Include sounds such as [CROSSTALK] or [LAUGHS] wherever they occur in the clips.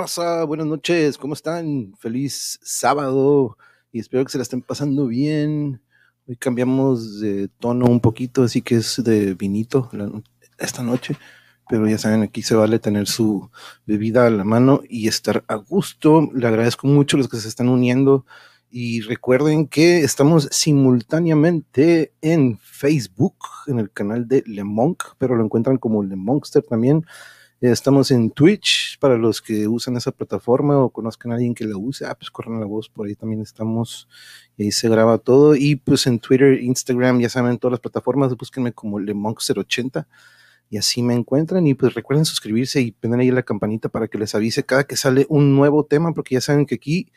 ¡Hey! ¿Qué hubo, raza? Buenas noches, ¿cómo están? Feliz sábado y espero que se la estén pasando bien. Hoy cambiamos de tono un poquito, así que es de vinito esta noche, pero ya saben, aquí se vale tener su bebida a la mano y estar a gusto. Le agradezco mucho a los que se están uniendo y recuerden que estamos simultáneamente en Facebook, en el canal de Le Monk, pero lo encuentran como Le Monkster también. Estamos en Twitch para los que usan esa plataforma o conozcan a alguien que la use. Ah, pues corran la voz, por ahí también estamos. Y ahí se graba todo. Y pues en Twitter, Instagram, ya saben, todas las plataformas, búsquenme como LeMonk080 y así me encuentran. Y pues recuerden suscribirse y poner ahí la campanita para que les avise cada que sale un nuevo tema, porque ya saben que aquí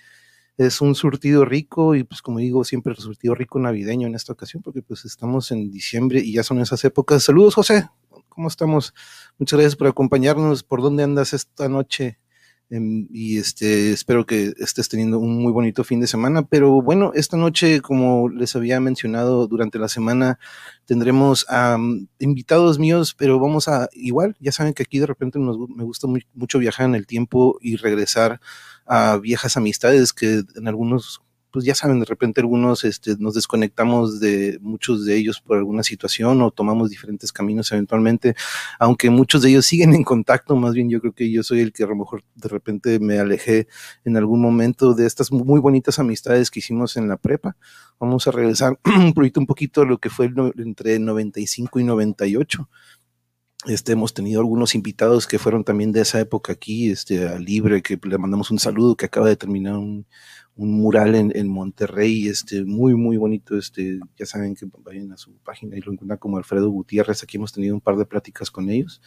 es un surtido rico y pues como digo, siempre el surtido rico navideño en esta ocasión, porque pues estamos en diciembre y ya son esas épocas. Saludos, José. ¿Cómo estamos? Muchas gracias por acompañarnos. ¿Por dónde andas esta noche? Em, y este, espero que estés teniendo un muy bonito fin de semana. Pero bueno, esta noche, como les había mencionado durante la semana, tendremos a invitados míos, pero vamos a igual, ya saben que aquí de repente me gusta mucho viajar en el tiempo y regresar a viejas amistades que en algunos pues ya saben, de repente algunos este, nos desconectamos de muchos de ellos por alguna situación o tomamos diferentes caminos eventualmente, aunque muchos de ellos siguen en contacto, más bien yo creo que yo soy el que a lo mejor de repente me alejé en algún momento de estas muy bonitas amistades que hicimos en la prepa. Vamos a regresar [CLEARS THROAT] un poquito, a lo que fue entre 95 y 98. Este, hemos tenido algunos invitados que fueron también de esa época aquí, este, a Libre, que le mandamos un saludo, que acaba de terminar un, un mural en, en, Monterrey, este, muy, muy bonito, este, ya saben que vayan a su página y lo encuentran como Alfredo Gutiérrez, aquí hemos tenido un par de pláticas con ellos,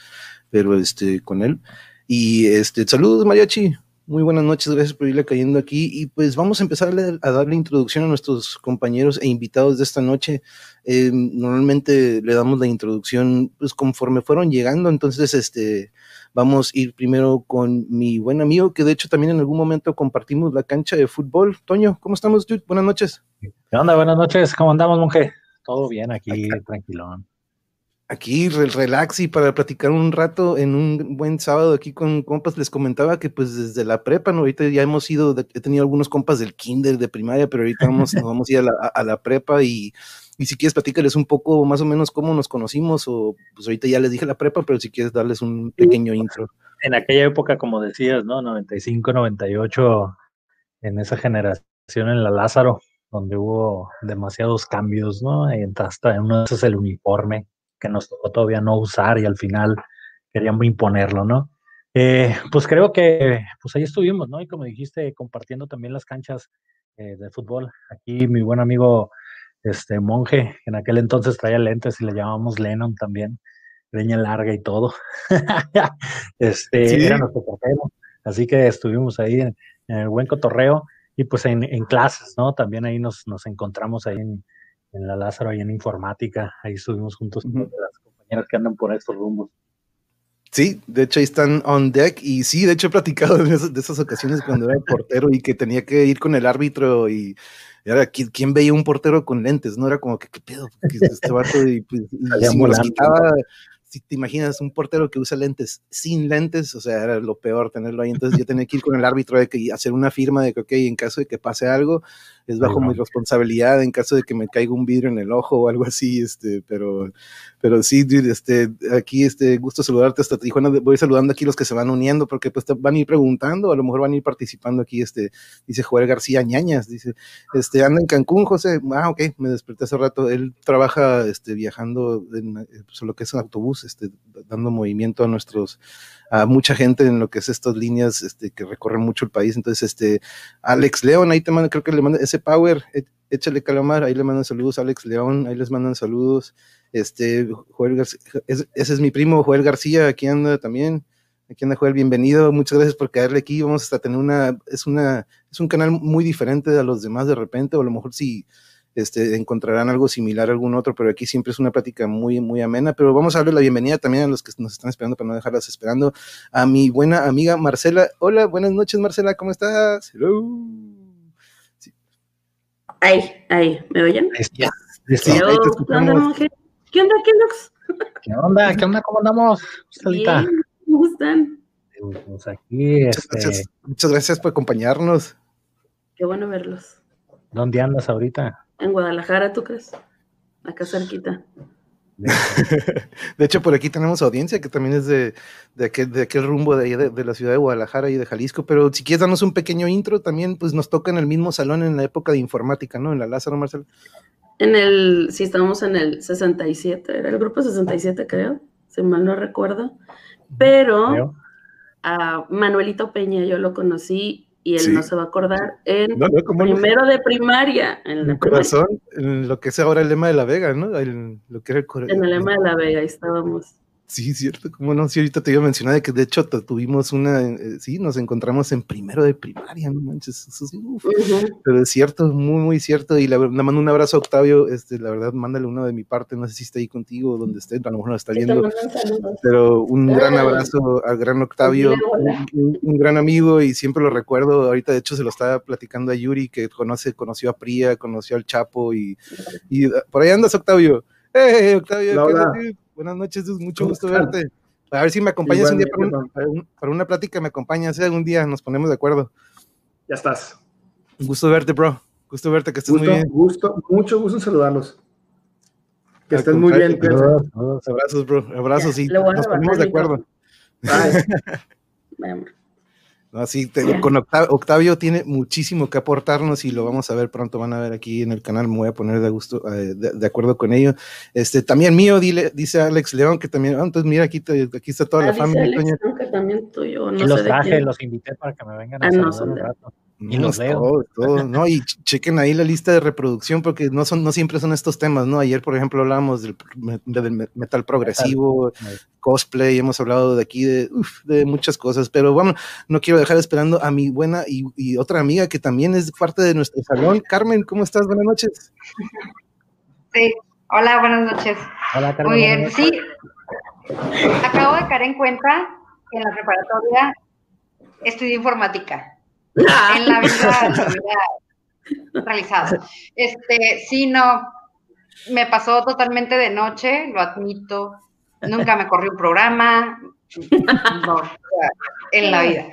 pero este, con él. Y este, saludos Mariachi, muy buenas noches, gracias por irle cayendo aquí. Y pues vamos a empezar a, darle introducción a nuestros compañeros e invitados de esta noche. Eh, normalmente le damos la introducción pues conforme fueron llegando, entonces este Vamos a ir primero con mi buen amigo, que de hecho también en algún momento compartimos la cancha de fútbol. Toño, ¿cómo estamos, dude? Buenas noches. ¿Qué onda? Buenas noches. ¿Cómo andamos, monje? Todo bien aquí, tranquilón. Aquí, relax y para platicar un rato en un buen sábado aquí con compas, les comentaba que pues desde la prepa, ¿no? ahorita ya hemos ido, he tenido algunos compas del kinder, de primaria, pero ahorita vamos, nos vamos a ir a la, a la prepa y y si quieres, platícales un poco más o menos cómo nos conocimos, o pues ahorita ya les dije la prepa, pero si quieres darles un pequeño intro. En aquella época, como decías, ¿no? 95, 98, en esa generación en la Lázaro, donde hubo demasiados cambios, ¿no? Hasta en uno de esos el uniforme, que nos tocó todavía no usar y al final querían imponerlo, ¿no? Eh, pues creo que pues ahí estuvimos, ¿no? Y como dijiste, compartiendo también las canchas eh, de fútbol. Aquí mi buen amigo este monje, en aquel entonces traía lentes y le llamábamos Lennon también, greña larga y todo. [LAUGHS] este, era nuestro portero. Así que estuvimos ahí en, el buen cotorreo y pues en, clases, ¿no? También ahí nos, nos encontramos ahí en, la Lázaro, ahí en informática, ahí estuvimos juntos con las compañeras que andan por estos rumbos. Sí, de hecho ahí están on deck y sí, de hecho he platicado de esas, de esas ocasiones cuando era portero y que tenía que ir con el árbitro y y ahora, ¿quién, veía un portero con lentes? No era como que, ¿qué pedo? este vato y, pues, y, quitaba, si te imaginas un portero que usa lentes sin lentes, o sea, era lo peor tenerlo ahí. Entonces yo tenía que ir con el árbitro de que hacer una firma de que, ok, en caso de que pase algo, es bajo mi responsabilidad en caso de que me caiga un vidrio en el ojo o algo así, este, pero, pero sí, este, aquí, este, gusto saludarte hasta Tijuana, voy saludando aquí los que se van uniendo, porque pues te van a ir preguntando, a lo mejor van a ir participando aquí, este, dice Joel García Ñañas, dice, este, anda en Cancún, José, ah, ok, me desperté hace rato, él trabaja, este, viajando en pues, lo que es un autobús, este, dando movimiento a nuestros, a mucha gente en lo que es estas líneas este, que recorren mucho el país. Entonces, este, Alex León, ahí te mando, creo que le manda ese power, e, échale calamar, ahí le mandan saludos, Alex León, ahí les mandan saludos. Este, Joel García, ese es mi primo Joel García, aquí anda también. Aquí anda Joel, bienvenido. Muchas gracias por caerle aquí. Vamos a tener una, es una, es un canal muy diferente a los demás de repente, o a lo mejor si este, encontrarán algo similar a algún otro, pero aquí siempre es una plática muy, muy amena. Pero vamos a darle la bienvenida también a los que nos están esperando para no dejarlas esperando. A mi buena amiga Marcela. Hola, buenas noches, Marcela, ¿cómo estás? Hello. Ay, ay, ¿me oyen? Sí, ¿Qué onda, ¿Qué onda, ¿Qué onda? ¿Qué onda? ¿Cómo andamos? Bien, ¿Cómo están? Pues aquí, muchas, este, gracias, muchas gracias por acompañarnos. Qué bueno verlos. ¿Dónde andas ahorita? En Guadalajara, ¿tú crees? Acá cerquita. [LAUGHS] De hecho, por aquí tenemos audiencia que también es de, de, aquel, de aquel rumbo de, ahí de, de, la ciudad de Guadalajara y de Jalisco. Pero si quieres darnos un pequeño intro, también pues nos toca en el mismo salón en la época de informática, ¿no? En la Lázaro, Marcelo. En el, sí, estamos en el 67, era el grupo 67, creo, si mal no recuerdo. Pero a Manuelito Peña yo lo conocí y él Sí. no se va a acordar en No, no, ¿cómo no? primero de primaria. En, el primaria. corazón, en lo que es ahora el lema de la Vega, ¿no? El- lo que era el. En el lema de la Vega, ahí estábamos. Sí, cierto, cómo no, sí, ahorita te iba a mencionar de que de hecho tu- tuvimos una, eh, sí, nos encontramos en primero de primaria, no manches, eso sí, uf. Ujú. pero es cierto, muy, muy cierto, y la, mando un abrazo a Octavio, este, la verdad, mándale uno de mi parte, no sé si está ahí contigo o donde esté, a lo mejor lo está viendo, pero un gran Ah. abrazo al gran Octavio, un, un gran amigo y siempre lo recuerdo, ahorita de hecho se lo estaba platicando a Yuri, que conoce, conoció a Priya, conoció al Chapo, y, y uh, por ahí andas, Octavio. ¡Hey, Octavio! Buenas noches, es mucho ¿Cómo gusto están? verte. A ver si me acompañas un día para, un- para un- para una plática, me acompañas, ¿eh? algún día nos ponemos de acuerdo. Ya estás. Un gusto verte, bro. Gusto verte, que estés Gusto, muy bien. gusto, mucho gusto en saludarlos. Que Al estén muy bien. saludos. Abrazos, bro. Abrazos, sí. Le voy a Nos ponemos de acuerdo. Bye. [LAUGHS] Vamos. No, sí, te- con Octavio, Octavio tiene muchísimo que aportarnos y lo vamos a ver pronto. Van a ver aquí en el canal. Me voy a poner de gusto, eh, de, de acuerdo con ello. Este, también mío, dile, dice Alex León, que también. ah, entonces, mira, aquí, te- aquí está toda Ah, la dice familia. Alex, que también tuyo. No y los sé de traje, quién. los invité para que me vengan a Ah, no, saludar son un de- rato. No, Y los leo. todo, todo, ¿no? Y ch- chequen ahí la lista de reproducción porque no son, no siempre son estos temas, ¿no? Ayer, por ejemplo, hablábamos del, me- del me- metal progresivo, cosplay, hemos hablado de aquí de, uf, de muchas cosas, pero bueno, no quiero dejar esperando a mi buena y, y otra amiga que también es parte de nuestro salón. Carmen, ¿cómo estás? Buenas noches. Sí, hola, buenas noches. Hola, Carmen, Muy bien, sí. Acabo de caer en cuenta que en la preparatoria estudié informática. En la vida, realizada. Este, sí, no, me pasó totalmente de noche, lo admito. Nunca me corrí un programa. No, en la vida.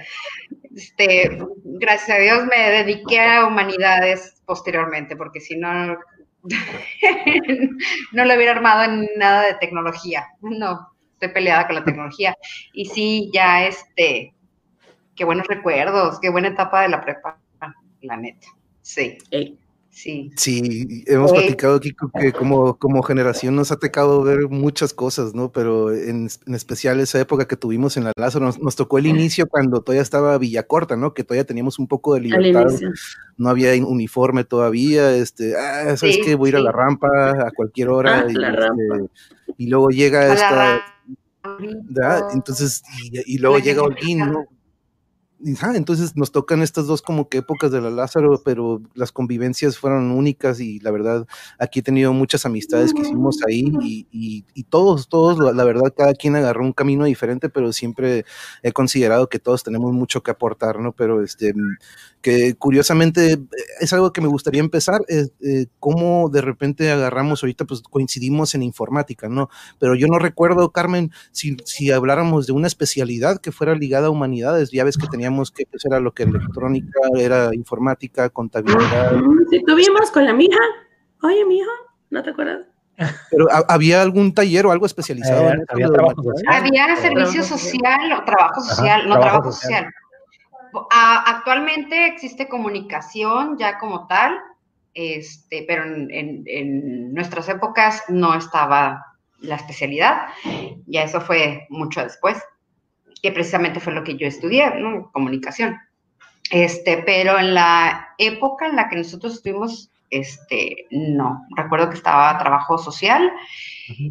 Este, gracias a Dios me dediqué a humanidades posteriormente, porque si no, [LAUGHS] no lo hubiera armado en nada de tecnología. No, estoy peleada con la tecnología. Y sí, ya este, qué buenos recuerdos, qué buena etapa de la prepa, la neta. Sí, Ey. sí. Sí, hemos platicado aquí que como, como generación nos ha tocado ver muchas cosas, ¿no? Pero en, en especial esa época que tuvimos en la Lázaro, nos, nos tocó el inicio cuando todavía estaba Villacorta, ¿no? Que todavía teníamos un poco de libertad, no había in- uniforme todavía, este, ah, ¿sabes Sí, qué? Voy a ir a la rampa a cualquier hora. Ah, y, la este, rampa. y luego llega esta, ¿verdad? Entonces, y, y luego La llega mexicana. ¿no? Ajá, entonces nos tocan estas dos como que épocas de la Lázaro, pero las convivencias fueron únicas y la verdad, aquí he tenido muchas amistades que hicimos ahí y, y- y todos, todos, la, la verdad, cada quien agarró un camino diferente, pero siempre he considerado que todos tenemos mucho que aportar, ¿no? Pero este, que curiosamente es algo que me gustaría empezar, es eh, cómo de repente agarramos, ahorita pues coincidimos en informática, ¿no? Pero yo no recuerdo, Carmen, si, si habláramos de una especialidad que fuera ligada a humanidades, ya ves que teníamos que, pues era lo que electrónica, era informática, contabilidad, Mm, Sí, tuvimos con la mija. Oye, mija, ¿no te acuerdas? pero ¿ha- ¿había algún taller o algo especializado Eh, en eso había trabajo social. Había servicio social o trabajo Ajá, social, no trabajo trabajo social. social. A- actualmente existe comunicación ya como tal, este, pero en, en- en nuestras épocas no estaba la especialidad, ya eso fue mucho después, que precisamente fue lo que yo estudié, ¿no? Comunicación. Este, pero en la época en la que nosotros estuvimos, este, no. Recuerdo que estaba trabajo social,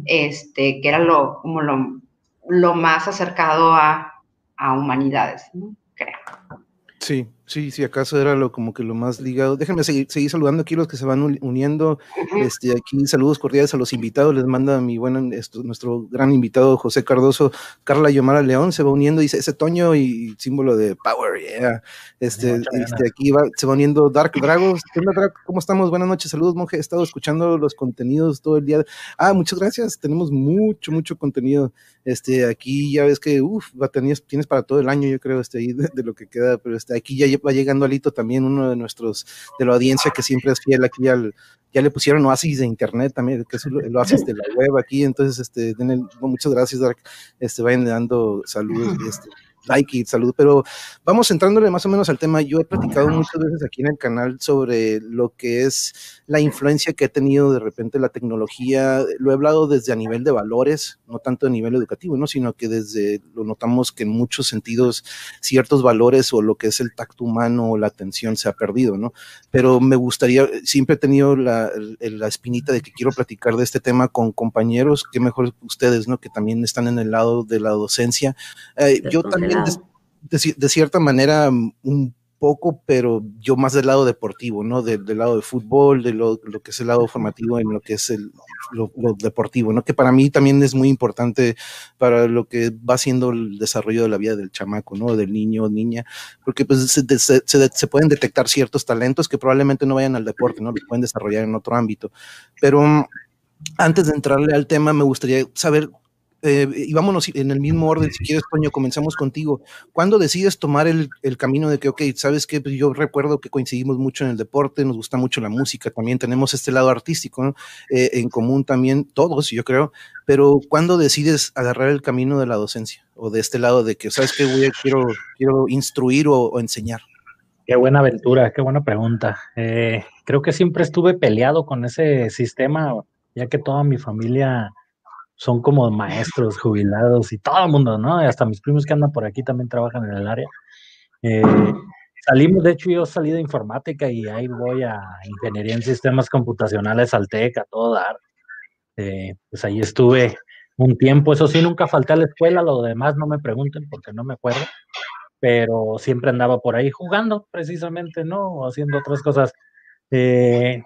este, que era lo, como lo, lo más acercado a, a humanidades, ¿no? creo. Sí, Sí, sí, acaso era lo como que lo más ligado. Déjenme seguir, seguir saludando aquí los que se van uniendo. Este, aquí saludos cordiales a los invitados. Les manda mi buen, esto, nuestro gran invitado José Cardoso, Carla Yomara León se va uniendo, dice ese Toño y símbolo de power, yeah. Este, este aquí va, se va uniendo Dark Dragos. ¿Cómo estamos? Buenas noches, saludos, monje. He estado escuchando los contenidos todo el día. Ah, muchas gracias. Tenemos mucho, mucho contenido. Este, aquí ya ves que, uff, tienes, tienes para todo el año, yo creo, este, ahí de, de lo que queda, pero este, aquí ya va llegando Alito también, uno de nuestros, de la audiencia que siempre es fiel aquí al, ya le pusieron oasis de internet también, que es el oasis de la web aquí, entonces, este, muchas gracias, Dark, este, vayan dando saludos, [LAUGHS] este, like y salud, pero vamos entrándole más o menos al tema. Yo he platicado muchas veces aquí en el canal sobre lo que es la influencia que ha tenido de repente la tecnología. Lo he hablado desde a nivel de valores, no tanto a nivel educativo, ¿no? sino que desde lo notamos que en muchos sentidos ciertos valores o lo que es el tacto humano o la atención se ha perdido, ¿no? Pero me gustaría, siempre he tenido la, la espinita de que quiero platicar de este tema con compañeros, que mejor ustedes, ¿no? Que también están en el lado de la docencia. Eh, yo también de, cierta manera un poco, pero yo más del lado deportivo, ¿no? del lado de fútbol, de lo, que es el lado formativo en lo que es el, lo, deportivo, ¿no? Que para mí también es muy importante para lo que va siendo el desarrollo de la vida del chamaco, ¿no? Del niño o niña, porque pues se, se, pueden detectar ciertos talentos que probablemente no vayan al deporte, ¿no? Los pueden desarrollar en otro ámbito. Pero mm, antes de entrarle al tema, me gustaría saber eh, y vámonos en el mismo orden, si quieres, Toño, comenzamos contigo. ¿Cuándo decides tomar el, camino de que, ok, sabes que pues, yo recuerdo que coincidimos mucho en el deporte, nos gusta mucho la música, también tenemos este lado artístico eh, en común también, todos, yo creo, pero ¿cuándo decides agarrar el camino de la docencia o de este lado de que, sabes que quiero, quiero instruir o, enseñar? Qué buena aventura, qué buena pregunta. Eh, creo que siempre estuve peleado con ese sistema, ya que toda mi familia son como maestros jubilados y todo el mundo, ¿no? Y hasta mis primos que andan por aquí también trabajan en el área. Eh, salimos, de hecho, yo salí de informática y ahí voy a ingeniería en sistemas computacionales al TEC, a todo dar. Eh, pues ahí estuve un tiempo, eso sí, nunca falté a la escuela, lo demás no me pregunten porque no me acuerdo, pero siempre andaba por ahí jugando precisamente, ¿no? O haciendo otras cosas. Eh,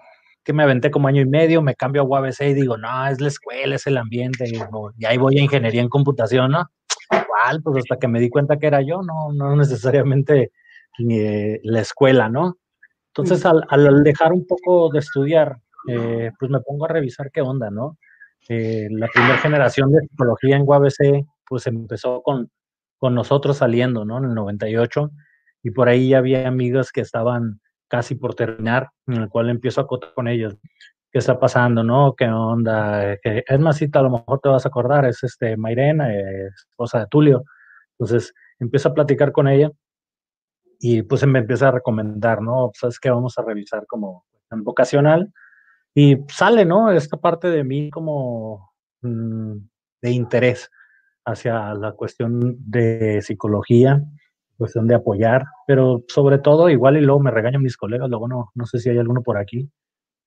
que me aventé como año y medio, me cambio a UABC y digo, no, es la escuela, es el ambiente, y, ahí voy a ingeniería en computación, ¿no? Igual, pues hasta que me di cuenta que era yo, no, no necesariamente eh, la escuela, ¿no? Entonces, al, dejar un poco de estudiar, eh, pues me pongo a revisar qué onda, ¿no? Eh, la primera generación de psicología en UABC, pues empezó con, con nosotros saliendo, ¿no? En el 98, y por ahí ya había amigos que estaban casi por terminar, en el cual empiezo a acotar con ellos. ¿Qué está pasando, no? ¿Qué onda? es más, a lo mejor te vas a acordar, es este Mairena, esposa de Tulio. Entonces, empiezo a platicar con ella y pues me empieza a recomendar, ¿no? Sabes que vamos a revisar como en vocacional y sale, ¿no? Esta parte de mí como mm, de interés hacia la cuestión de psicología cuestión de apoyar, pero sobre todo, igual y luego me regañan mis colegas, luego no, no sé si hay alguno por aquí,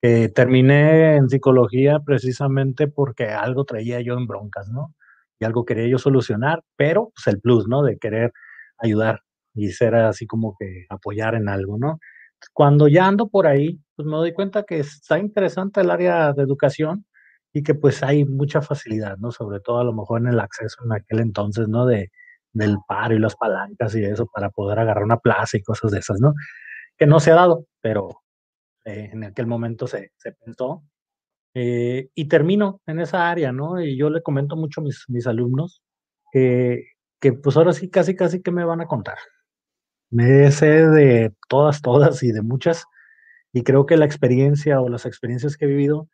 que terminé en psicología precisamente porque algo traía yo en broncas, ¿no? Y algo quería yo solucionar, pero pues el plus, ¿no? De querer ayudar y ser así como que apoyar en algo, ¿no? Cuando ya ando por ahí, pues me doy cuenta que está interesante el área de educación y que pues hay mucha facilidad, ¿no? Sobre todo a lo mejor en el acceso en aquel entonces, ¿no? De, del paro y las palancas y eso para poder agarrar una plaza y cosas de esas, ¿no? Que no se ha dado, pero eh, en aquel momento se, se pensó. Eh, y termino en esa área, ¿no? Y yo le comento mucho a mis, mis alumnos que, que pues ahora sí casi casi que me van a contar. Me sé de todas, todas y de muchas. Y creo que la experiencia o las experiencias que he vivido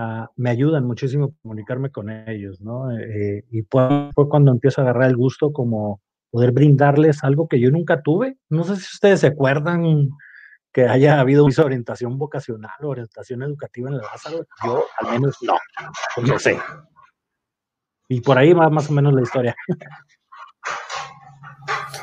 Ah, me ayudan muchísimo a comunicarme con ellos, ¿no? Eh, y fue, cuando empiezo a agarrar el gusto como poder brindarles algo que yo nunca tuve. No sé si ustedes se acuerdan que haya habido una orientación vocacional o orientación educativa en el Lázaro. Yo al menos no, no sé. Y por ahí va más o menos la historia.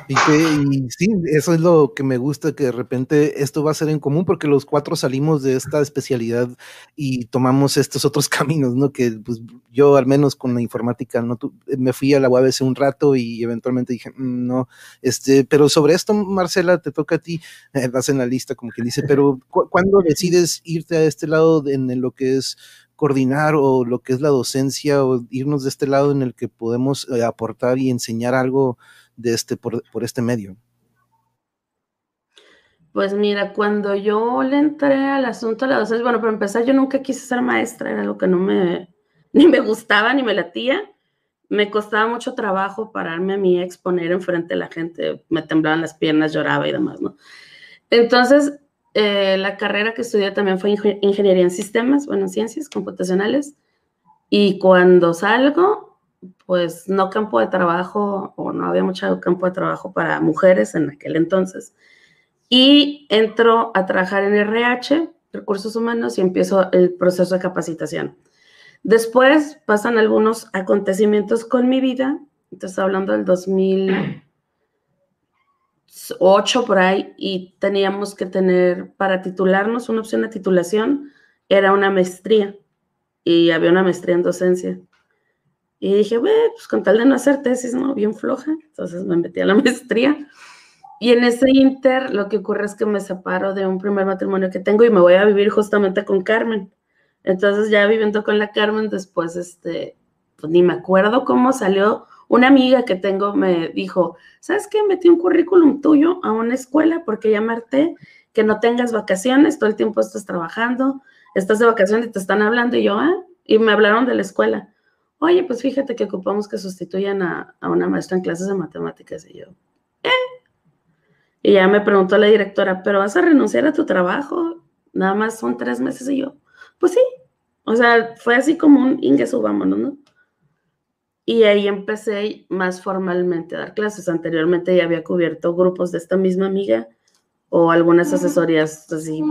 Y, que, y sí, eso es lo que me gusta, que de repente esto va a ser en común, porque los cuatro salimos de esta especialidad y tomamos estos otros [LAUGHS] caminos, ¿no? Que pues, yo al menos con la informática no me fui a la UABC un rato y eventualmente dije, mm, no, este, pero sobre esto, Marcela, te toca a ti, [LAUGHS] vas en la lista, como que dice, pero cu ¿cuándo decides irte a este lado en lo que es coordinar o lo que es la docencia o irnos de este lado en el que podemos eh, aportar y enseñar algo de este, por, este medio? Pues mira, cuando yo le entré al asunto de la docencia, bueno, para empezar, yo nunca quise ser maestra, era algo que no me, [LAUGHS] ni me gustaba, ni me latía. Me costaba mucho trabajo pararme a mí a exponer enfrente de la gente, me temblaban las piernas, lloraba y demás, ¿no? Entonces, eh, la carrera que estudié también fue ingeniería en sistemas, bueno, ciencias computacionales. Y cuando salgo, pues no campo de trabajo o no había mucho campo de trabajo para mujeres en aquel entonces. Y entro a trabajar en RH, recursos humanos, y empiezo el proceso de capacitación. Después pasan algunos acontecimientos con mi vida, entonces hablando del 2008 por ahí, y teníamos que tener para titularnos una opción de titulación, era una maestría, y había una maestría en docencia. Y dije, bueno, pues con tal de no hacer tesis, ¿no? Bien floja. Entonces me metí a la [LAUGHS] maestría. Y en ese inter lo que ocurre es que me separo de un primer matrimonio que tengo y me voy a vivir justamente con Carmen. Entonces ya viviendo con la Carmen, después, este, pues ni me acuerdo cómo salió. Una amiga que tengo me dijo, ¿sabes qué? Metí un currículum tuyo a una escuela porque llamarte que no tengas vacaciones, todo el tiempo estás trabajando, estás de vacaciones y te están hablando. Y yo, ah, y me hablaron de la escuela oye, pues fíjate que ocupamos que sustituyan a, una maestra en clases de matemáticas. Y yo, ¿eh? Y ya me preguntó la directora, ¿pero vas a renunciar a tu trabajo? Nada más son tres meses. Y yo, pues sí. O sea, fue así como un ingue subámonos, ¿no? Y ahí empecé más formalmente a dar clases. Anteriormente ya había cubierto grupos de esta misma amiga o algunas asesorías así,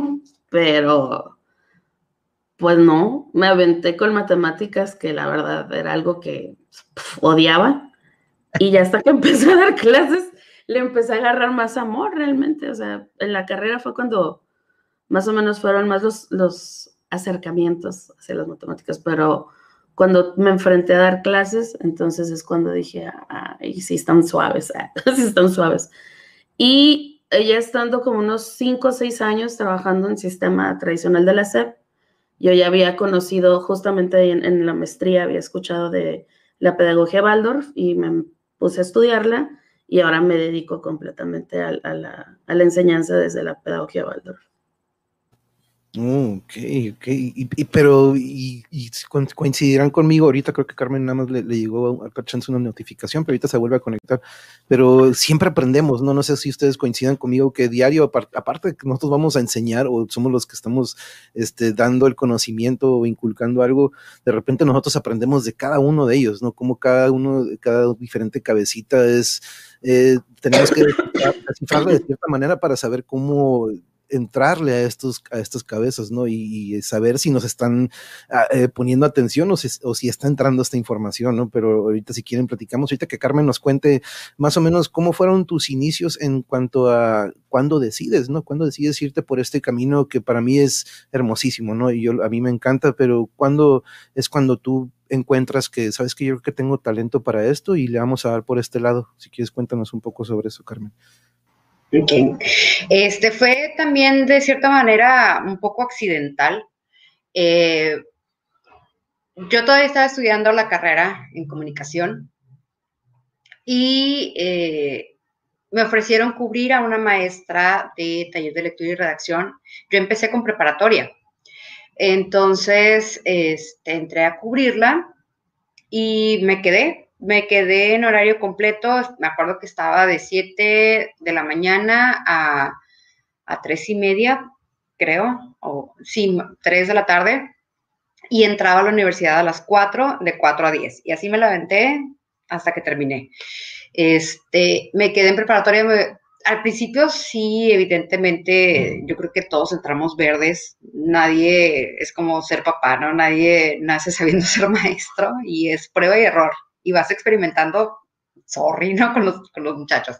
pero pues no, me aventé con matemáticas, que la verdad era algo que odiaba. Y ya hasta que [LAUGHS] empecé a dar clases, le empecé a agarrar más amor realmente. O sea, en la carrera fue cuando más o menos fueron más los, los acercamientos hacia las matemáticas, pero cuando me enfrenté a dar clases, entonces es cuando dije, ay, sí están suaves, [LAUGHS] sí están suaves. Y ya estando como unos cinco o seis años trabajando en sistema tradicional de la SEP, yo ya había conocido justamente en, la maestría, había escuchado de la pedagogía Waldorf y me puse a estudiarla y ahora me dedico completamente a, la, a la, enseñanza desde la pedagogía Waldorf. Mm, ok, ok. Y, pero y, coincidirán conmigo, ahorita creo que Carmen nada más le, llegó a chance una notificación, pero ahorita se vuelve a conectar. Pero siempre aprendemos, ¿no? No sé si ustedes coincidan conmigo que diario, aparte de que nosotros vamos a enseñar o somos los que estamos este, dando el conocimiento o inculcando algo, de repente nosotros aprendemos de cada uno de ellos, ¿no? Como cada uno, cada diferente cabecita es, eh, tenemos que descifrarla de cierta manera para saber cómo entrarle a, estos, a estas cabezas, ¿no? Y, saber si nos están ah, eh, poniendo atención o si, está entrando esta información, ¿no? Pero ahorita si quieren platicamos, ahorita que Carmen nos cuente más o menos cómo fueron tus inicios en cuanto a cuándo decides, ¿no? Cuándo decides irte por este camino que para mí es hermosísimo, ¿no? Y yo, a mí me encanta, pero ¿cuándo es cuando tú encuentras que, sabes que yo creo que tengo talento para esto y le vamos a dar por este lado? Si quieres, cuéntanos un poco sobre eso, Carmen. Este fue también de cierta manera un poco accidental. Eh, yo todavía estaba estudiando la carrera en comunicación y eh, me ofrecieron cubrir a una maestra de taller de lectura y redacción. Yo empecé con preparatoria. Entonces, este, entré a cubrirla y me quedé me quedé en horario completo, me acuerdo que estaba de 7 de la mañana a, a 3 y media, creo, o sí, 3 de la tarde, y entraba a la universidad a las 4, de 4 a 10, y así me la hasta que terminé. Este, me quedé en preparatoria, al principio sí, evidentemente, yo creo que todos entramos verdes, nadie es como ser papá, ¿no? Nadie nace sabiendo [LAUGHS] ser maestro y es prueba y error y vas experimentando sorry, ¿no? [LAUGHS] Con los, con los muchachos.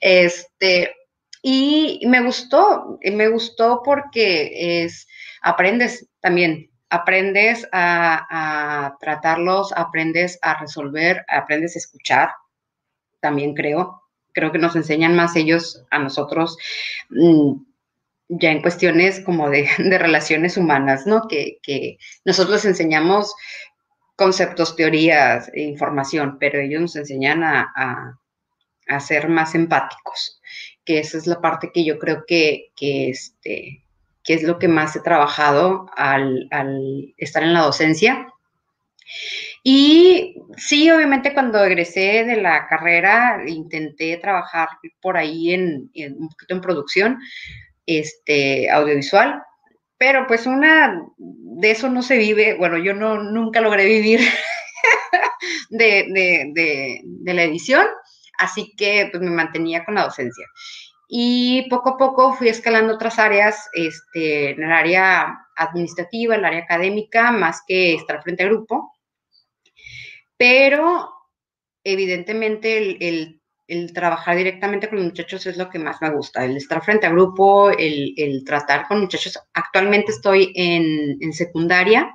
Este, y me gustó, me gustó porque es, aprendes también, aprendes a, tratarlos, aprendes a resolver, aprendes a escuchar, también creo. Creo que nos enseñan más ellos a nosotros. Mm, ya en cuestiones como de, [LAUGHS] de relaciones humanas, ¿no? Que, que, nosotros les enseñamos conceptos, teorías, e información, pero ellos nos enseñan a, a, ser más empáticos, que esa es la parte que yo creo que, que, este, que es lo que más he trabajado al, al estar en la docencia. Y sí, obviamente cuando egresé de la carrera intenté trabajar por ahí en, en un poquito en producción, este, audiovisual, pero pues una de eso no se vive, bueno, yo no, nunca logré vivir [LAUGHS] de, de, de, la edición, así que pues me mantenía con la docencia. Y poco a poco fui escalando otras áreas, este, en el área administrativa, en el área académica, más que estar frente a grupo. Pero evidentemente el, el el trabajar directamente con los muchachos es lo que más me gusta, el estar frente a grupo, el, el tratar con muchachos. Actualmente estoy en, en, secundaria,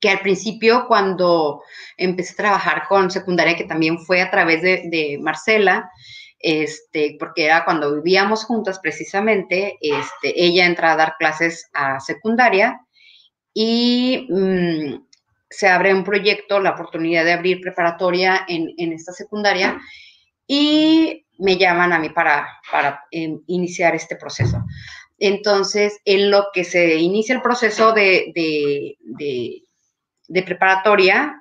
que al principio cuando empecé a trabajar con secundaria, que también fue a través de, de Marcela, este, porque era cuando vivíamos juntas precisamente, este, ella entra a dar clases a secundaria y mmm, se abre un proyecto, la oportunidad de abrir preparatoria en, en esta secundaria y me llaman a mí para, para eh, iniciar este proceso. Entonces, en lo que se inicia el proceso de, de preparatoria,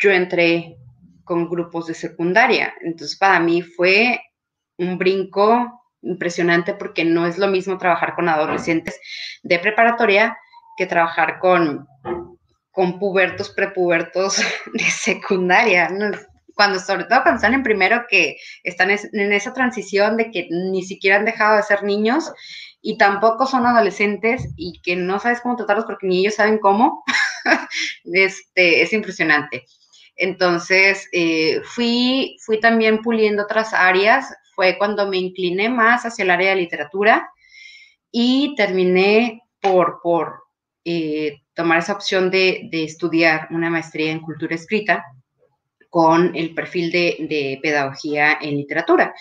yo entré con grupos de secundaria. Entonces, para mí fue un brinco impresionante porque no es lo mismo trabajar con adolescentes de preparatoria que trabajar con, con pubertos, prepubertos [LAUGHS] de secundaria. ¿no? Cuando, sobre todo cuando están en primero, que están en esa transición de que ni siquiera han dejado de ser niños y tampoco son adolescentes y que no sabes cómo tratarlos porque ni ellos saben cómo, [LAUGHS] este, es impresionante. Entonces, eh, fui, fui también puliendo otras áreas, fue cuando me incliné más hacia el área de literatura y terminé por, por eh, tomar esa opción de, de estudiar una maestría en cultura escrita con el perfil de, pedagogía en literatura,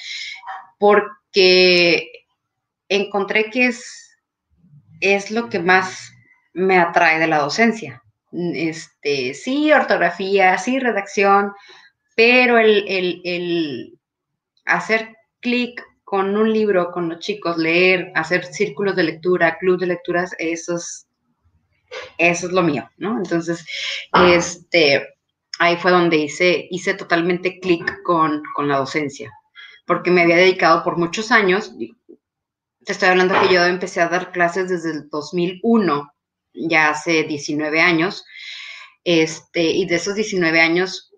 porque encontré que es, es lo que más me atrae de la docencia. Este, sí, ortografía, sí, redacción, pero el, el, el hacer clic con un libro, con los chicos, leer, hacer círculos de lectura, club de lecturas, eso es, eso es lo mío, ¿no? Entonces, este, ahí fue donde hice, hice totalmente clic con, con, la docencia, porque me había dedicado por muchos años, te estoy hablando que yo empecé a dar clases desde el 2001, ya hace 19 años, este, y de esos 19 años,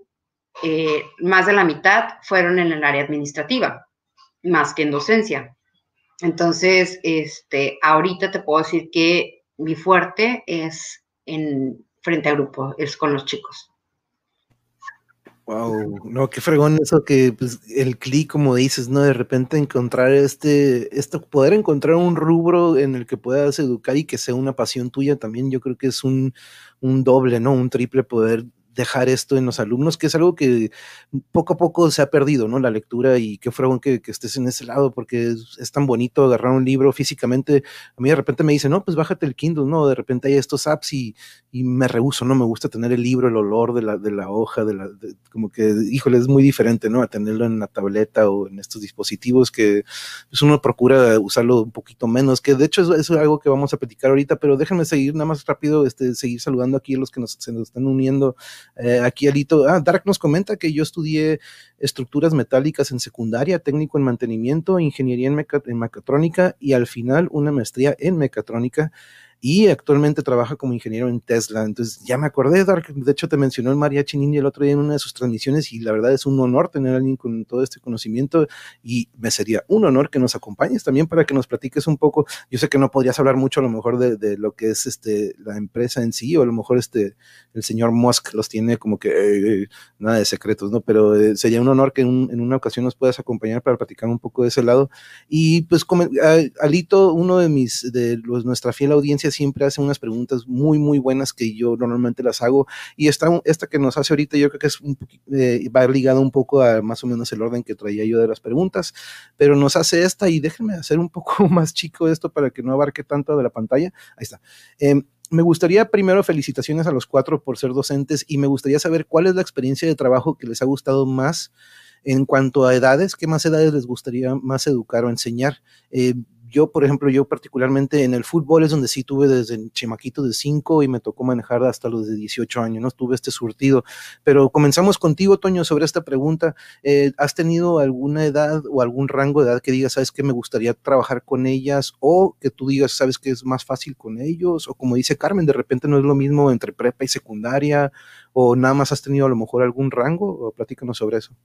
eh, más de la mitad fueron en el área administrativa, más que en docencia. Entonces, este, ahorita te puedo decir que mi fuerte es en frente a grupo, es con los chicos. Wow, no, qué fregón eso que pues, el clic, como dices, ¿no? De repente encontrar este, esto, poder encontrar un rubro en el que puedas educar y que sea una pasión tuya también, yo creo que es un, un doble, ¿no? Un triple poder dejar esto en los alumnos, que es algo que poco a poco se ha perdido, ¿no? La lectura y qué fregón que, que estés en ese lado, porque es, es, tan bonito agarrar un libro físicamente. A mí de repente me dicen, no, pues bájate el Kindle, ¿no? De repente hay estos apps y, y me rehuso, ¿no? Me gusta tener el libro, el olor de la, de la hoja, de la, como que, híjole, es muy diferente, ¿no? A tenerlo en la tableta o en estos dispositivos que pues uno procura usarlo un poquito menos, que de hecho es, es algo que vamos a platicar ahorita, pero déjenme seguir nada más rápido, este, seguir saludando aquí a los que nos, se nos están uniendo eh, aquí Alito, ah, Dark nos comenta que yo estudié estructuras metálicas en secundaria, técnico en mantenimiento, ingeniería en, meca en mecatrónica y al final una maestría en mecatrónica y actualmente trabaja como ingeniero en Tesla. Entonces, ya me acordé, Dark, de hecho te mencionó el Mariachi Ninja el otro día en una de sus transmisiones y la verdad es un honor tener a alguien con todo este conocimiento y me sería un honor que nos acompañes también para que nos platiques un poco. Yo sé que no podrías hablar mucho a lo mejor de, de lo que es este la empresa en sí o a lo mejor este el señor Musk los tiene como que eh, nada de secretos, ¿no? Pero eh, sería un honor que en una ocasión nos puedas acompañar para platicar un poco de ese lado. Y pues, Alito, uno de mis, de los, nuestra fiel audiencia siempre hace unas preguntas muy, muy buenas que yo normalmente las hago. Y esta, esta que nos hace ahorita, yo creo que es un eh, va ligado un poco a más o menos el orden que traía yo de las preguntas, pero nos hace esta y déjenme hacer un poco [LAUGHS] más chico esto para que no abarque tanto de la pantalla. Ahí está. Eh, me gustaría primero felicitaciones a los cuatro por ser docentes y me gustaría saber cuál es la experiencia de trabajo que les ha gustado más en cuanto a edades, ¿qué más edades les gustaría más educar o enseñar? Eh, yo, por ejemplo, yo particularmente en el fútbol es donde sí tuve desde chemaquito de 5 y me tocó manejar hasta los de 18 años, ¿no? Tuve este surtido. Pero comenzamos contigo, Toño, sobre esta pregunta. Eh, ¿Has tenido alguna edad o algún rango de edad que digas, sabes que me gustaría trabajar con ellas o que tú digas, sabes que es más fácil con ellos? O como dice Carmen, de repente no es lo mismo entre prepa y secundaria o nada más has tenido a lo mejor algún rango o platícanos sobre eso.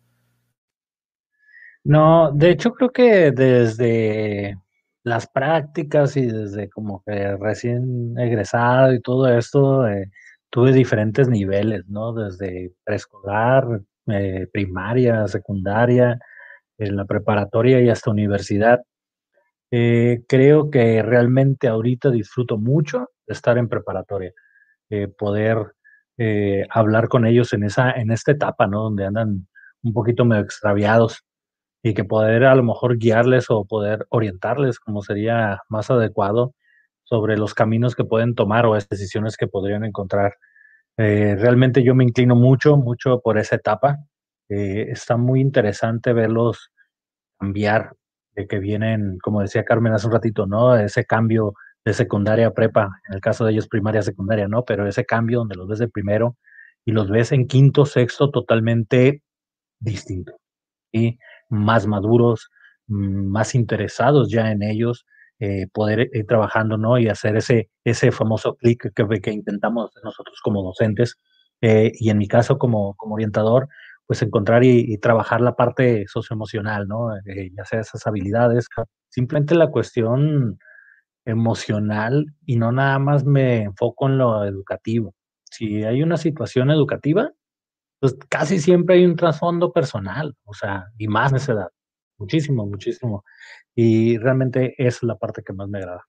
No, de hecho creo que desde las prácticas y desde como que recién egresado y todo esto, eh, tuve diferentes niveles, ¿no? Desde preescolar, eh, primaria, secundaria, en la preparatoria y hasta universidad. Eh, creo que realmente ahorita disfruto mucho de estar en preparatoria, poder hablar con ellos en, esa, en esta etapa, ¿no? Donde andan un poquito medio extraviados y que poder a lo mejor guiarles o poder orientarles como sería más adecuado sobre los caminos que pueden tomar o las decisiones que podrían encontrar. Eh, realmente yo me inclino mucho, mucho por esa etapa. Eh, está muy interesante verlos cambiar, de que vienen, como decía Carmen hace un ratito, ¿no? Ese cambio de secundaria a prepa, en el caso de ellos primaria, secundaria, ¿no? Pero ese cambio donde los ves de primero y los ves en quinto, sexto, totalmente distinto. Y más maduros, mm, más interesados ya en ellos, eh, poder ir trabajando, ¿no? Y hacer ese, ese famoso clic que, que intentamos nosotros como docentes, eh, y en mi caso como, como orientador, pues encontrar y, trabajar la parte socioemocional, ¿no? Eh, ya sea esas habilidades, simplemente la cuestión emocional y no nada más me enfoco en lo educativo. Si hay una situación educativa, pues casi siempre hay un trasfondo personal, o sea, y más en esa edad. Muchísimo, muchísimo. Y realmente es la parte que más me agrada.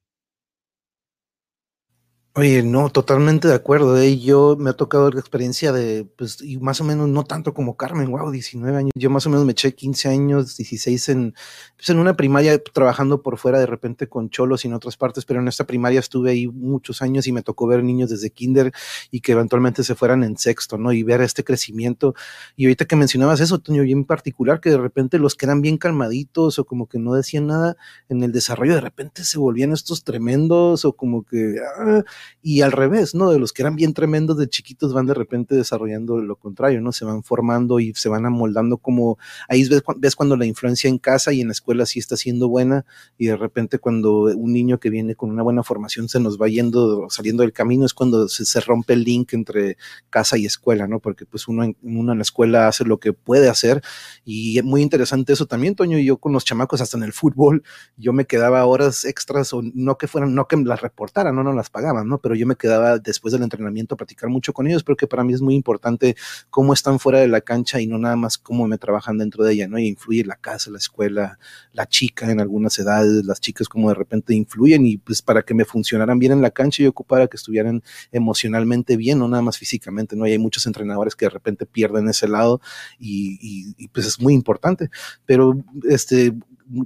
Oye, no, totalmente de acuerdo. ¿eh? Yo me ha tocado la experiencia de, pues, y más o menos no tanto como Carmen, wow, 19 años. Yo más o menos me eché 15 años, 16 en, pues, en una primaria trabajando por fuera de repente con cholos y en otras partes, pero en esta primaria estuve ahí muchos años y me tocó ver niños desde kinder y que eventualmente se fueran en sexto, ¿no? Y ver este crecimiento. Y ahorita que mencionabas eso, Toño, y en particular que de repente los que eran bien calmaditos o como que no decían nada en el desarrollo, de repente se volvían estos tremendos o como que... Ah, y al revés, ¿no? De los que eran bien tremendos de chiquitos van de repente desarrollando lo contrario, ¿no? Se van formando y se van amoldando como, ahí ves, ves cuando la influencia en casa y en la escuela sí está siendo buena y de repente cuando un niño que viene con una buena formación se nos va yendo, saliendo del camino, es cuando se, rompe el link entre casa y escuela, ¿no? Porque pues uno en, uno en la escuela hace lo que puede hacer y es muy interesante eso también, Toño, y yo con los chamacos hasta en el fútbol, yo me quedaba horas extras o no que fueran, no que las reportaran, no, no las pagaban, ¿no? Pero yo me quedaba después del entrenamiento a platicar mucho con ellos, porque para mí es muy importante cómo están fuera de la cancha y no nada más cómo me trabajan dentro de ella, ¿no? Y influye la casa, la escuela, la chica en algunas edades, las chicas como de repente influyen y pues para que me funcionaran bien en la cancha y ocupara que estuvieran emocionalmente bien, no nada más físicamente, ¿no? Y hay muchos entrenadores que de repente pierden ese lado y, y pues es muy importante. Pero este,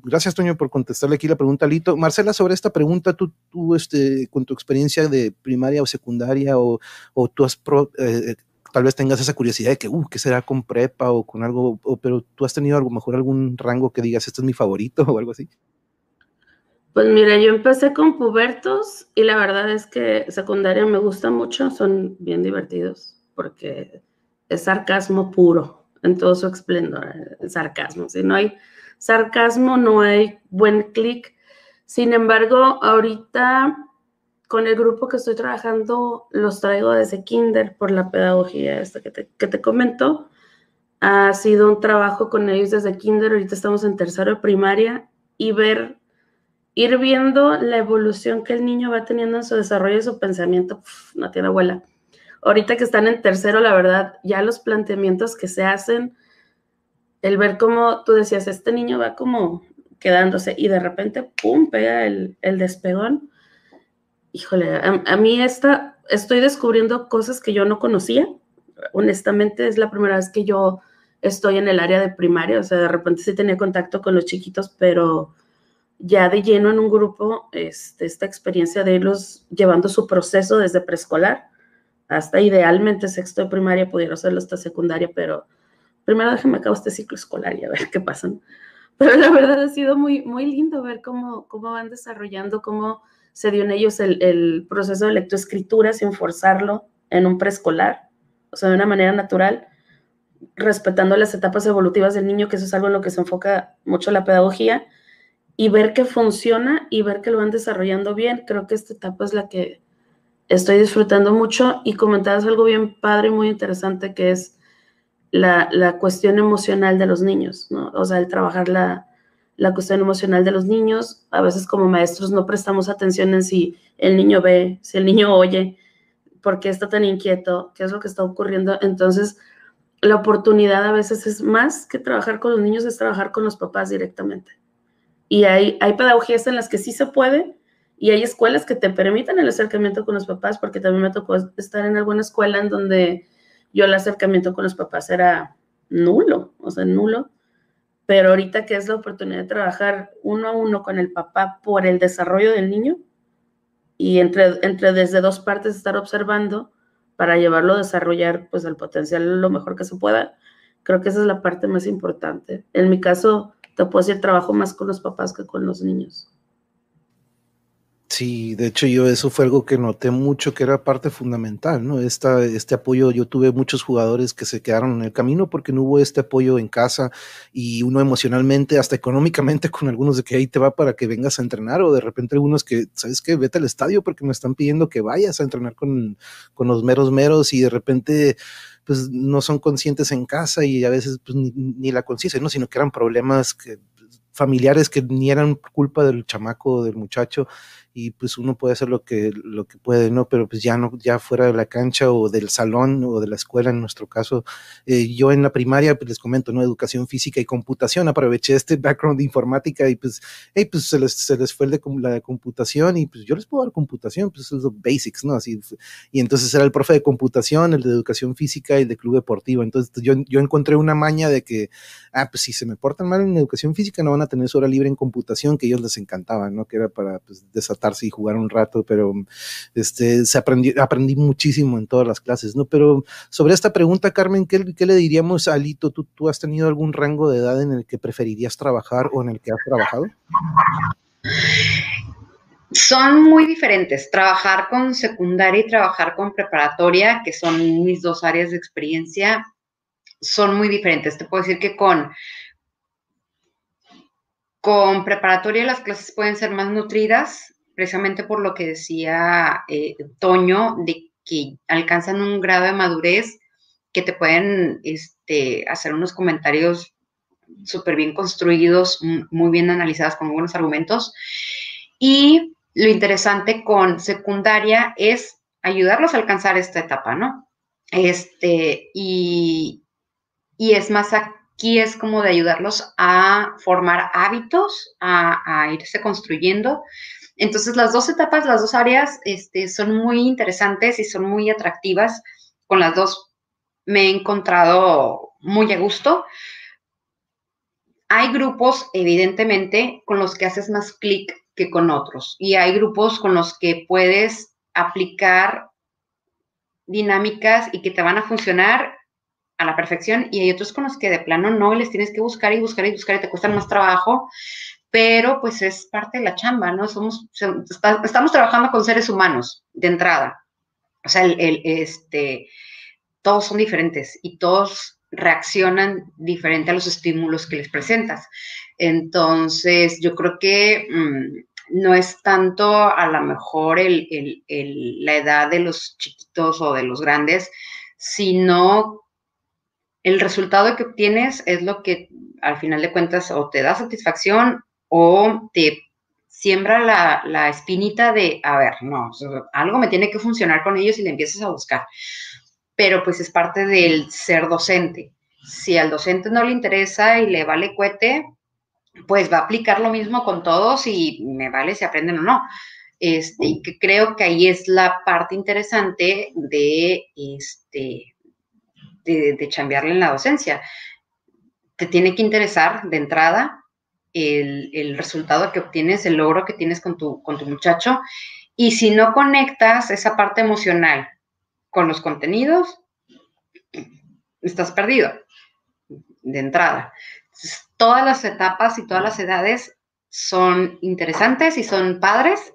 gracias, Toño, por contestarle aquí la pregunta, Lito. Marcela, sobre esta pregunta, tú, tú este, con tu experiencia de primaria o secundaria, o, o tú has eh, tal vez tengas esa curiosidad de que, uh, ¿qué será con prepa o con algo? pero tú has tenido a lo mejor algún rango que digas, este es mi favorito [LAUGHS] o algo así. Pues mira, yo empecé con pubertos y la verdad es que secundaria me gusta mucho, son bien divertidos porque es sarcasmo puro en todo su esplendor, sarcasmo. Si no hay sarcasmo, no hay buen clic. Sin embargo, ahorita con el grupo que estoy trabajando los traigo desde kinder por la pedagogía esta que te, que te comento. Ha sido un trabajo con ellos desde kinder, ahorita estamos en tercero de primaria y ver, ir viendo la evolución que el niño va teniendo en su desarrollo y su pensamiento, no tiene abuela. Ahorita que están en tercero, la verdad, ya los planteamientos que se hacen, el ver cómo tú decías, este niño va como quedándose y de repente, ¡pum!, pega el, el despegón. Híjole, a, a, mí esta, estoy descubriendo cosas que yo no conocía. Honestamente, es la primera vez que yo estoy en el área de primaria, o sea, de repente sí tenía contacto con los chiquitos, pero ya de lleno en un grupo, este, esta experiencia de irlos llevando su proceso desde preescolar hasta idealmente sexto de primaria, pudiera hacerlo hasta secundaria, pero primero déjenme acabar este ciclo escolar y a ver qué pasa. Pero la verdad ha sido muy, muy lindo ver cómo, cómo van desarrollando, cómo se dio en ellos el, el proceso de lectoescritura sin forzarlo en un preescolar, o sea, de una manera natural, respetando las etapas evolutivas del niño, que eso es algo en lo que se enfoca mucho la pedagogía, y ver que funciona y ver que lo van desarrollando bien. Creo que esta etapa es la que estoy disfrutando mucho y comentabas algo bien padre y muy interesante que es la, la, cuestión emocional de los niños, ¿no? O sea, el trabajar la, la cuestión emocional de los niños. A veces como maestros no prestamos atención en si el niño ve, si el niño oye, por qué está tan inquieto, qué es lo que está ocurriendo. Entonces, la oportunidad a veces es más que trabajar con los niños, es trabajar con los papás directamente. Y hay, hay pedagogías en las que sí se puede, y hay escuelas que te permiten el acercamiento con los papás, porque también me tocó estar en alguna escuela en donde yo el acercamiento con los papás era nulo, o sea, nulo. Pero ahorita que es la oportunidad de trabajar uno a uno con el papá por el desarrollo del niño y entre, entre desde dos partes estar observando para llevarlo a desarrollar pues el potencial lo mejor que se pueda, creo que esa es la parte más importante. En mi caso, te puedo decir, trabajo más con los papás que con los niños. Sí, de hecho yo eso fue algo que noté mucho que era parte fundamental, ¿no? Esta, este apoyo, yo tuve muchos jugadores que se quedaron en el camino porque no hubo este apoyo en casa y uno emocionalmente, hasta económicamente [LAUGHS] con algunos de que ahí te va para que vengas a entrenar o de repente algunos que, ¿sabes qué? Vete al estadio porque me están pidiendo que vayas a entrenar con, con los meros meros y de repente pues no son conscientes en casa y a veces pues, ni, la conciencia, ¿no? Sino que eran problemas que familiares que ni eran culpa del chamaco o del muchacho y pues uno puede hacer lo que, lo que puede, ¿no? Pero pues ya no, ya fuera de la cancha o del salón o de la escuela en nuestro caso. Eh, yo en la primaria, pues les comento, ¿no? Educación física y computación, aproveché este [LAUGHS] background de informática y pues, hey, pues se les, se les fue el de la computación y pues yo les puedo dar computación, pues es los basics, ¿no? Así, y entonces era el profe de computación, el de educación física y el de club deportivo. Entonces yo, yo encontré una maña de que, ah, pues si se me portan mal en educación física, no van a tener su hora libre en computación, que ellos les encantaba, ¿no? Que era para pues, desatar y jugar un rato, pero este, se aprendió, aprendí muchísimo en todas las clases, ¿no? Pero sobre esta pregunta, Carmen, ¿qué, qué le diríamos a Alito? ¿Tú, ¿Tú has tenido algún rango de edad en el que preferirías trabajar o en el que has trabajado? Son muy diferentes. Trabajar con secundaria y trabajar con preparatoria, que son mis dos áreas de experiencia, son muy diferentes. Te puedo decir que con con preparatoria las clases pueden ser más nutridas, precisamente por lo que decía eh, Toño, de que alcanzan un grado de madurez que te pueden este, hacer unos comentarios súper bien construidos, muy bien analizados, con buenos argumentos. Y lo interesante con secundaria es ayudarlos a alcanzar esta etapa, ¿no? Este, y, y es más aquí es como de ayudarlos a formar hábitos, a irse construyendo entonces, las dos etapas, las dos áreas este, son muy interesantes y son muy atractivas. Con las dos me he encontrado muy a gusto. Hay grupos, evidentemente, con los que haces más clic que con otros. Y hay grupos con los que puedes aplicar dinámicas y que te van a funcionar a la perfección. Y hay otros con los que de plano no les tienes que buscar y buscar y buscar y te cuestan más trabajo pero pues es parte de la chamba, ¿no? Somos, estamos trabajando con seres humanos de entrada. O sea, el, este, todos son diferentes y todos reaccionan diferente a los estímulos que les presentas. Entonces, yo creo que mm, no es tanto a lo mejor el, la edad de los chiquitos o de los grandes, sino el resultado que obtienes es lo que al final de cuentas o te da satisfacción o te siembra la, la espinita de, a ver, no, algo me tiene que funcionar con ellos y le empiezas a buscar. Pero pues es parte del ser docente. Si al docente no le interesa y le vale cuete, pues va a aplicar lo mismo con todos y me vale si aprenden o no. Este, y que creo que ahí es la parte interesante de, este, de, de chambearle en la docencia. Te tiene que interesar de entrada el, el, resultado que obtienes, el logro que tienes con tu, con tu muchacho. Y si no conectas esa parte emocional con los contenidos, estás perdido de entrada. Todas las etapas y todas las edades son interesantes y son padres,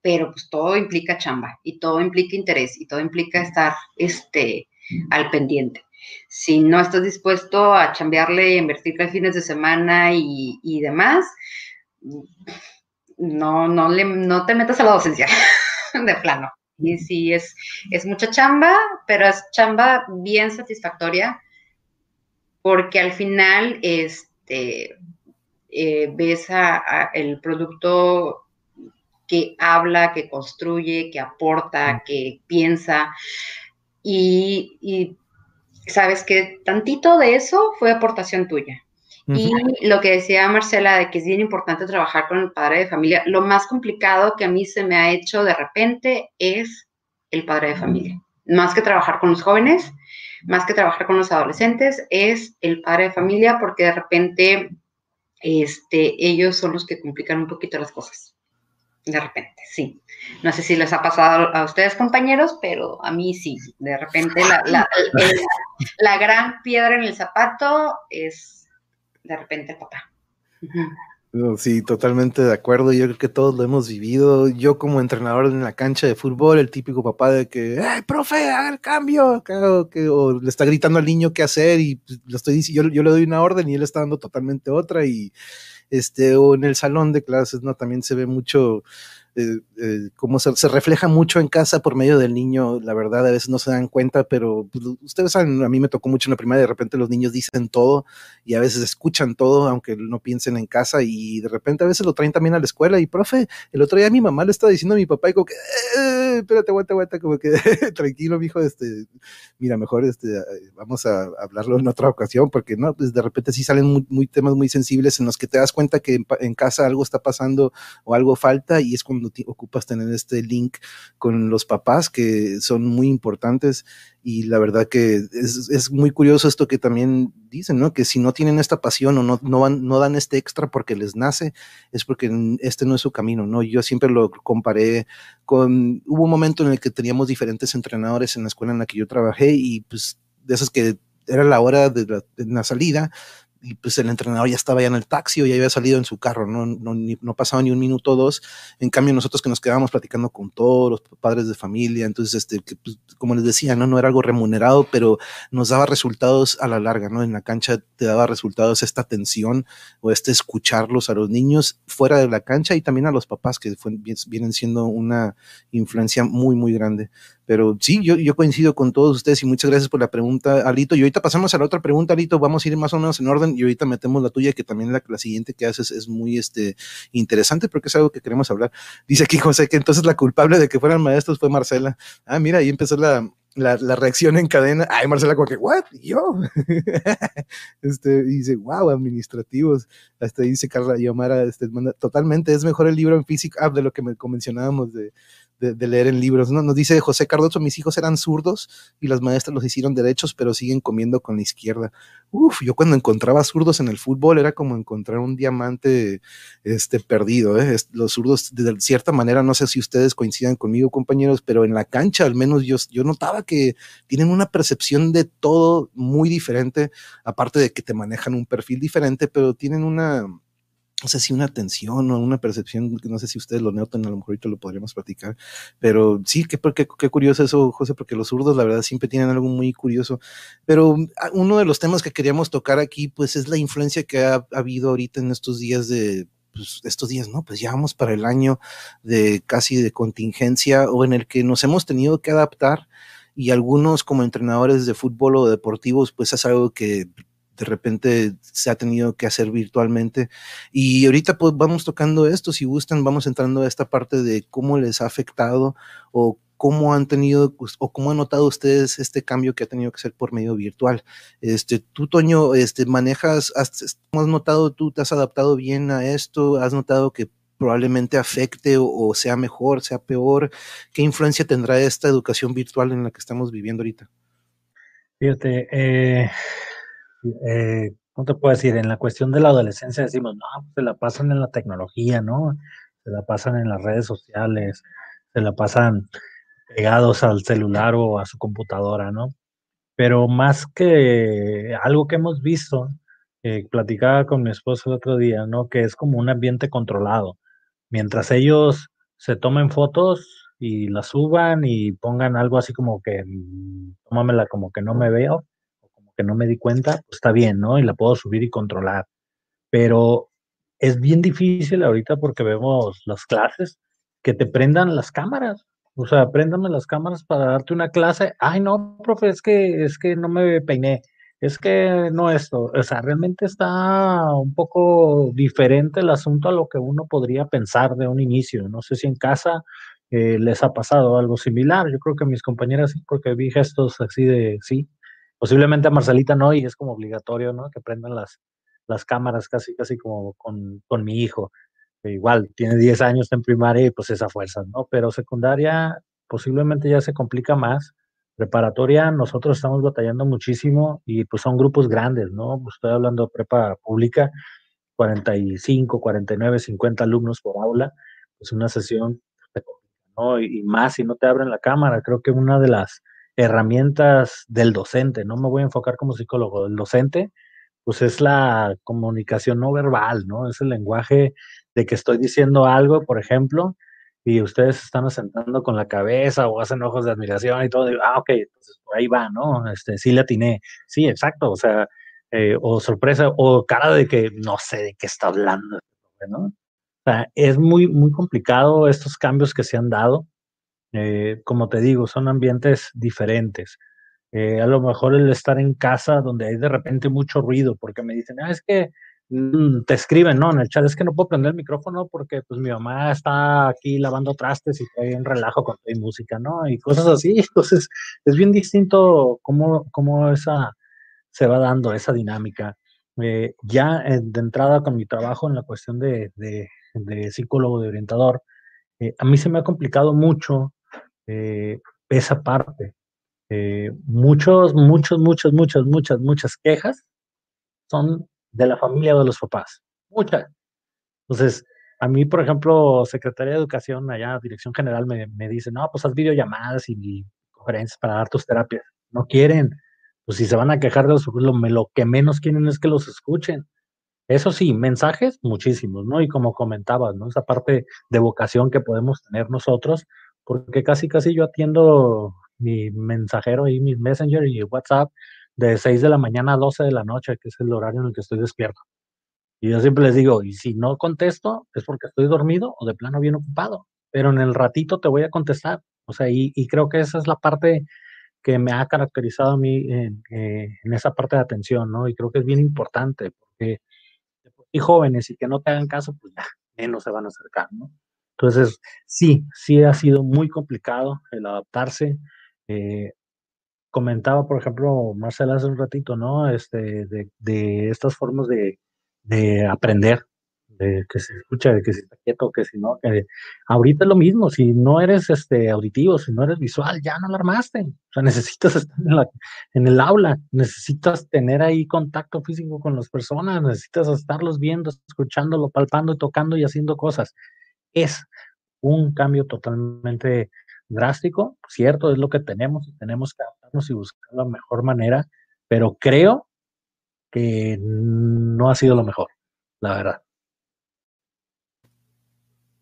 pero pues todo implica chamba y todo implica interés y todo implica estar este, al pendiente. Si no estás dispuesto a chambearle, invertir tres fines de semana y, y demás, no, no, le, no te metas a la docencia [LAUGHS] de plano. Y sí, es, es mucha chamba, pero es chamba bien satisfactoria porque al final este, eh, ves a, a el producto que habla, que construye, que aporta, que piensa. Y, y, sabes que tantito de eso fue aportación tuya. Uh -huh. Y lo que decía Marcela de que es bien importante trabajar con el padre de familia, lo más complicado que a mí se me ha hecho de repente es el padre de familia. Más que trabajar con los jóvenes, más que trabajar con los adolescentes, es el padre de familia porque de repente este, ellos son los que complican un poquito las cosas. De repente, sí. No sé si les ha pasado a ustedes, compañeros, pero a mí sí. De repente la, la, la, gran piedra en el zapato es de repente el papá. Sí, totalmente de acuerdo. Yo creo que todos lo hemos vivido. Yo como entrenador en la cancha de fútbol, el típico papá de que, ¡ay, profe, haga el cambio! Que, o le está gritando al niño qué hacer y pues, lo estoy yo, yo, le doy una orden y él está dando totalmente otra. Y este, o en el salón de clases, ¿no? También se ve mucho eh, eh, como se, refleja mucho en casa por medio del niño, la verdad, a veces no se dan cuenta, pero pues, ustedes saben, a mí me tocó mucho en la primaria, de repente los niños dicen todo y a veces escuchan todo, aunque no piensen en casa, y de repente a veces lo traen también a la escuela, y profe, el otro día mi mamá le estaba diciendo a mi papá, y como que, eh, espérate, aguanta, aguanta, como que, [LAUGHS] tranquilo, mijo, este, mira, mejor, este, vamos a hablarlo en otra ocasión, porque no, pues de repente sí salen muy, muy temas muy sensibles en los que te das cuenta que en, en casa algo está pasando o algo falta, y es cuando ocupas tener este link con los papás que son muy importantes y la verdad que es, es, muy curioso esto que también dicen, ¿no? Que si no tienen esta pasión o no, no, van, no dan este extra porque les nace, es porque este no es su camino, ¿no? Yo siempre lo comparé con, hubo un momento en el que teníamos diferentes entrenadores en la escuela en la que yo trabajé y pues de esas que era la hora de la, de la salida, y pues el entrenador ya estaba ya en el taxi o ya había salido en su carro, no, no, ni, no pasaba ni un minuto o dos. En cambio, nosotros que nos quedábamos platicando con todos los padres de familia, entonces, este, que, pues, como les decía, ¿no? no era algo remunerado, pero nos daba resultados a la larga, ¿no? En la cancha te daba resultados esta atención o este escucharlos a los niños fuera de la cancha y también a los papás, que vienen siendo una influencia muy, muy grande. Pero sí, yo, yo coincido con todos ustedes y muchas gracias por la pregunta, Alito. Y ahorita pasamos a la otra pregunta, Alito. Vamos a ir más o menos en orden y ahorita metemos la tuya, que también la, la siguiente que haces es muy este, interesante porque es algo que queremos hablar. Dice aquí José que entonces la culpable de que fueran maestros fue Marcela. Ah, mira, ahí empezó la, la, la, reacción en cadena. Ay, Marcela, como que, ¿what? ¿Yo? [LAUGHS] este, dice, wow, administrativos. Hasta dice Carla Yomara, este, totalmente es mejor el libro en Physics App de lo que me mencionábamos de, de, leer en libros. ¿no? Nos dice José Cardoso, mis hijos eran zurdos y las maestras los hicieron derechos, pero siguen comiendo con la izquierda. Uf, yo cuando encontraba zurdos en el fútbol era como encontrar un diamante este, perdido. ¿eh? Los zurdos, de cierta manera, no sé si ustedes coincidan conmigo, compañeros, pero en la cancha al menos yo, yo notaba que tienen una percepción de todo muy diferente, aparte de que te manejan un perfil diferente, pero tienen una, no sé si una atención o una percepción, no sé si ustedes lo notan, a lo mejor ahorita lo podríamos platicar, pero sí, qué, qué, qué curioso eso, José, porque los zurdos, la verdad, siempre tienen algo muy curioso. Pero uno de los temas que queríamos tocar aquí, pues es la influencia que ha, ha habido ahorita en estos días de pues, estos días, no, pues ya vamos para el año de casi de contingencia o en el que nos hemos tenido que adaptar y algunos como entrenadores de fútbol o deportivos, pues es algo que de repente se ha tenido que hacer virtualmente. Y ahorita pues vamos tocando esto, si gustan, vamos entrando a esta parte de cómo les ha afectado o cómo han tenido pues, o cómo han notado ustedes este cambio que ha tenido que ser por medio virtual. Este, tú, Toño, este, manejas, has, ¿cómo has notado tú, te has adaptado bien a esto? ¿Has notado que probablemente afecte o, o, sea mejor, sea peor? ¿Qué influencia tendrá esta educación virtual en la que estamos viviendo ahorita? Fíjate, eh, eh, ¿cómo te puedo decir? En la cuestión de la adolescencia decimos, no, pues se la pasan en la tecnología, ¿no? Se la pasan en las redes sociales, se la pasan pegados al celular o a su computadora, ¿no? Pero más que algo que hemos visto, eh, platicaba con mi esposo el otro día, ¿no? Que es como un ambiente controlado. Mientras ellos se tomen fotos y las suban y pongan algo así como que, mm, tómamela como que no me veo, que no me di cuenta, pues está bien, ¿no? Y la puedo subir y controlar. Pero es bien difícil ahorita porque vemos las clases que te prendan las cámaras. O sea, préndame las cámaras para darte una clase. Ay, no, profe, es que, es que no me peiné. Es que no esto. O sea, realmente está un poco diferente el asunto a lo que uno podría pensar de un inicio. No sé si en casa eh, les ha pasado algo similar. Yo creo que mis compañeras sí, porque vi gestos así de sí. Posiblemente a Marcelita no, y es como obligatorio, ¿no? Que prendan las, las cámaras casi, casi como con, con mi hijo igual tiene 10 años en primaria y pues esa fuerza, ¿no? Pero secundaria posiblemente ya se complica más. Preparatoria, nosotros estamos batallando muchísimo y pues son grupos grandes, ¿no? Pues, estoy hablando de prepa pública, 45, 49, 50 alumnos por aula, pues una sesión, ¿no? Y, y más si no te abren la cámara, creo que una de las herramientas del docente, no me voy a enfocar como psicólogo, del docente, pues es la comunicación no verbal, ¿no? Es el lenguaje de que estoy diciendo algo, por ejemplo, y ustedes están asentando con la cabeza o hacen ojos de admiración y todo, y, ah, ok, entonces por ahí va, ¿no? Este, sí le atiné, sí, exacto, o sea, eh, o sorpresa, o cara de que no sé de qué está hablando, ¿no? O sea, es muy, muy complicado estos cambios que se han dado. Eh, como te digo, son ambientes diferentes. Eh, a lo mejor el estar en casa donde hay de repente mucho ruido, porque me dicen, ah, es que Mm, te escriben, ¿no? En el chat es que no puedo prender el micrófono porque pues mi mamá está aquí lavando trastes y hay un relajo con mi música, ¿no? Y cosas así. [LAUGHS] Entonces, es bien distinto cómo, cómo esa se va dando esa dinámica. Eh, ya de entrada con mi trabajo en la cuestión de, de, psicólogo, de orientador, eh, a mí se me ha complicado mucho eh, esa parte. muchos, muchos, muchos, muchas, muchas, muchas quejas son de la familia o de los papás. Muchas. Entonces, a mí, por ejemplo, Secretaría de Educación, allá, Dirección General, me, me dice, no, pues haz videollamadas y conferencias para dar tus terapias. No quieren. Pues si se van a quejar de los lo, lo que menos quieren es que los escuchen. Eso sí, mensajes, muchísimos, ¿no? Y como comentabas, ¿no? Esa parte de vocación que podemos tener nosotros, porque casi, casi yo atiendo mi mensajero y mi messenger y WhatsApp de 6 de la mañana a 12 de la noche, que es el horario en el que estoy despierto. Y yo siempre les digo, y si no contesto, es porque estoy dormido o de plano bien ocupado, pero en el ratito te voy a contestar. O sea, y, y creo que esa es la parte que me ha caracterizado a mí en, eh, en, esa parte de atención, ¿no? Y creo que es bien importante, porque y jóvenes y que no te hagan caso, pues ya menos se van a acercar, ¿no? Entonces, sí, sí ha sido muy complicado el adaptarse. Eh, comentaba, por ejemplo, Marcela hace un ratito, ¿no? Este, de, de estas formas de, de, aprender, de que se escucha, de que se está quieto, que si no, que ahorita es lo mismo, si no eres este, auditivo, si no eres visual, ya no la armaste. O sea, [LAUGHS] necesitas estar en, la, en el aula, necesitas tener ahí contacto físico con las personas, necesitas estarlos viendo, escuchándolo, palpando tocando y haciendo cosas. Es un cambio totalmente drástico, cierto, es lo que tenemos, tenemos que adaptarnos y buscar la mejor manera, pero creo que no ha sido lo mejor, la verdad.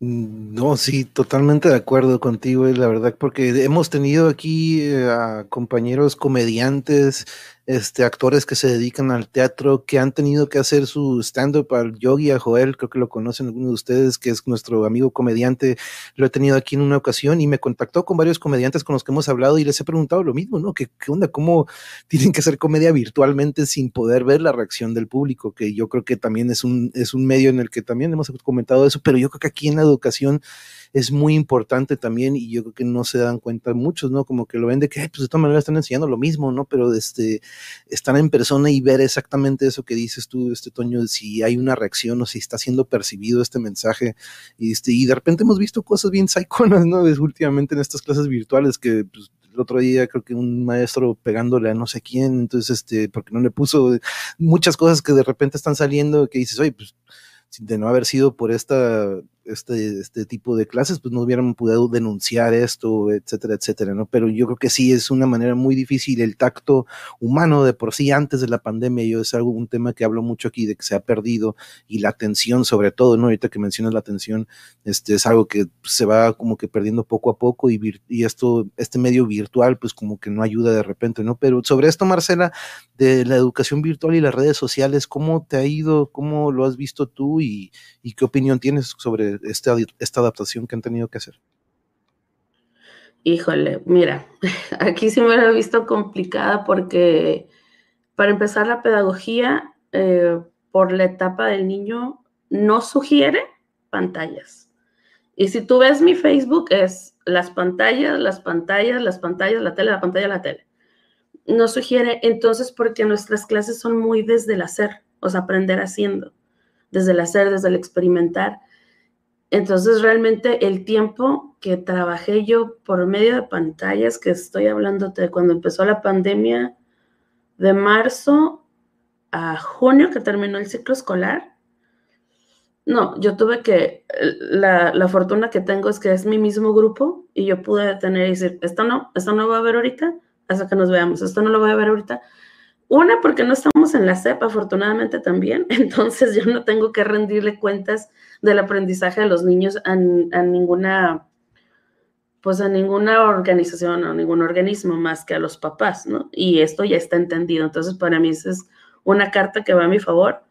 Mm, no, sí, totalmente de acuerdo contigo, la verdad, porque hemos tenido aquí eh, a compañeros comediantes, este, actores que se dedican al teatro, que han tenido que hacer su stand-up al Yogi, a Joel, creo que lo conocen algunos de ustedes, que es nuestro amigo comediante, lo he tenido aquí en una ocasión y me contactó con varios comediantes con los que hemos hablado y les he preguntado lo mismo, ¿no? ¿Qué, qué onda? ¿Cómo [LAUGHS] tienen que hacer comedia virtualmente sin poder ver la reacción del público? Que yo creo que también es un, es un medio en el que también hemos comentado eso, pero yo creo que aquí en la educación es muy importante también y yo creo que no se dan cuenta muchos, ¿no? Como que lo ven de que, pues de todas maneras están enseñando lo mismo, ¿no? Pero este, estar en persona y ver exactamente eso que dices tú, este Toño, si hay una reacción o si está siendo percibido este mensaje y, este, y de repente hemos visto cosas bien psiconas, ¿no? Últimamente en estas clases virtuales que pues, el otro día creo que un maestro pegándole a no sé quién, entonces, este, porque no le puso muchas cosas que de repente están saliendo que dices, oye, pues de no haber sido por esta este, este tipo de clases, pues no hubieran podido denunciar esto, etcétera, etcétera, ¿no? Pero yo creo que sí es una manera muy difícil el tacto humano de por sí antes de la pandemia, yo es algo, un tema que hablo mucho aquí de que se ha perdido y la atención sobre todo, ¿no? Ahorita que mencionas la atención, este es algo que se va como que perdiendo poco a poco y, y esto, este medio virtual, pues como que no ayuda de repente, ¿no? Pero sobre esto, Marcela, de la educación virtual y las redes sociales, ¿cómo te ha ido? ¿Cómo lo has visto tú y, y qué opinión tienes sobre esta, esta adaptación que han tenido que hacer? Híjole, mira, [LAUGHS] aquí sí me lo he visto complicada porque para empezar la pedagogía eh, por la etapa del niño no sugiere pantallas. Y si tú ves mi Facebook es las pantallas, las pantallas, las pantallas, la tele, la pantalla, la tele. No sugiere entonces porque nuestras clases son muy desde el hacer, o sea, aprender haciendo, desde el hacer, desde el experimentar. Entonces, realmente el tiempo que trabajé yo por medio de pantallas, que estoy hablando de cuando empezó la pandemia, de marzo a junio, que terminó el ciclo escolar, no, yo tuve que, la, la, fortuna que tengo es que es mi mismo grupo y yo pude detener y decir, esto no, esto no va a haber ahorita, hasta que nos veamos, esto no lo voy a ver ahorita. Una, porque no estamos en la CEP, afortunadamente también, [LAUGHS] entonces yo no tengo que rendirle cuentas del aprendizaje de los niños a, ninguna, pues a ninguna organización o ningún organismo más que a los papás, ¿no? Y esto ya está entendido. Entonces, para mí esa es una carta que va a mi favor.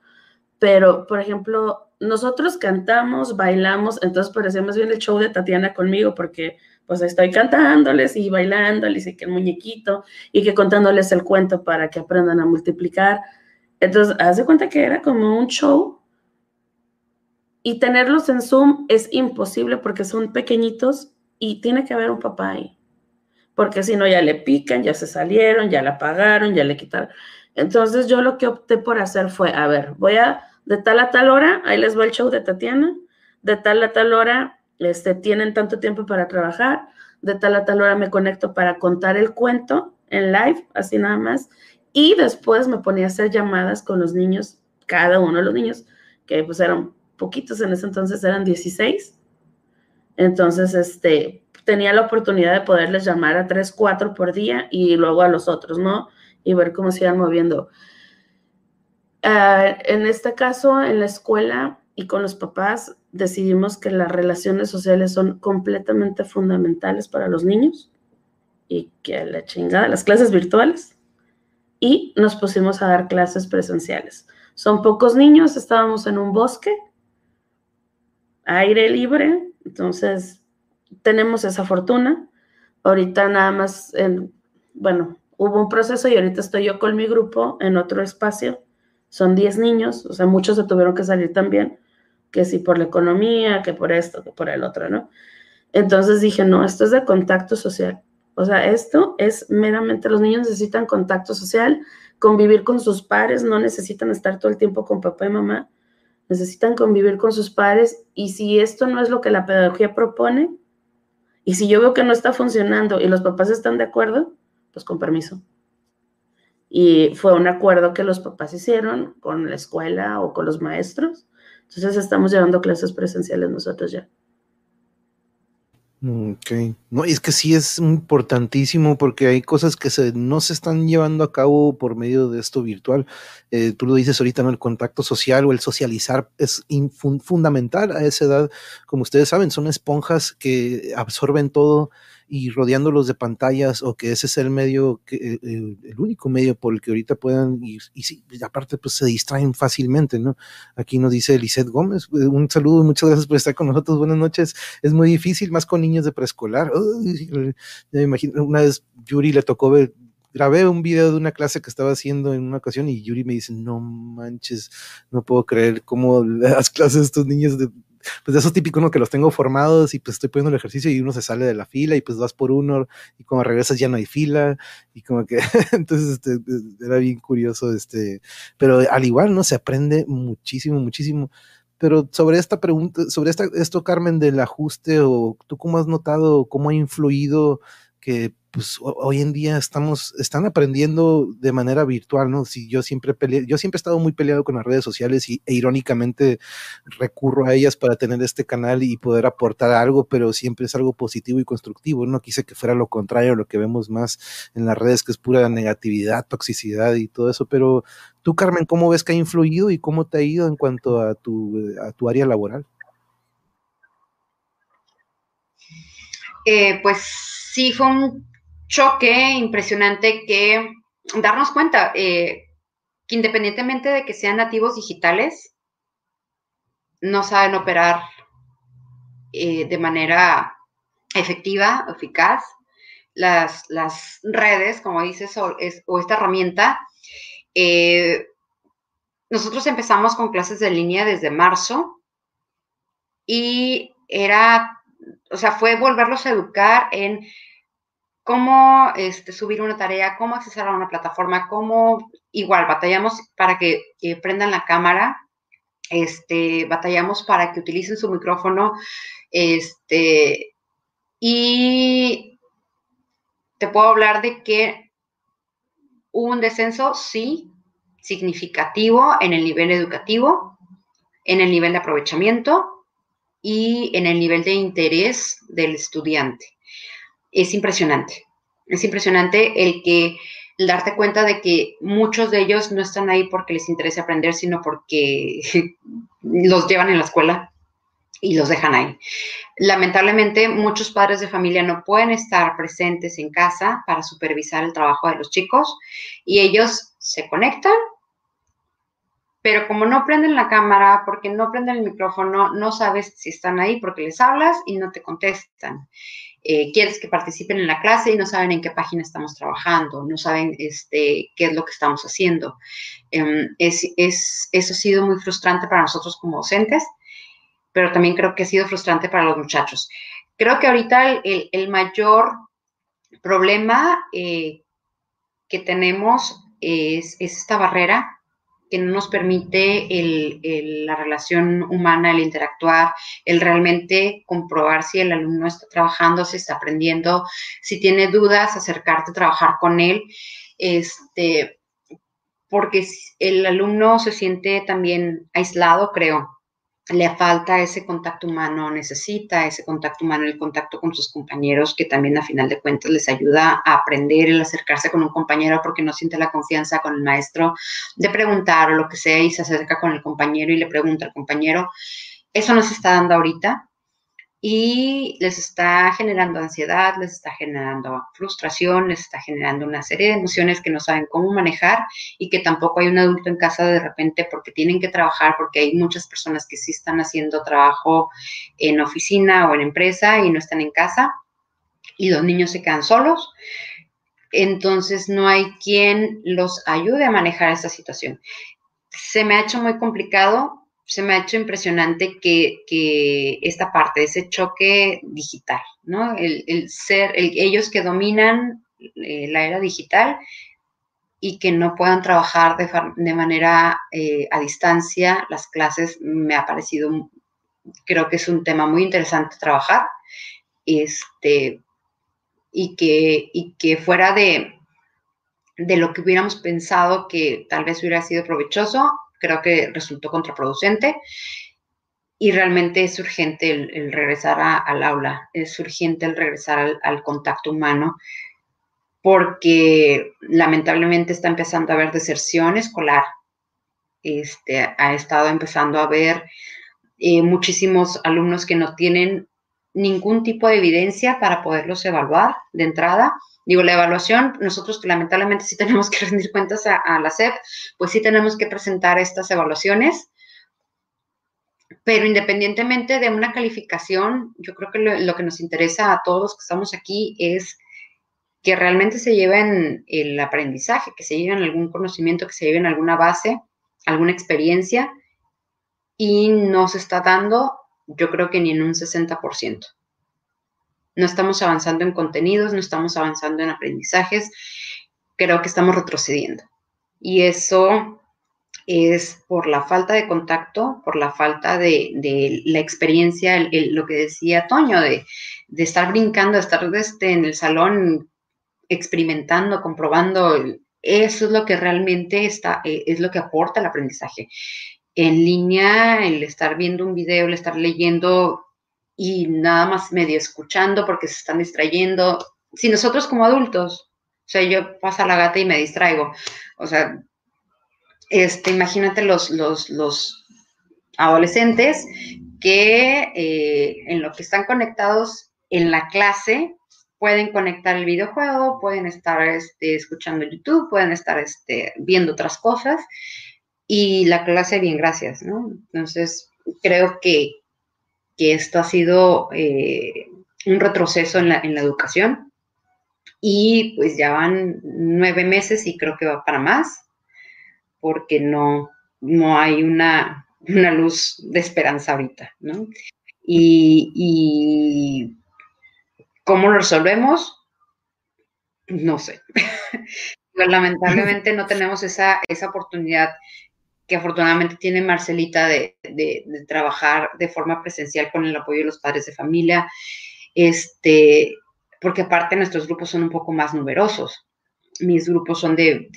Pero, por ejemplo, nosotros cantamos, bailamos, entonces parecía más bien el show de Tatiana conmigo, porque pues estoy cantándoles y bailándoles y que el muñequito y que contándoles el cuento para que aprendan a multiplicar. Entonces, haz de cuenta que era como un show y tenerlos en Zoom es imposible porque son pequeñitos y tiene que haber un papá ahí. Porque si no, ya le pican, ya se salieron, ya la apagaron, ya le quitaron. Entonces yo lo que opté por hacer fue, a ver, voy a, de tal a tal hora, ahí les va el show de Tatiana, de tal a tal hora, este, tienen tanto tiempo para trabajar, de tal a tal hora me conecto para contar el cuento en live, así nada más, y después me ponía a hacer llamadas con los niños, cada uno de los niños, que pues eran poquitos en ese entonces, eran 16. Entonces, este, tenía la oportunidad de poderles llamar a 3, 4 por día y luego a los otros, ¿no? Y ver cómo se iban moviendo. Uh, en este caso, en la escuela y con los papás, decidimos que las relaciones sociales son completamente fundamentales para los niños y que la chingada, las clases virtuales. Y nos pusimos a dar clases presenciales. Son pocos niños, estábamos en un bosque aire libre, entonces tenemos esa fortuna. Ahorita nada más, en, bueno, hubo un proceso y ahorita estoy yo con mi grupo en otro espacio. Son 10 niños, o sea, muchos se tuvieron que salir también, que si por la economía, que por esto, que por el otro, ¿no? Entonces dije, no, esto es de contacto social. O sea, esto es meramente, los niños necesitan contacto social, convivir con sus pares, no necesitan estar todo el tiempo con papá y mamá necesitan convivir con sus padres y si esto no es lo que la pedagogía propone, y si yo veo que no está funcionando y los papás están de acuerdo, pues con permiso. Y fue un acuerdo que los papás hicieron con la escuela o con los maestros. Entonces estamos llevando clases presenciales nosotros ya. Ok, no, es que sí es importantísimo porque hay cosas que se, no se están llevando a cabo por medio de esto virtual. Eh, tú lo dices ahorita, ¿no? El contacto social o el socializar es fundamental a esa edad. Como ustedes saben, son esponjas que absorben todo y rodeándolos de pantallas o que ese es el medio, que, eh, el, único medio por el que ahorita puedan ir. Y sí, aparte pues se distraen fácilmente, ¿no? Aquí nos dice Lisette Gómez, eh, un saludo, muchas gracias por estar con nosotros, buenas noches. Es muy difícil, más con niños de preescolar. Ya me imagino, una vez Yuri le tocó ver grabé un video de una clase que estaba haciendo en una ocasión y Yuri me dice, no manches, no puedo creer cómo las clases de estos niños de, pues de esos típicos, ¿no? Que los tengo formados y pues estoy poniendo el ejercicio y uno se sale de la fila y pues vas por uno y cuando regresas ya no hay fila y como que, [LAUGHS] entonces este, era bien curioso, este, pero al igual, ¿no? Se aprende muchísimo, muchísimo. Pero sobre esta pregunta, sobre esta, esto, Carmen, del ajuste, o tú cómo has notado, cómo ha influido que pues hoy en día estamos, están aprendiendo de manera virtual, ¿no? Si yo siempre peleé, yo siempre he estado muy peleado con las redes sociales y, e irónicamente recurro a ellas para tener este canal y poder aportar algo, pero siempre es algo positivo y constructivo. No quise que fuera lo contrario, lo que vemos más en las redes, que es pura negatividad, toxicidad y todo eso. Pero tú, Carmen, ¿cómo ves que ha influido y cómo te ha ido en cuanto a tu, a tu área laboral? Eh, pues sí, fue un choque impresionante que darnos cuenta eh, que independientemente de que sean nativos digitales, no saben operar eh, de manera efectiva, eficaz, las, las redes, como dices, o, es, o esta herramienta. Eh, nosotros empezamos con clases de línea desde marzo y era, o sea, fue volverlos a educar en cómo este, subir una tarea, cómo acceder a una plataforma, cómo, igual, batallamos para que prendan la cámara, este, batallamos para que utilicen su micrófono, este, y te puedo hablar de que hubo un descenso, sí, significativo en el nivel educativo, en el nivel de aprovechamiento y en el nivel de interés del estudiante es impresionante. Es impresionante el que darte cuenta de que muchos de ellos no están ahí porque les interesa aprender, sino porque [LAUGHS] los llevan en la escuela y los dejan ahí. Lamentablemente, muchos padres de familia no pueden estar presentes en casa para supervisar el trabajo de los chicos y ellos se conectan, pero como no prenden la cámara, porque no prenden el micrófono, no sabes si están ahí porque les hablas y no te contestan. Eh, quieres que participen en la clase y no saben en qué página estamos trabajando, no saben este, qué es lo que estamos haciendo. Em, es, eso ha sido muy frustrante para nosotros como docentes, pero también creo que ha sido frustrante para los muchachos. Creo que ahorita el, mayor problema eh, que tenemos es, es esta barrera que no nos permite la relación humana, el interactuar, el realmente comprobar si el alumno está trabajando, si está aprendiendo, si tiene dudas, acercarte a trabajar con él, este, porque el alumno se siente también aislado, creo, le falta ese contacto humano, necesita ese contacto humano, el contacto con sus compañeros, que también a final de cuentas les ayuda a aprender, el acercarse con un compañero porque no siente la confianza con el maestro de preguntar o lo que sea y se acerca con el compañero y le pregunta al compañero. Eso no se está dando ahorita y les está generando ansiedad, les está generando frustración, les está generando una serie de emociones que no saben cómo manejar y que tampoco hay un adulto en casa de repente porque tienen que trabajar, porque hay muchas personas que sí están haciendo trabajo en oficina o en empresa y no están en casa y los niños se quedan solos. Entonces no hay quien los ayude a manejar esa situación. Se me ha hecho muy complicado se me ha hecho impresionante que, esta parte, ese choque digital, ¿no? El, ser, ellos que dominan eh, la era digital y que no puedan trabajar de, manera eh, a distancia las clases, me ha parecido, creo que es un tema muy interesante trabajar, este, y que, y que fuera de, de lo que hubiéramos pensado que tal vez hubiera sido provechoso, creo que resultó contraproducente y realmente es urgente el, regresar al aula, es urgente el regresar al, contacto humano porque lamentablemente está empezando a haber deserción escolar, este, ha estado empezando a haber eh, muchísimos alumnos que no tienen ningún tipo de evidencia para poderlos evaluar de entrada. Digo, la evaluación, nosotros lamentablemente sí [LAUGHS] tenemos que rendir cuentas a, la SEP, pues sí tenemos que presentar estas evaluaciones, pero independientemente de una calificación, yo creo que lo, que nos interesa a todos que estamos aquí es que realmente se lleven el aprendizaje, que se lleven algún conocimiento, que se lleven alguna base, alguna experiencia, y no se está dando, yo creo que ni en un 60%. No estamos avanzando en contenidos, no estamos avanzando en aprendizajes, creo que estamos retrocediendo. Y eso es por la falta de contacto, por la falta de, la experiencia, lo que decía Toño, de, estar brincando, de estar este, en el salón experimentando, comprobando. Eso es lo que realmente está, eh, es lo que aporta el aprendizaje. En línea, el estar viendo un video, el estar leyendo y nada más medio escuchando porque se están distrayendo. Si nosotros como adultos, o sea, yo paso a la gata y me distraigo, o sea, este, imagínate los, los, los adolescentes que eh, en lo que están conectados en la clase pueden conectar el videojuego, pueden estar este, escuchando YouTube, pueden estar este, viendo otras cosas y la clase bien, gracias, ¿no? Entonces, creo que que esto ha sido eh, un retroceso en la, educación y pues ya van nueve meses y creo que va para más porque no, no hay una, luz de esperanza ahorita, ¿no? Y, ¿cómo lo resolvemos? No sé. [LAUGHS] lamentablemente no tenemos esa, esa oportunidad que afortunadamente tiene Marcelita de, trabajar de forma presencial con el apoyo de los padres de familia, este, porque aparte nuestros grupos son un poco más numerosos. Mis grupos son de,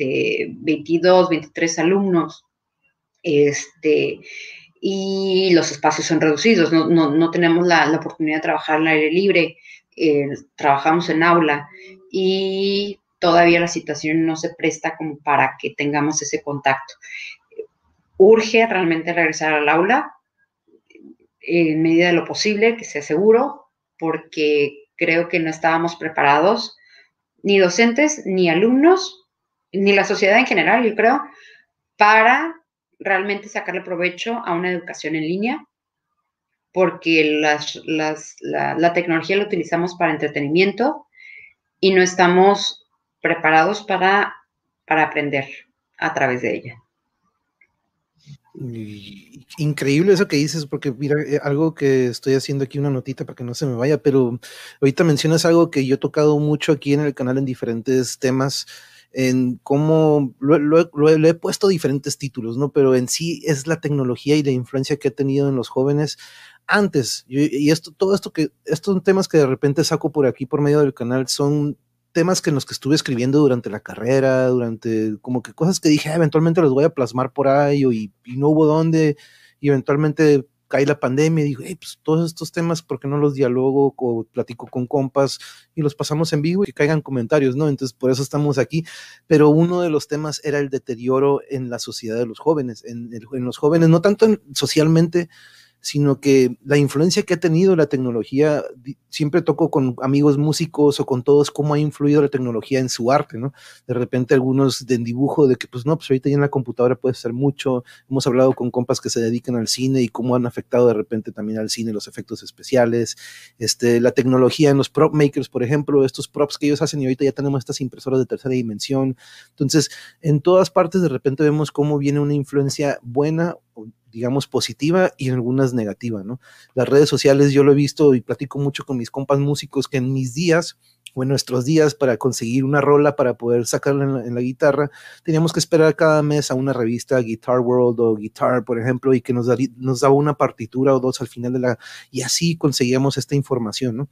22, 23 alumnos, este, y los espacios son reducidos, no, tenemos la, oportunidad de trabajar al aire libre, eh, trabajamos en aula y todavía la situación no se presta como para que tengamos ese contacto urge realmente regresar al aula en medida de lo posible, que sea seguro, porque creo que no estábamos preparados, ni docentes, ni alumnos, ni la sociedad en general, yo creo, para realmente sacarle provecho a una educación en línea, porque la, tecnología la utilizamos para entretenimiento y no estamos preparados para, para aprender a través de ella. Increíble eso que dices, porque mira, eh, algo que estoy haciendo aquí una notita para que no se me vaya, pero ahorita mencionas algo que yo he tocado mucho aquí en el canal en diferentes temas, en cómo lo, he puesto diferentes títulos, ¿no? Pero en sí es la tecnología y la influencia que ha tenido en los jóvenes antes. y esto, todo esto que, estos temas que de repente saco por aquí por medio del canal son temas que en los que estuve escribiendo durante la carrera, durante como que cosas que dije, ah, eventualmente los voy a plasmar por ahí y, no hubo dónde, y eventualmente cae la pandemia y digo, pues todos estos temas, ¿por qué no los dialogo o platico con compas y los pasamos en vivo y que caigan comentarios, ¿no? Entonces, por eso estamos aquí. Pero uno de los temas era el deterioro en la sociedad de los jóvenes, en, en los jóvenes, no tanto socialmente, sino que la influencia que ha tenido la tecnología, siempre toco con amigos músicos o con todos cómo ha influido la tecnología en su arte, ¿no? De repente algunos de dibujo, de que pues no, pues ahorita ya en la computadora puede ser mucho, hemos hablado con compas que se dedican al cine y cómo han afectado de repente también al cine los efectos especiales, este, la tecnología en los prop makers, por ejemplo, estos props que ellos hacen y ahorita ya tenemos estas impresoras de tercera dimensión, entonces en todas partes de repente vemos cómo viene una influencia buena digamos, positiva y algunas negativa, ¿no? Las redes sociales yo lo he visto y platico mucho con mis compas músicos que en mis días o en nuestros días para conseguir una rola para poder sacarla en la, guitarra, teníamos que esperar cada mes a una revista Guitar World o Guitar, por ejemplo, y que nos, nos daba una partitura o dos al final de la... y así conseguíamos esta información, ¿no?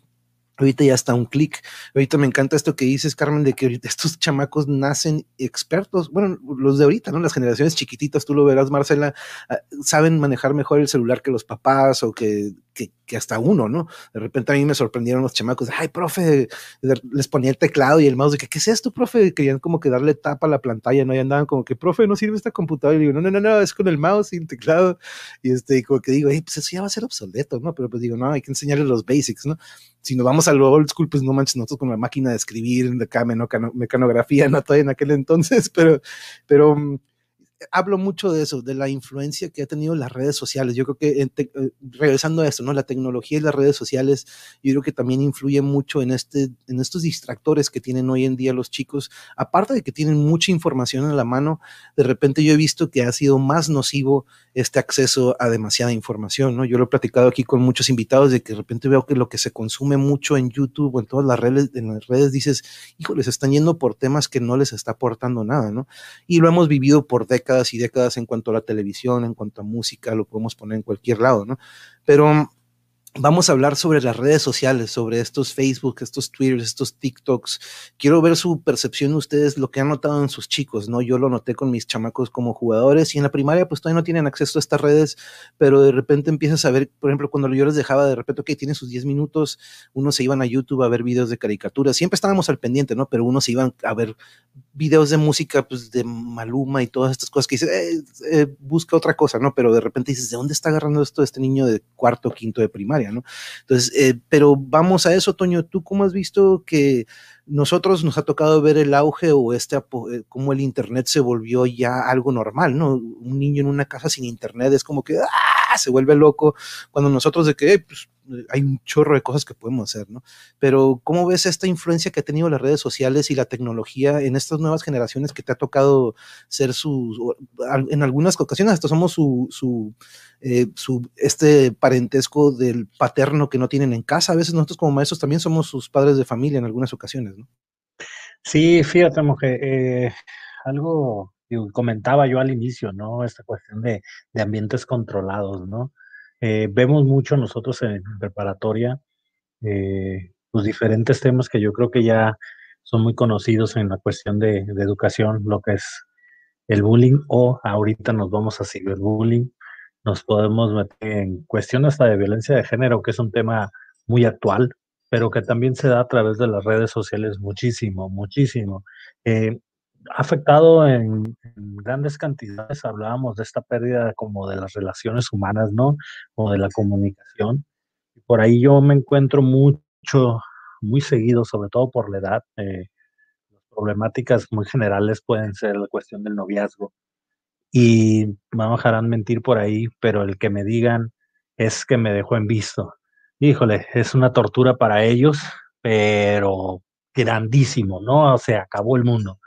Ahorita ya está un clic. Ahorita me encanta esto que dices, Carmen, de que ahorita estos chamacos nacen expertos. Bueno, los de ahorita, ¿no? Las generaciones chiquititas, tú lo verás, Marcela, ah, saben manejar mejor el celular que los papás o que que, que, hasta uno, ¿no? De repente a mí me sorprendieron los chamacos, ay, profe, les ponía el teclado y el mouse, de que, ¿qué es esto, profe? Querían como que darle tapa a la pantalla, ¿no? Y andaban como que, profe, no sirve esta computadora. Y digo, no, no, no, no, es con el mouse y el teclado. Y este, como que digo, pues eso ya va a ser obsoleto, ¿no? Pero pues digo, no, hay que enseñarles los basics, ¿no? Si nos vamos a old school, pues no manches, nosotros con la máquina de escribir, de acá, mecanografía, no todavía en aquel entonces, [LAUGHS] pero, pero mm, hablo mucho de eso, de la influencia que ha tenido las redes sociales. Yo creo que, eh, regresando a esto, ¿no? La tecnología y las redes sociales, yo creo que también influye mucho en, este, en estos distractores que tienen hoy en día los chicos. Aparte de que tienen mucha información en la mano, de repente yo he visto que ha sido más nocivo este acceso a demasiada información, ¿no? Yo lo he platicado aquí con muchos invitados de que de repente veo que lo que se consume mucho en YouTube o en todas las redes, en las redes dices, híjole, se están yendo por temas que no les está aportando nada, ¿no? Y lo hemos vivido por décadas y décadas en cuanto a la televisión, en cuanto a música, lo podemos poner en cualquier lado, ¿no? Pero Vamos a hablar sobre las redes sociales, sobre estos Facebook, estos Twitter, estos TikToks. Quiero ver su percepción de ustedes, lo que han notado en sus chicos, ¿no? Yo lo noté con mis chamacos como jugadores y en la primaria pues todavía no tienen acceso a estas redes, pero de repente empiezas a ver, por ejemplo, cuando yo les dejaba de repente, que tienen sus 10 minutos, unos se iban a YouTube a ver videos de caricaturas, siempre estábamos al pendiente, ¿no? Pero unos se iban a ver videos de música, pues de Maluma y todas estas cosas que dices, eh, eh, busca otra cosa, ¿no? Pero de repente dices, ¿de dónde está agarrando esto este niño de cuarto quinto de primaria, Entonces, eh, pero vamos a eso, Toño, ¿tú cómo has visto que nosotros nos ha tocado ver el auge o este, cómo el Internet se volvió ya algo normal, ¿no? Un niño en una casa sin Internet es como que, ¡ah! se vuelve loco, cuando nosotros de que, pues, hay un chorro de cosas que podemos hacer, ¿no? Pero ¿cómo ves esta influencia que ha tenido las redes sociales y la tecnología en estas nuevas generaciones que te ha tocado ser su, en algunas ocasiones hasta somos su, su, eh, su, este parentesco del paterno que no tienen en casa? A veces nosotros como maestros también somos sus padres de familia en algunas ocasiones, ¿no? Sí, fíjate, mujer, eh, algo comentaba yo al inicio, ¿no? Esta cuestión de, de ambientes controlados, ¿no? Eh, vemos mucho nosotros en preparatoria eh, los diferentes temas que yo creo que ya son muy conocidos en la cuestión de, educación, lo que es el bullying o ahorita nos vamos a ciberbullying, nos podemos meter en cuestión hasta de violencia de género, que es un tema muy actual, pero que también se da a través de las redes sociales muchísimo, muchísimo. Eh, afectado en, grandes cantidades. Hablábamos de esta pérdida como de las relaciones humanas, ¿no? O de la comunicación. Por ahí yo me encuentro mucho, muy seguido, sobre todo por la edad. Eh, las problemáticas muy generales pueden ser la cuestión del noviazgo. Y me dejarán mentir por ahí, pero el que me digan es que me dejó en visto. Híjole, es una tortura para ellos, pero grandísimo, ¿no? O sea, acabó el mundo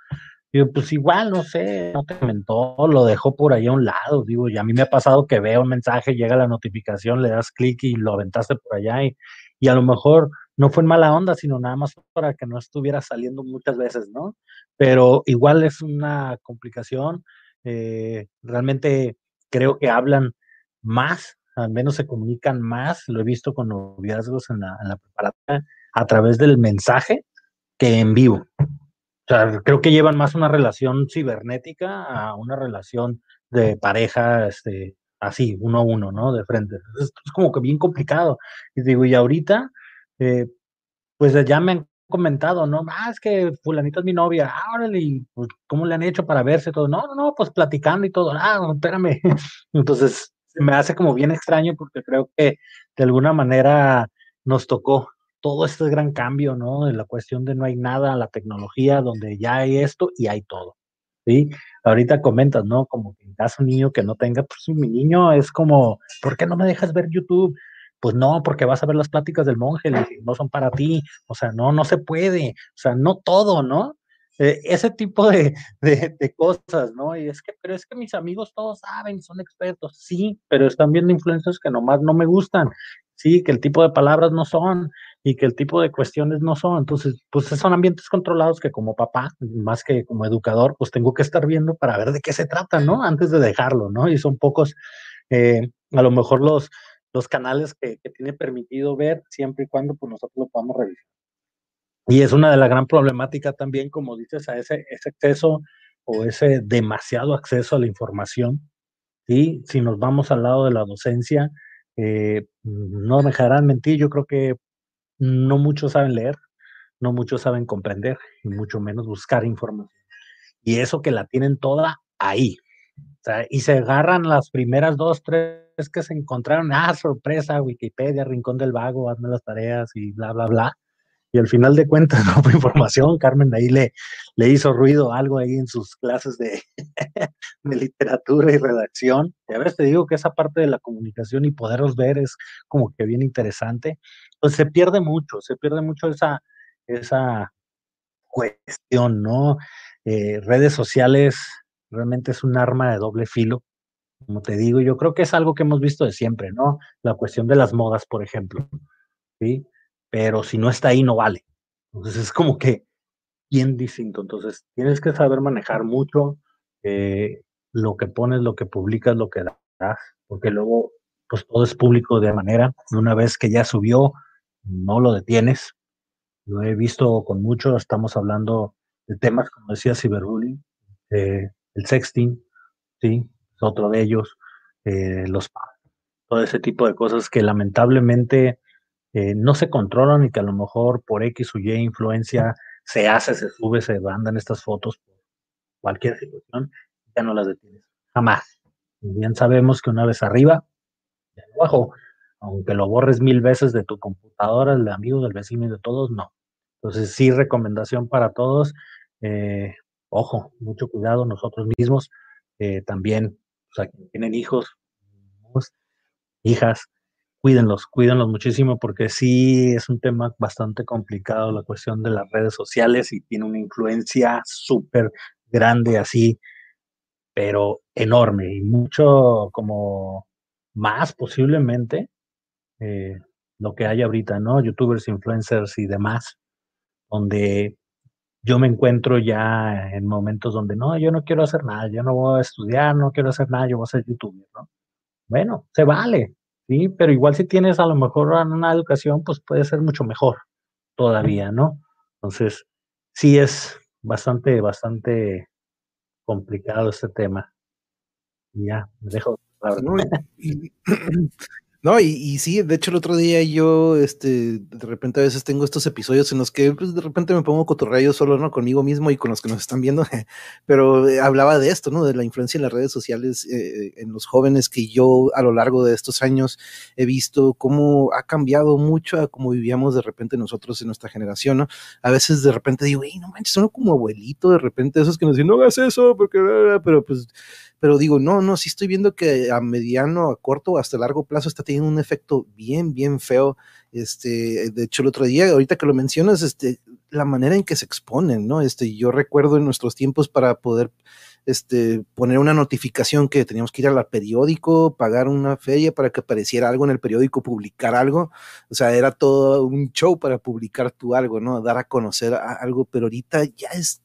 pues igual, no sé, no te comentó, lo dejó por ahí a un lado, digo, y a mí me ha pasado que veo un mensaje, llega la notificación, le das clic y lo aventaste por allá y, y a lo mejor no fue en mala onda, sino nada más para que no estuviera saliendo muchas veces, ¿no? Pero igual es una complicación, eh, realmente creo que hablan más, al menos se comunican más, lo he visto con noviazgos en la, en la preparatoria, a través del mensaje que en vivo. O sea, creo que llevan más una relación cibernética a una relación de pareja, este, así, uno a uno, ¿no? De frente. Es, es como que bien complicado. Y digo, y ahorita, eh, pues ya me han comentado, ¿no? Ah, es que fulanito es mi novia, ah, órale, pues, ¿cómo le han hecho para verse todo? No, no, no, pues platicando y todo, ah, espérame. [LAUGHS] Entonces, me hace como bien extraño porque creo que de alguna manera nos tocó todo este gran cambio, ¿no? En la cuestión de no hay nada, la tecnología, donde ya hay esto y hay todo, ¿sí? Ahorita comentas, ¿no? Como que en caso un niño que no tenga, pues mi niño es como, ¿por qué no me dejas ver YouTube? Pues no, porque vas a ver las pláticas del monje, no son para ti, o sea, no, no se puede, o sea, no todo, ¿no? Eh, ese tipo de, de, de, cosas, ¿no? Y es que, pero es que mis amigos todos saben, son expertos, sí, pero están viendo influencers que nomás no me gustan, sí, que el tipo de palabras no son, y que el tipo de cuestiones no son. Entonces, pues son ambientes controlados que como papá, más que como educador, pues tengo que estar viendo para ver de qué se trata, ¿no? Antes de dejarlo, ¿no? Y son pocos, eh, a lo mejor los, los canales que, que, tiene permitido ver, siempre y cuando pues nosotros lo podamos revisar. Y es una de las gran problemática también, como dices, a ese, ese o ese demasiado acceso a la información. ¿sí? Si nos vamos al lado de la docencia, eh, no me dejarán mentir, yo creo que no muchos saben leer, no muchos saben comprender y mucho menos buscar información. Y eso que la tienen toda ahí. y se agarran las primeras dos, tres que se encontraron, ah, sorpresa, Wikipedia, Rincón del Vago, hazme las tareas y bla, bla, bla y al final de cuentas [LAUGHS] no fue información, Carmen ahí le, le hizo ruido algo ahí en sus clases de, [LAUGHS] de literatura y redacción. Y a veces te digo que esa parte de la comunicación y poderlos ver es como que bien interesante. Pues se pierde mucho, se pierde mucho esa, esa cuestión, ¿no? Eh, redes sociales realmente es un arma de doble filo, como te digo, yo creo que es algo que hemos visto de siempre, ¿no? La cuestión de las modas, por ejemplo, ¿sí? Pero si no está ahí no vale. Entonces es como que bien distinto. Entonces tienes que saber manejar mucho eh, lo que pones, lo que publicas, lo que das, porque luego pues todo es público de manera, una vez que ya subió, no lo detienes. Lo he visto con mucho, estamos hablando de temas, como decía, ciberbullying, eh, el sexting, ¿sí? Es otro de ellos, eh, los todo ese tipo de cosas que lamentablemente eh, no se controlan y que a lo mejor por X o Y influencia se hace, se sube, se mandan estas fotos por cualquier situación, ya no las detienes. Jamás. Bien sabemos que una vez arriba, abajo, aunque lo borres mil veces de tu computadora, el de amigos, del vecino y de todos, no. Entonces, sí, recomendación para todos. Eh, ojo, mucho cuidado nosotros mismos. Eh, también, o sea, tienen hijos, hijas, cuídenlos, cuídenlos muchísimo porque sí es un tema bastante complicado la cuestión de las redes sociales y tiene una influencia súper grande así, pero enorme y mucho como más posiblemente eh, lo que hay ahorita, ¿no? Youtubers, influencers y demás, donde yo me encuentro ya en momentos donde no, yo no quiero hacer nada, yo no voy a estudiar, no quiero hacer nada, yo voy a ser youtuber, ¿no? Bueno, se vale, ¿sí? Pero igual si tienes a lo mejor una educación, pues puede ser mucho mejor todavía, ¿no? Entonces, sí es bastante, bastante complicado este tema. ya, me dejo. No, y, [CLEARS THROAT] sí, de hecho el otro día yo, este, de repente a veces tengo estos episodios en los que pues, de repente me pongo cotorreo solo, ¿no? Conmigo mismo y con los que nos están viendo, [LAUGHS] pero eh, hablaba de esto, ¿no? De la influencia en las redes sociales eh, en los jóvenes que yo a lo largo de estos años he visto cómo ha cambiado mucho a cómo vivíamos de repente nosotros en nuestra generación, ¿no? A veces de repente digo, hey, no manches, son como abuelito, de repente esos que nos dicen, no hagas eso, porque, pero pues pero digo, no, no, sí estoy viendo que a mediano, a corto hasta largo plazo está teniendo un efecto bien, bien feo. Este, de hecho, el otro día, ahorita que lo mencionas, este, la manera en que se exponen, ¿no? Este, yo recuerdo en nuestros tiempos para poder este, poner una notificación que teníamos que ir al periódico, pagar una feria para que apareciera algo en el periódico, publicar algo. O sea, era todo un show para publicar tu algo, ¿no? Dar a conocer algo, pero ahorita ya es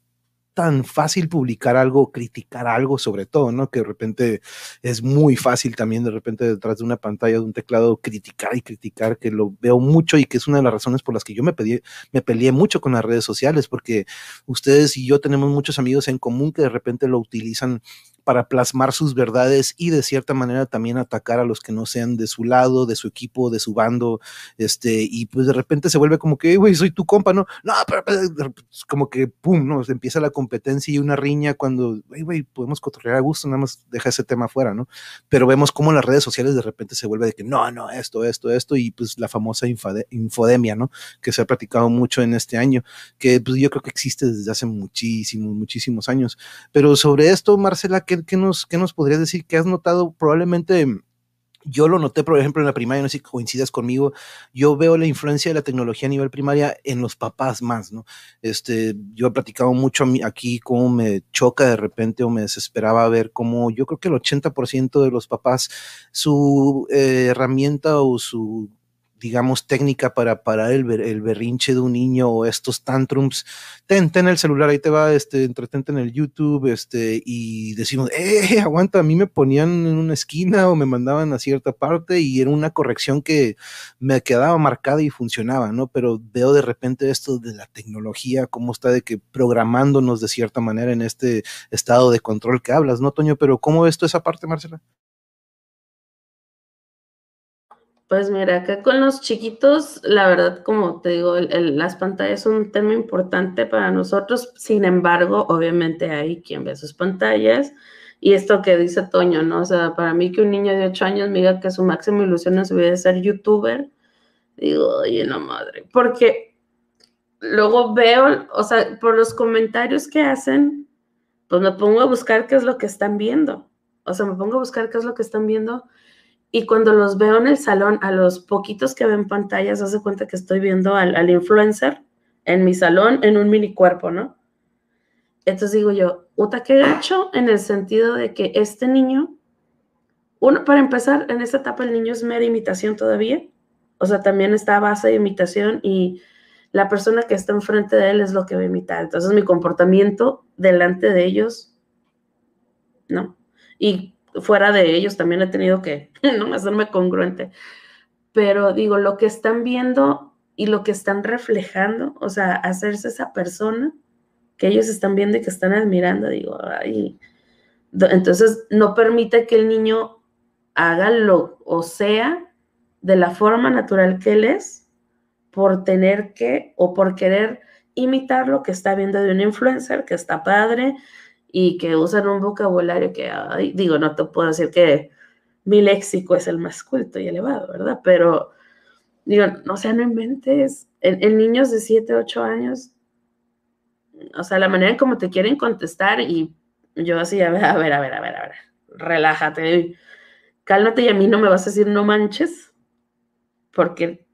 tan fácil publicar algo, criticar algo sobre todo, ¿no? Que de repente es muy fácil también de repente detrás de una pantalla, de un teclado, criticar y criticar, que lo veo mucho y que es una de las razones por las que yo me, pedí, me peleé mucho con las redes sociales, porque ustedes y yo tenemos muchos amigos en común que de repente lo utilizan para plasmar sus verdades y de cierta manera también atacar a los que no sean de su lado, de su equipo, de su bando, este, y pues de repente se vuelve como que, güey, soy tu compa, ¿no? No, pero, como que, pum, ¿no? Empieza la competencia y una riña cuando, güey, podemos cotorrear a gusto, nada más deja ese tema fuera, ¿no? Pero vemos cómo las redes sociales de repente se vuelve de que, no, no, esto, esto, esto, y pues la famosa infodemia, ¿no? Que se ha practicado mucho en este año, que pues yo creo que existe desde hace muchísimos, muchísimos años. Pero sobre esto, Marcela, ¿qué, nos, qué nos podrías decir? ¿Qué has notado? Probablemente yo lo noté, por ejemplo, en la primaria, no sé si coincidas conmigo, yo veo la influencia de la tecnología a nivel primaria en los papás más, ¿no? Este, yo he platicado mucho aquí cómo me choca de repente o me desesperaba ver cómo yo creo que el 80% de los papás, su eh, herramienta o su digamos, técnica para parar el, el, berrinche de un niño o estos tantrums, ten, ten el celular, ahí te va, este, entretente en el YouTube, este, y decimos, eh, aguanta, a mí me ponían en una esquina o me mandaban a cierta parte y era una corrección que me quedaba marcada y funcionaba, ¿no? Pero veo de repente esto de la tecnología, cómo está de que programándonos de cierta manera en este estado de control que hablas, ¿no, Toño? Pero ¿cómo ves tú esa parte, Marcela? Pues mira, acá con los chiquitos, la verdad, como te digo, el- el- las pantallas son un tema importante para nosotros. Sin embargo, obviamente hay quien ve sus pantallas. Y esto que dice Toño, ¿no? O sea, para mí que un niño de 8 años me diga que su máxima ilusión es ser youtuber, digo, oye, no madre. Porque luego veo, o sea, por los comentarios que hacen, pues me pongo a buscar qué es lo que están viendo. O sea, me pongo a buscar qué es lo que están viendo. Y cuando los veo en el salón, a los poquitos que ven pantallas, hace cuenta que estoy viendo al, al influencer en mi salón en un mini cuerpo, ¿no? Entonces digo yo, puta, qué gacho en el sentido de que este niño, uno, para empezar, en esta etapa el niño es mera imitación todavía. O sea, también está a base de imitación y la persona que está enfrente de él es lo que va a imitar. Entonces mi comportamiento delante de ellos, no. Y fuera de ellos también he tenido que [LAUGHS] no hacerme congruente. Pero digo, lo que están viendo y lo que están reflejando, o sea, hacerse esa persona que ellos están viendo y que están admirando, digo, ay. Entonces no permite que el niño haga lo o sea de la forma natural que él es por tener que o por querer imitar lo que está viendo de un influencer que está padre y que usan un vocabulario que, ay, digo, no te puedo decir que mi léxico es el más culto y elevado, ¿verdad? Pero, digo, no, o sea, no inventes. En, en niños de 7, 8 años, o sea, la manera en cómo te quieren contestar y yo así, a ver, a ver, a ver, a ver, a ver, relájate, cálmate y a mí no me vas a decir no manches, porque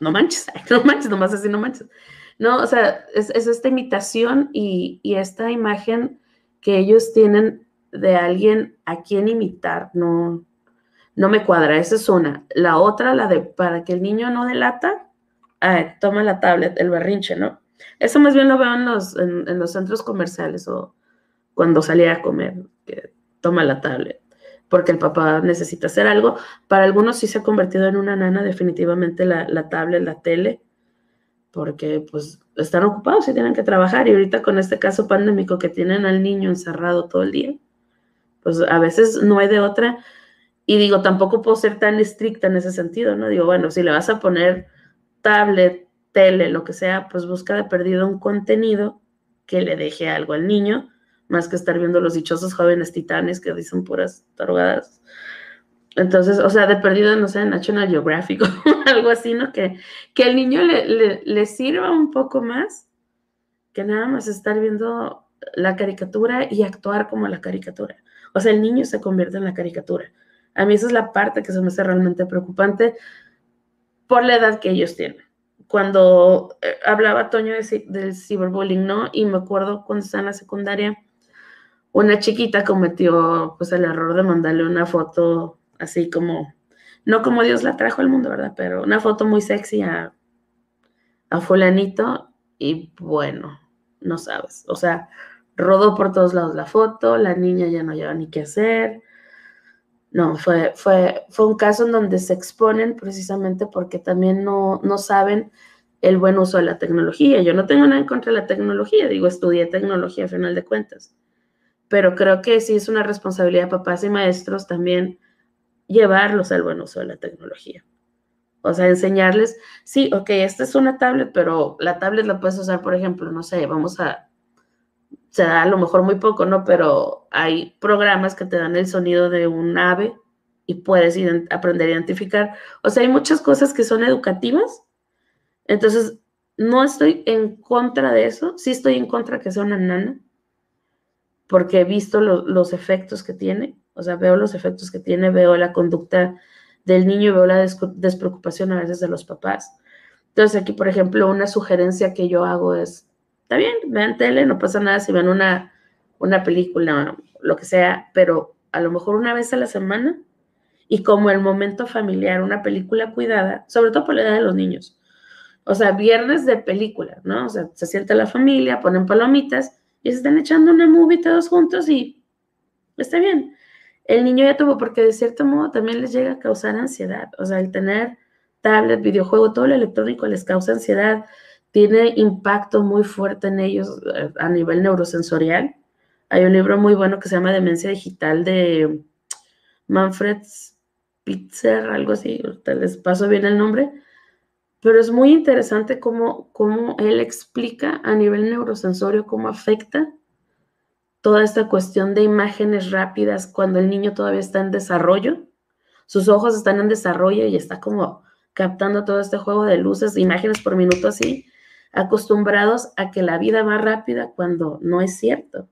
no manches, [LAUGHS] no manches, nomás así no manches. No, o sea, es, es esta imitación y, y esta imagen que ellos tienen de alguien a quien imitar, no, no me cuadra, esa es una. La otra, la de para que el niño no delata, ah, toma la tablet, el berrinche, ¿no? Eso más bien lo veo en los, en, en los centros comerciales o cuando salía a comer, que toma la tablet, porque el papá necesita hacer algo. Para algunos sí se ha convertido en una nana definitivamente la, la tablet, la tele, porque pues están ocupados y tienen que trabajar y ahorita con este caso pandémico que tienen al niño encerrado todo el día, pues a veces no hay de otra. Y digo, tampoco puedo ser tan estricta en ese sentido, ¿no? Digo, bueno, si le vas a poner tablet, tele, lo que sea, pues busca de perdido un contenido que le deje algo al niño, más que estar viendo los dichosos jóvenes titanes que dicen puras tarugadas. Entonces, o sea, de perdido, no sé, National Geographic [LAUGHS] o algo así, ¿no? Que, que el niño le, le, le sirva un poco más que nada más estar viendo la caricatura y actuar como la caricatura. O sea, el niño se convierte en la caricatura. A mí esa es la parte que se me hace realmente preocupante por la edad que ellos tienen. Cuando eh, hablaba Toño de, del ciberbullying, ¿no? Y me acuerdo cuando estaba en la secundaria, una chiquita cometió pues el error de mandarle una foto así como, no como Dios la trajo al mundo, ¿verdad? Pero una foto muy sexy a, a fulanito y bueno, no sabes, o sea, rodó por todos lados la foto, la niña ya no lleva ni qué hacer. No, fue, fue, fue un caso en donde se exponen precisamente porque también no, no saben el buen uso de la tecnología. Yo no tengo nada en contra de la tecnología, digo, estudié tecnología a final de cuentas, pero creo que sí es una responsabilidad de papás y maestros también llevarlos al buen uso de la tecnología. O sea, enseñarles, sí, ok, esta es una tablet, pero la tablet la puedes usar, por ejemplo, no sé, vamos a, se da a lo mejor muy poco, ¿no? Pero hay programas que te dan el sonido de un ave y puedes aprender a identificar. O sea, hay muchas cosas que son educativas. Entonces, no estoy en contra de eso. Sí estoy en contra que sea una nana, porque he visto lo- los efectos que tiene. O sea, veo los efectos que tiene, veo la conducta del niño veo la despreocupación a veces de los papás. Entonces, aquí, por ejemplo, una sugerencia que yo hago es, está bien, vean tele, no pasa nada si ven una, una película, lo que sea, pero a lo mejor una vez a la semana y como el momento familiar, una película cuidada, sobre todo por la edad de los niños. O sea, viernes de película, ¿no? O sea, se sienta la familia, ponen palomitas y se están echando una movie todos juntos y está bien. El niño ya tuvo, porque de cierto modo también les llega a causar ansiedad. O sea, el tener tablet, videojuego, todo lo electrónico les causa ansiedad, tiene impacto muy fuerte en ellos eh, a nivel neurosensorial. Hay un libro muy bueno que se llama Demencia Digital de Manfred Spitzer, algo así, les paso bien el nombre, pero es muy interesante cómo, cómo él explica a nivel neurosensorio cómo afecta toda esta cuestión de imágenes rápidas cuando el niño todavía está en desarrollo. Sus ojos están en desarrollo y está como captando todo este juego de luces, imágenes por minuto así, acostumbrados a que la vida va rápida cuando no es cierto.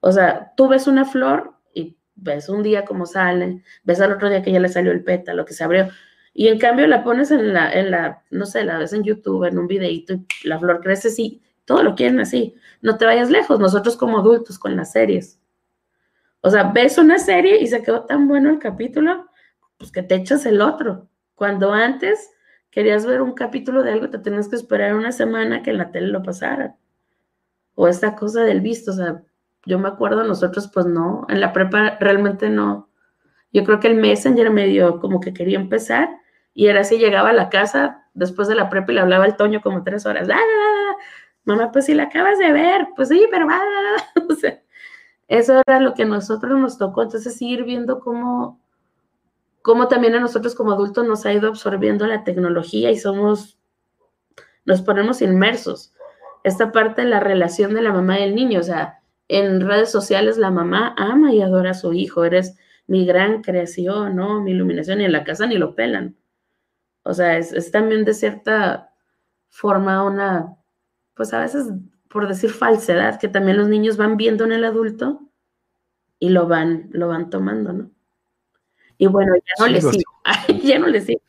O sea, tú ves una flor y ves un día cómo sale, ves al otro día que ya le salió el pétalo, que se abrió, y en cambio la pones en la, en la, no sé, la ves en YouTube, en un videito, y la flor crece así, todo lo quieren así. No te vayas lejos, nosotros como adultos con las series. O sea, ves una serie y se quedó tan bueno el capítulo, pues que te echas el otro. Cuando antes querías ver un capítulo de algo, te tenías que esperar una semana que en la tele lo pasara. O esta cosa del visto, o sea, yo me acuerdo, nosotros pues no, en la prepa realmente no. Yo creo que el Messenger medio como que quería empezar y era así, llegaba a la casa después de la prepa y le hablaba al Toño como tres horas. Mamá, pues si la acabas de ver, pues sí, pero va. [LAUGHS] o sea, eso era lo que a nosotros nos tocó. Entonces, ir viendo cómo, cómo también a nosotros como adultos nos ha ido absorbiendo la tecnología y somos, nos ponemos inmersos. Esta parte de la relación de la mamá y el niño, o sea, en redes sociales la mamá ama y adora a su hijo, eres mi gran creación, ¿no? Mi iluminación, y en la casa ni lo pelan. O sea, es, también de cierta forma una, pues a veces, por decir falsedad, que también los niños van viendo en el adulto y lo van, lo van tomando, ¿no? Y bueno, ya no les sigo, [LAUGHS] ya no les sigo.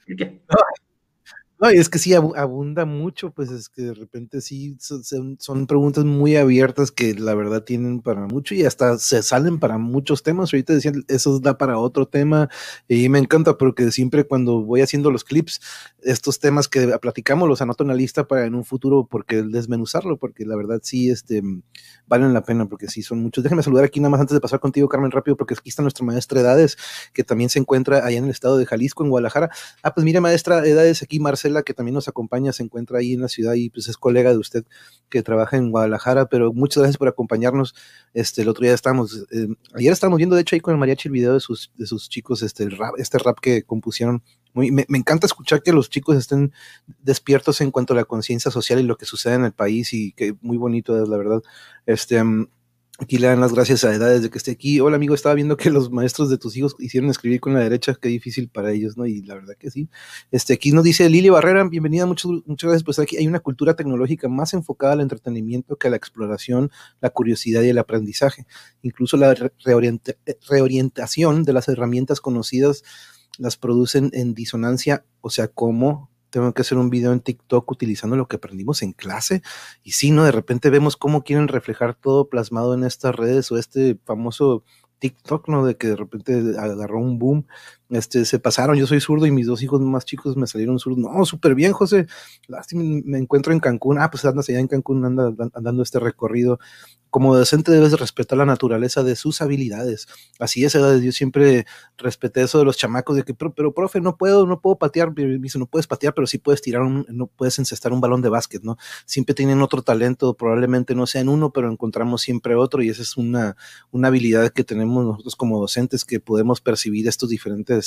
No, y es que sí abunda mucho, pues es que de repente sí son, preguntas muy abiertas que la verdad tienen para mucho y hasta se salen para muchos temas. Ahorita decían, eso da para otro tema y me encanta porque siempre cuando voy haciendo los clips, estos temas que platicamos los anoto en la lista para en un futuro porque desmenuzarlo, porque la verdad sí este, valen la pena porque sí son muchos. Déjame saludar aquí nada más antes de pasar contigo, Carmen, rápido, porque aquí está nuestra maestra Edades, que también se encuentra allá en el estado de Jalisco, en Guadalajara. Ah, pues mire, maestra Edades, aquí Marcela que también nos acompaña, se encuentra ahí en la ciudad y pues es colega de usted que trabaja en Guadalajara, pero muchas gracias por acompañarnos. Este, el otro día estábamos, eh, ayer estábamos viendo de hecho ahí con el mariachi el video de sus, de sus chicos, este, rap, este rap que compusieron. Muy, me, me, encanta escuchar que los chicos estén despiertos en cuanto a la conciencia social y lo que sucede en el país y que muy bonito es la verdad. Este, mm, Aquí le dan las gracias a Edades de que esté aquí. Hola amigo, estaba viendo que los maestros de tus hijos hicieron escribir con la derecha, qué difícil para ellos, ¿no? Y la verdad que sí. Este, aquí nos dice Lili Barrera, bienvenida, muchas, muchas gracias. Pues aquí hay una cultura tecnológica más enfocada al entretenimiento que a la exploración, la curiosidad y el aprendizaje. Incluso la reorientación de las herramientas conocidas las producen en disonancia, o sea, como tengo que hacer un video en TikTok utilizando lo que aprendimos en clase. Y sí, ¿no? De repente vemos cómo quieren reflejar todo plasmado en estas redes o este famoso TikTok, ¿no? De que de repente agarró un boom, este, se pasaron, yo soy zurdo y mis dos hijos más chicos me salieron zurdos, no, súper bien, José, lástima, me encuentro en Cancún, ah, pues andas allá en Cancún, anda andando este recorrido, como docente debes respetar la naturaleza de sus habilidades. Así es, yo siempre respeté eso de los chamacos, de que, pero, pero profe, no puedo, no puedo patear, me dice, no puedes patear, pero sí puedes tirar, un, no puedes encestar un balón de básquet, ¿no? Siempre tienen otro talento, probablemente no sean uno, pero encontramos siempre otro y esa es una, una habilidad que tenemos nosotros como docentes, que podemos percibir estos diferentes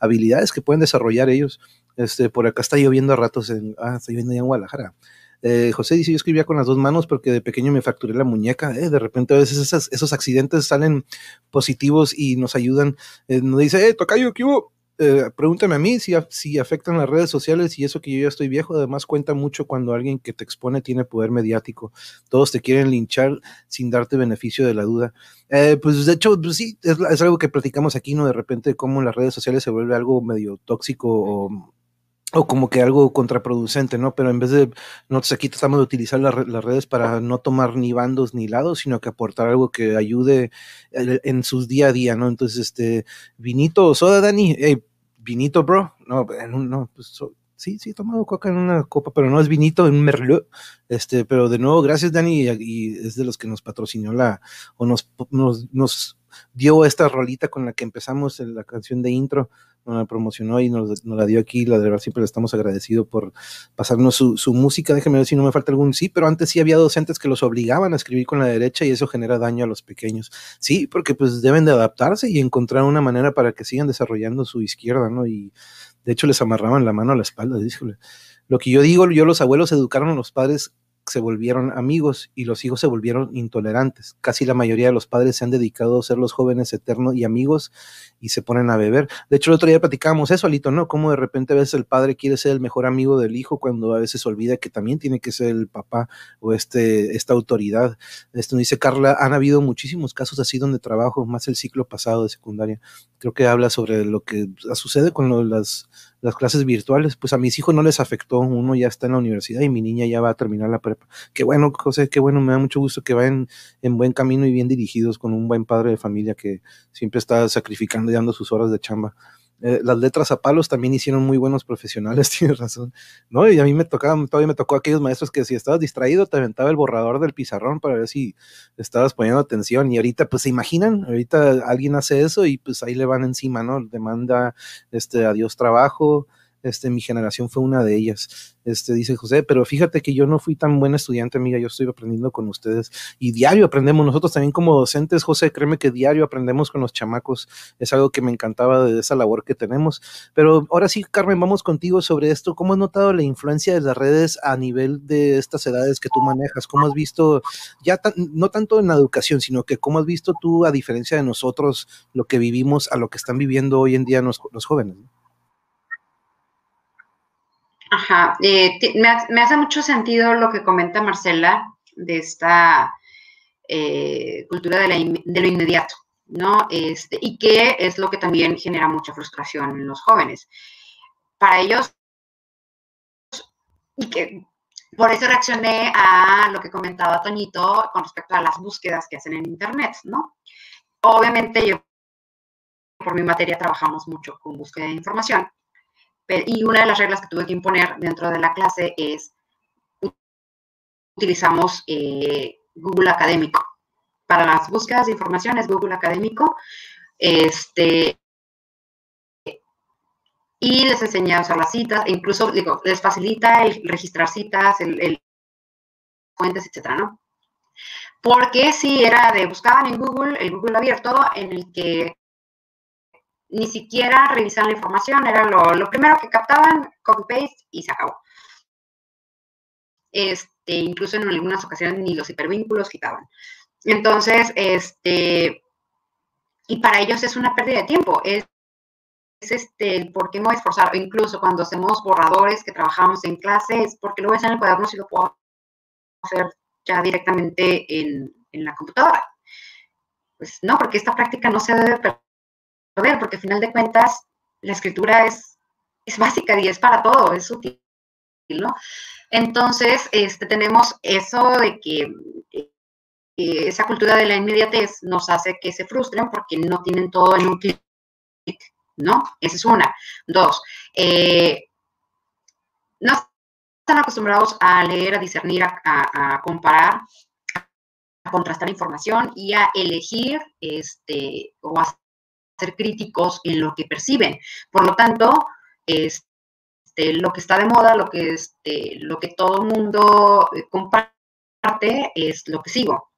habilidades que pueden desarrollar ellos. Este, por acá está lloviendo a ratos en, ah, está ya en Guadalajara. Eh, José dice, yo escribía con las dos manos porque de pequeño me fracturé la muñeca. Eh, de repente a veces esos, accidentes salen positivos y nos ayudan. Eh, nos dice, eh, tocayo, ¿qué? Eh, pregúntame a mí si, si afectan las redes sociales y eso que yo ya estoy viejo. Además cuenta mucho cuando alguien que te expone tiene poder mediático. Todos te quieren linchar sin darte beneficio de la duda. pues de hecho, pues sí, es, es, algo que platicamos aquí, ¿no? De repente cómo las redes sociales se vuelve algo medio tóxico o o como que algo contraproducente, ¿no? Pero en vez de, nosotros aquí tratamos de utilizar las redes para no tomar ni bandos ni lados, sino que aportar algo que ayude en sus día a día, ¿no? Entonces, este, vinito soda, Dani, hey, vinito, bro, no, no, pues, sí, sí, he tomado coca en una copa, pero no es vinito, en un merlot, este, pero de nuevo, gracias, Dani, y, es de los que nos patrocinó la, o nos, nos, nos dio esta rolita con la que empezamos en la canción de intro la promocionó y nos, la dio aquí. La de verdad siempre le estamos agradecidos por pasarnos su, su música. Déjeme ver si no me falta algún sí, pero antes sí había docentes que los obligaban a escribir con la derecha y eso genera daño a los pequeños. Sí, porque pues deben de adaptarse y encontrar una manera para que sigan desarrollando su izquierda, ¿no? Y de hecho les amarraban la mano a la espalda, díjole. Lo que yo digo, yo los abuelos educaron a los padres se volvieron amigos y los hijos se volvieron intolerantes. Casi la mayoría de los padres se han dedicado a ser los jóvenes eternos y amigos y se ponen a beber. De hecho, el otro día platicábamos eso, Alito, ¿no? Cómo de repente a veces el padre quiere ser el mejor amigo del hijo cuando a veces olvida que también tiene que ser el papá o este, esta autoridad. Esto dice Carla, han habido muchísimos casos así donde trabajo, más el ciclo pasado de secundaria. Creo que habla sobre lo que sucede con lo, las las clases virtuales, pues a mis hijos no les afectó, uno ya está en la universidad y mi niña ya va a terminar la prepa. Qué bueno, José, qué bueno, me da mucho gusto que vayan en buen camino y bien dirigidos con un buen padre de familia que siempre está sacrificando y dando sus horas de chamba. Eh, las letras a palos también hicieron muy buenos profesionales, [LAUGHS] tienes razón, ¿no? Y a mí me tocaba, todavía me tocó aquellos maestros que si estabas distraído te aventaba el borrador del pizarrón para ver si estabas poniendo atención y ahorita pues se imaginan, ahorita alguien hace eso y pues ahí le van encima, ¿no? Demanda, este, adiós trabajo, este, mi generación fue una de ellas. Este, dice José, pero fíjate que yo no fui tan buen estudiante, amiga, yo estoy aprendiendo con ustedes y diario aprendemos nosotros también como docentes, José, créeme que diario aprendemos con los chamacos, es algo que me encantaba de esa labor que tenemos. Pero ahora sí, Carmen, vamos contigo sobre esto. ¿Cómo has notado la influencia de las redes a nivel de estas edades que tú manejas? ¿Cómo has visto, ya no tanto en la educación, sino que cómo has visto tú, a diferencia de nosotros, lo que vivimos a lo que están viviendo hoy en día los, los jóvenes? Ajá, eh, me, me, hace mucho sentido lo que comenta Marcela de esta eh, cultura de, la, de, lo inmediato, ¿no? Este, y que es lo que también genera mucha frustración en los jóvenes. Para ellos, y que por eso reaccioné a lo que comentaba Toñito con respecto a las búsquedas que hacen en Internet, ¿no? Obviamente yo, por mi materia, trabajamos mucho con búsqueda de información y una de las reglas que tuve que imponer dentro de la clase es utilizamos eh, Google Académico. Para las búsquedas de información es Google Académico. Este, y les enseñé a usar las citas, e incluso digo, les facilita el registrar citas, el, el fuentes, etcétera, ¿no? Porque si era de buscaban en Google, el Google abierto, en el que ni siquiera revisaban la información, era lo, primero que captaban, copy-paste y se acabó. Este, incluso en algunas ocasiones ni los hipervínculos quitaban. Entonces, este, y para ellos es una pérdida de tiempo, es, es este, ¿por qué me voy esforzar? incluso cuando hacemos borradores que trabajamos en clase, es porque lo hacer en el cuaderno si lo puedo hacer ya directamente en, en la computadora. Pues no, porque esta práctica no se debe perder ver, porque al final de cuentas la escritura es, es básica y es para todo, es útil, ¿no? Entonces, este, tenemos eso de que esa cultura de la inmediatez nos hace que se frustren porque no tienen todo en un clic, ¿no? Esa es una. Dos, eh, no están acostumbrados a leer, a discernir, a, a, comparar, a contrastar información y a elegir este, o a ser críticos en lo que perciben. Por lo tanto, este, lo que está de moda, lo que, este, lo que todo el mundo eh, comparte es lo que sigo.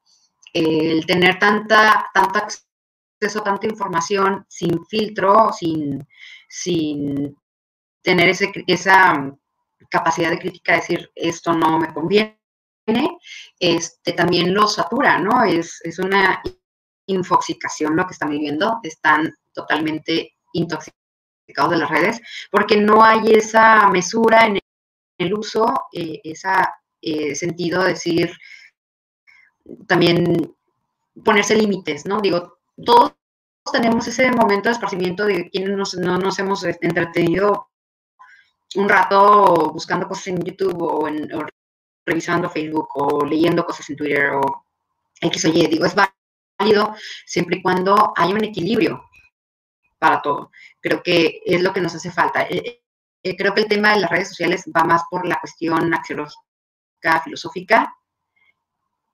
El tener tanta, tanta acceso, tanta información sin filtro, sin, sin tener ese, esa capacidad de crítica, de decir esto no me conviene, este, también lo satura, ¿no? Es, es una infoxicación lo que están viviendo, están totalmente intoxicados de las redes, porque no hay esa mesura en el uso, eh, ese sentido de decir, también ponerse límites, ¿no? Digo, todos tenemos ese momento de esparcimiento de quienes no nos hemos entretenido un rato buscando cosas en YouTube o, en, o revisando Facebook o leyendo cosas en Twitter o X o Y. Digo, es siempre y cuando haya un equilibrio para todo. Creo que es lo que nos hace falta. Eh, eh, creo que el tema de las redes sociales va más por la cuestión axiológica, filosófica,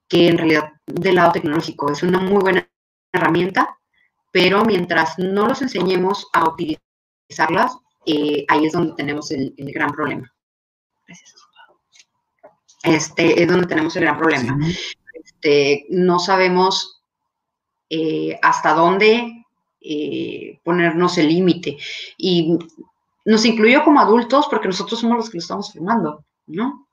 que en realidad del lado tecnológico. Es una muy buena herramienta, pero mientras no los enseñemos a utilizar utilizarlas, eh, ahí es donde tenemos el, el gran problema. Gracias. Este es donde tenemos el gran problema. Este, no sabemos eh, hasta dónde eh, ponernos el límite. Y nos incluyo como adultos porque nosotros somos los que lo estamos firmando, ¿no?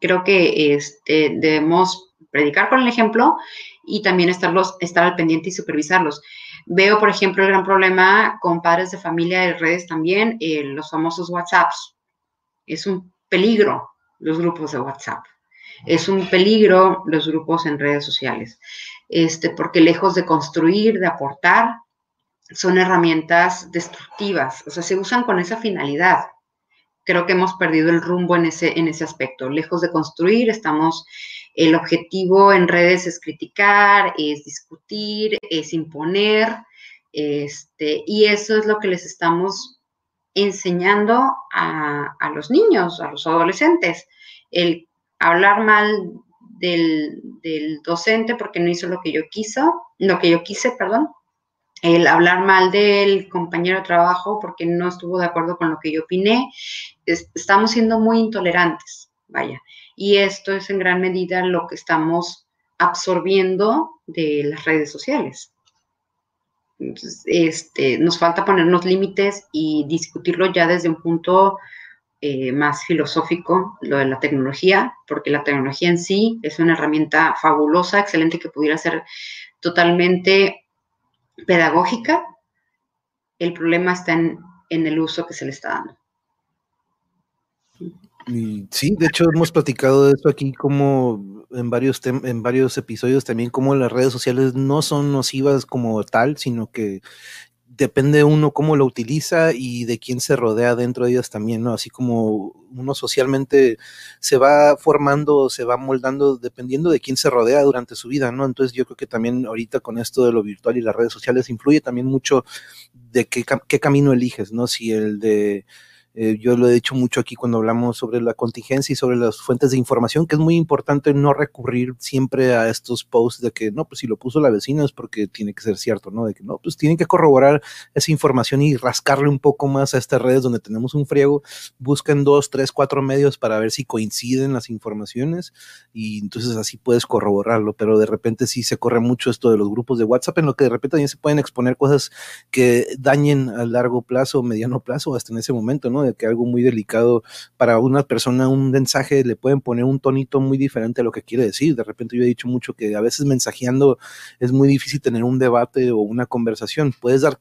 Creo que este, debemos predicar con el ejemplo y también estarlos, estar al pendiente y supervisarlos. Veo, por ejemplo, el gran problema con padres de familia de redes también, eh, los famosos WhatsApps. Es un peligro los grupos de WhatsApp. Es un peligro los grupos en redes sociales, este, porque lejos de construir, de aportar, son herramientas destructivas, o sea, se usan con esa finalidad. Creo que hemos perdido el rumbo en ese, en ese aspecto. Lejos de construir, estamos, el objetivo en redes es criticar, es discutir, es imponer, este, y eso es lo que les estamos enseñando a, a los niños, a los adolescentes, el hablar mal del, docente porque no hizo lo que yo quiso, lo que yo quise, perdón, el hablar mal del compañero de trabajo porque no estuvo de acuerdo con lo que yo opiné. Es, estamos siendo muy intolerantes, vaya. Y esto es en gran medida lo que estamos absorbiendo de las redes sociales. Este, nos falta ponernos límites y discutirlo ya desde un punto eh, más filosófico, lo de la tecnología, porque la tecnología en sí es una herramienta fabulosa, excelente, que pudiera ser totalmente pedagógica, el problema está en, en, el uso que se le está dando. Sí, de hecho hemos platicado de esto aquí como en varios, en varios episodios también, como las redes sociales no son nocivas como tal, sino que depende uno cómo lo utiliza y de quién se rodea dentro de ellas también, ¿no? Así como uno socialmente se va formando, se va moldando dependiendo de quién se rodea durante su vida, ¿no? Entonces yo creo que también ahorita con esto de lo virtual y las redes sociales influye también mucho de qué, qué camino eliges, ¿no? Si el de eh, yo lo he dicho mucho aquí cuando hablamos sobre la contingencia y sobre las fuentes de información, que es muy importante no recurrir siempre a estos posts de que no, pues si lo puso la vecina es porque tiene que ser cierto, ¿no? De que no, pues tienen que corroborar esa información y rascarle un poco más a estas redes donde tenemos un friego. Busquen dos, tres, cuatro medios para ver si coinciden las informaciones y entonces así puedes corroborarlo, pero de repente sí se corre mucho esto de los grupos de WhatsApp en lo que de repente también se pueden exponer cosas que dañen a largo plazo, mediano plazo, hasta en ese momento, ¿no? De que algo muy delicado para una persona, un mensaje le pueden poner un tonito muy diferente a lo que quiere decir. De repente yo he dicho mucho que a veces mensajeando es muy difícil tener un debate o una conversación. Puedes dar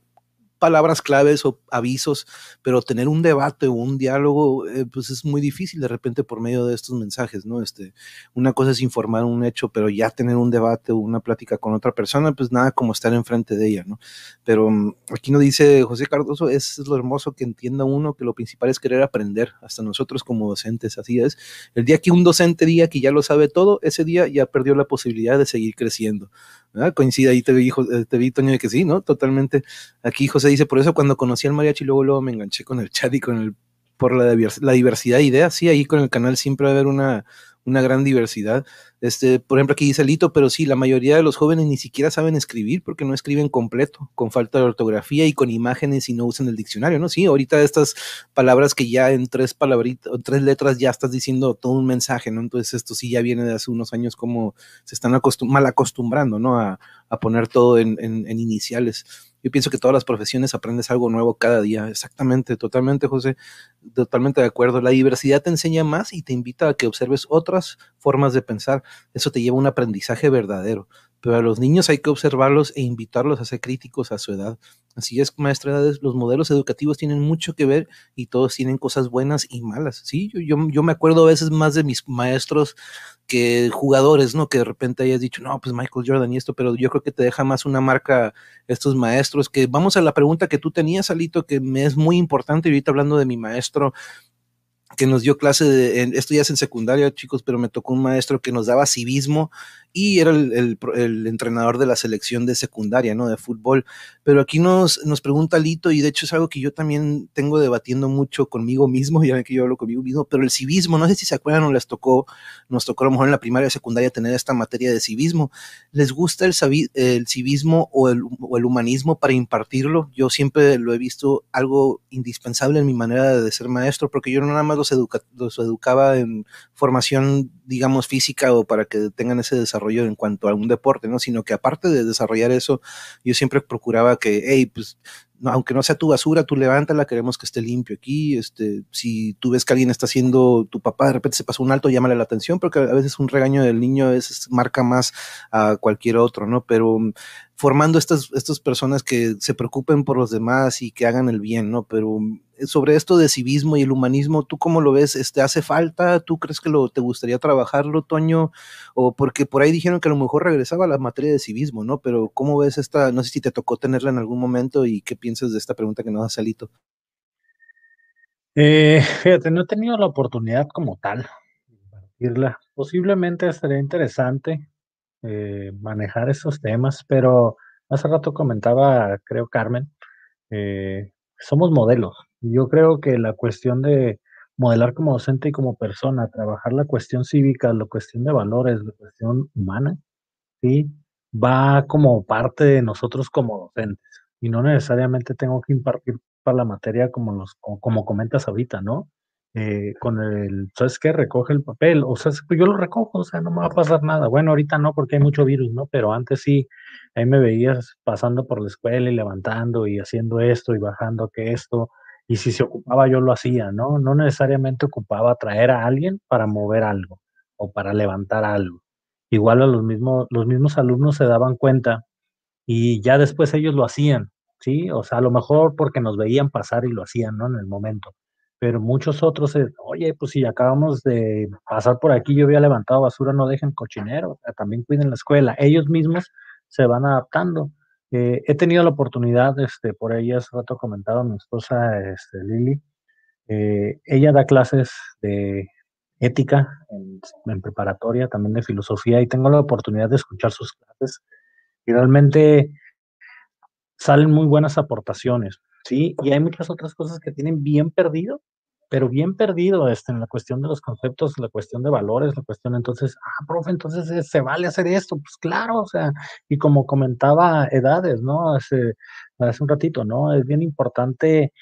palabras claves o avisos, pero tener un debate o un diálogo, eh, pues es muy difícil de repente por medio de estos mensajes, ¿no? Este, una cosa es informar un hecho, pero ya tener un debate o una plática con otra persona, pues nada como estar enfrente de ella, ¿no? Pero um, aquí nos dice José Cardoso, es, es lo hermoso que entienda uno que lo principal es querer aprender, hasta nosotros como docentes, así es. El día que un docente diga que ya lo sabe todo, ese día ya perdió la posibilidad de seguir creciendo. ¿verdad? Coincide ahí, te vi, te vi, Toño, de que sí, ¿no? Totalmente. Aquí José dice, por eso cuando conocí al mariachi, luego, luego me enganché con el chat y con el, por la, la diversidad de ideas, sí, ahí con el canal siempre va a haber una, una gran diversidad. Este, por ejemplo, aquí dice Lito, pero sí, la mayoría de los jóvenes ni siquiera saben escribir porque no escriben completo, con falta de ortografía y con imágenes y no usan el diccionario, ¿no? Sí, ahorita estas palabras que ya en tres palabritas, tres letras ya estás diciendo todo un mensaje, ¿no? Entonces esto sí ya viene de hace unos años como se están acostum mal acostumbrando, ¿no? A poner todo en, iniciales. Yo pienso que todas las profesiones aprendes algo nuevo cada día. Exactamente, totalmente, José. Totalmente de acuerdo. La diversidad te enseña más y te invita a que observes otras formas de pensar. Eso te lleva a un aprendizaje verdadero. Pero a los niños hay que observarlos e invitarlos a ser críticos a su edad. Así es, maestra, los modelos educativos tienen mucho que ver y todos tienen cosas buenas y malas. Sí, yo, yo, yo me acuerdo a veces más de mis maestros que jugadores, ¿no? Que de repente hayas dicho, no, pues Michael Jordan y esto, pero yo creo que te deja más una marca estos maestros, que vamos a la pregunta que tú tenías, Alito, que me es muy importante, ahorita hablando de mi maestro, que nos dio clase de, en, esto ya es en secundaria, chicos, pero me tocó un maestro que nos daba civismo y era el, el, el, entrenador de la selección de secundaria, ¿no? De fútbol. Pero aquí nos, nos pregunta Lito, y de hecho es algo que yo también tengo debatiendo mucho conmigo mismo, [LAUGHS] ya que yo hablo conmigo mismo, pero el civismo, no sé si se acuerdan o les tocó, nos tocó a lo mejor en la primaria o secundaria tener esta materia de civismo. ¿Les gusta el, el civismo o el, o el humanismo para impartirlo? Yo siempre lo he visto algo indispensable en mi manera de ser maestro, porque yo no nada más los, los educaba en formación, digamos, física o para que tengan ese desarrollo en cuanto a un deporte, ¿no? Sino que aparte de desarrollar eso, yo siempre procuraba que, hey, pues aunque no sea tu basura, tú levántala, queremos que esté limpio aquí. Este, si tú ves que alguien está haciendo, tu papá de repente se pasó un alto, llámale la atención, porque a veces un regaño del niño a marca más a cualquier otro, ¿no? Pero mm, formando estas, estas personas que se preocupen por los demás y que hagan el bien, ¿no? Pero mm, sobre esto de civismo y el humanismo, ¿tú cómo lo ves? Este, ¿Hace falta? ¿Tú crees que lo, te gustaría trabajarlo, Toño? O porque por ahí dijeron que a lo mejor regresaba a la materia de civismo, ¿no? Pero ¿cómo ves esta? No sé si te tocó tenerla en algún momento y qué piensas de esta pregunta que nos da Salito. Eh, fíjate, no he tenido la oportunidad como tal de compartirla. Posiblemente sería interesante eh, manejar esos temas, pero hace rato comentaba, creo, Carmen, eh, somos modelos. Yo creo que la cuestión de modelar como docente y como persona, trabajar la cuestión cívica, la cuestión de valores, la cuestión humana, ¿sí? va como parte de nosotros como docentes. Y no necesariamente tengo que impartir para la materia como, los, como, comentas ahorita, ¿no? Eh, con el, ¿sabes qué? Recoge el papel, o sea, yo lo recojo, o sea, no me va a pasar nada. Bueno, ahorita no porque hay mucho virus, ¿no? Pero antes sí, ahí me veías pasando por la escuela y levantando y haciendo esto y bajando que esto, y si se ocupaba yo lo hacía, ¿no? No necesariamente ocupaba traer a alguien para mover algo o para levantar algo. Igual a los mismos, los mismos alumnos se daban cuenta y ya después ellos lo hacían, ¿sí? O sea, a lo mejor porque nos veían pasar y lo hacían, ¿no? En el momento. Pero muchos otros, oye, pues si acabamos de pasar por aquí, yo había levantado basura, no dejen cochinero, también cuiden la escuela. Ellos mismos se van adaptando. Eh, he tenido la oportunidad, este, por ahí hace rato comentaba mi esposa este, Lili, eh, ella da clases de ética en, preparatoria, también de filosofía, y tengo la oportunidad de escuchar sus clases. Realmente salen muy buenas aportaciones, ¿sí? Y hay muchas otras cosas que tienen bien perdido, pero bien perdido este, en la cuestión de los conceptos, la cuestión de valores, la cuestión entonces, ah, profe, entonces eh, se vale hacer esto, pues claro, o sea, y como comentaba Edades, ¿no? Hace, hace un ratito, ¿no? Es bien importante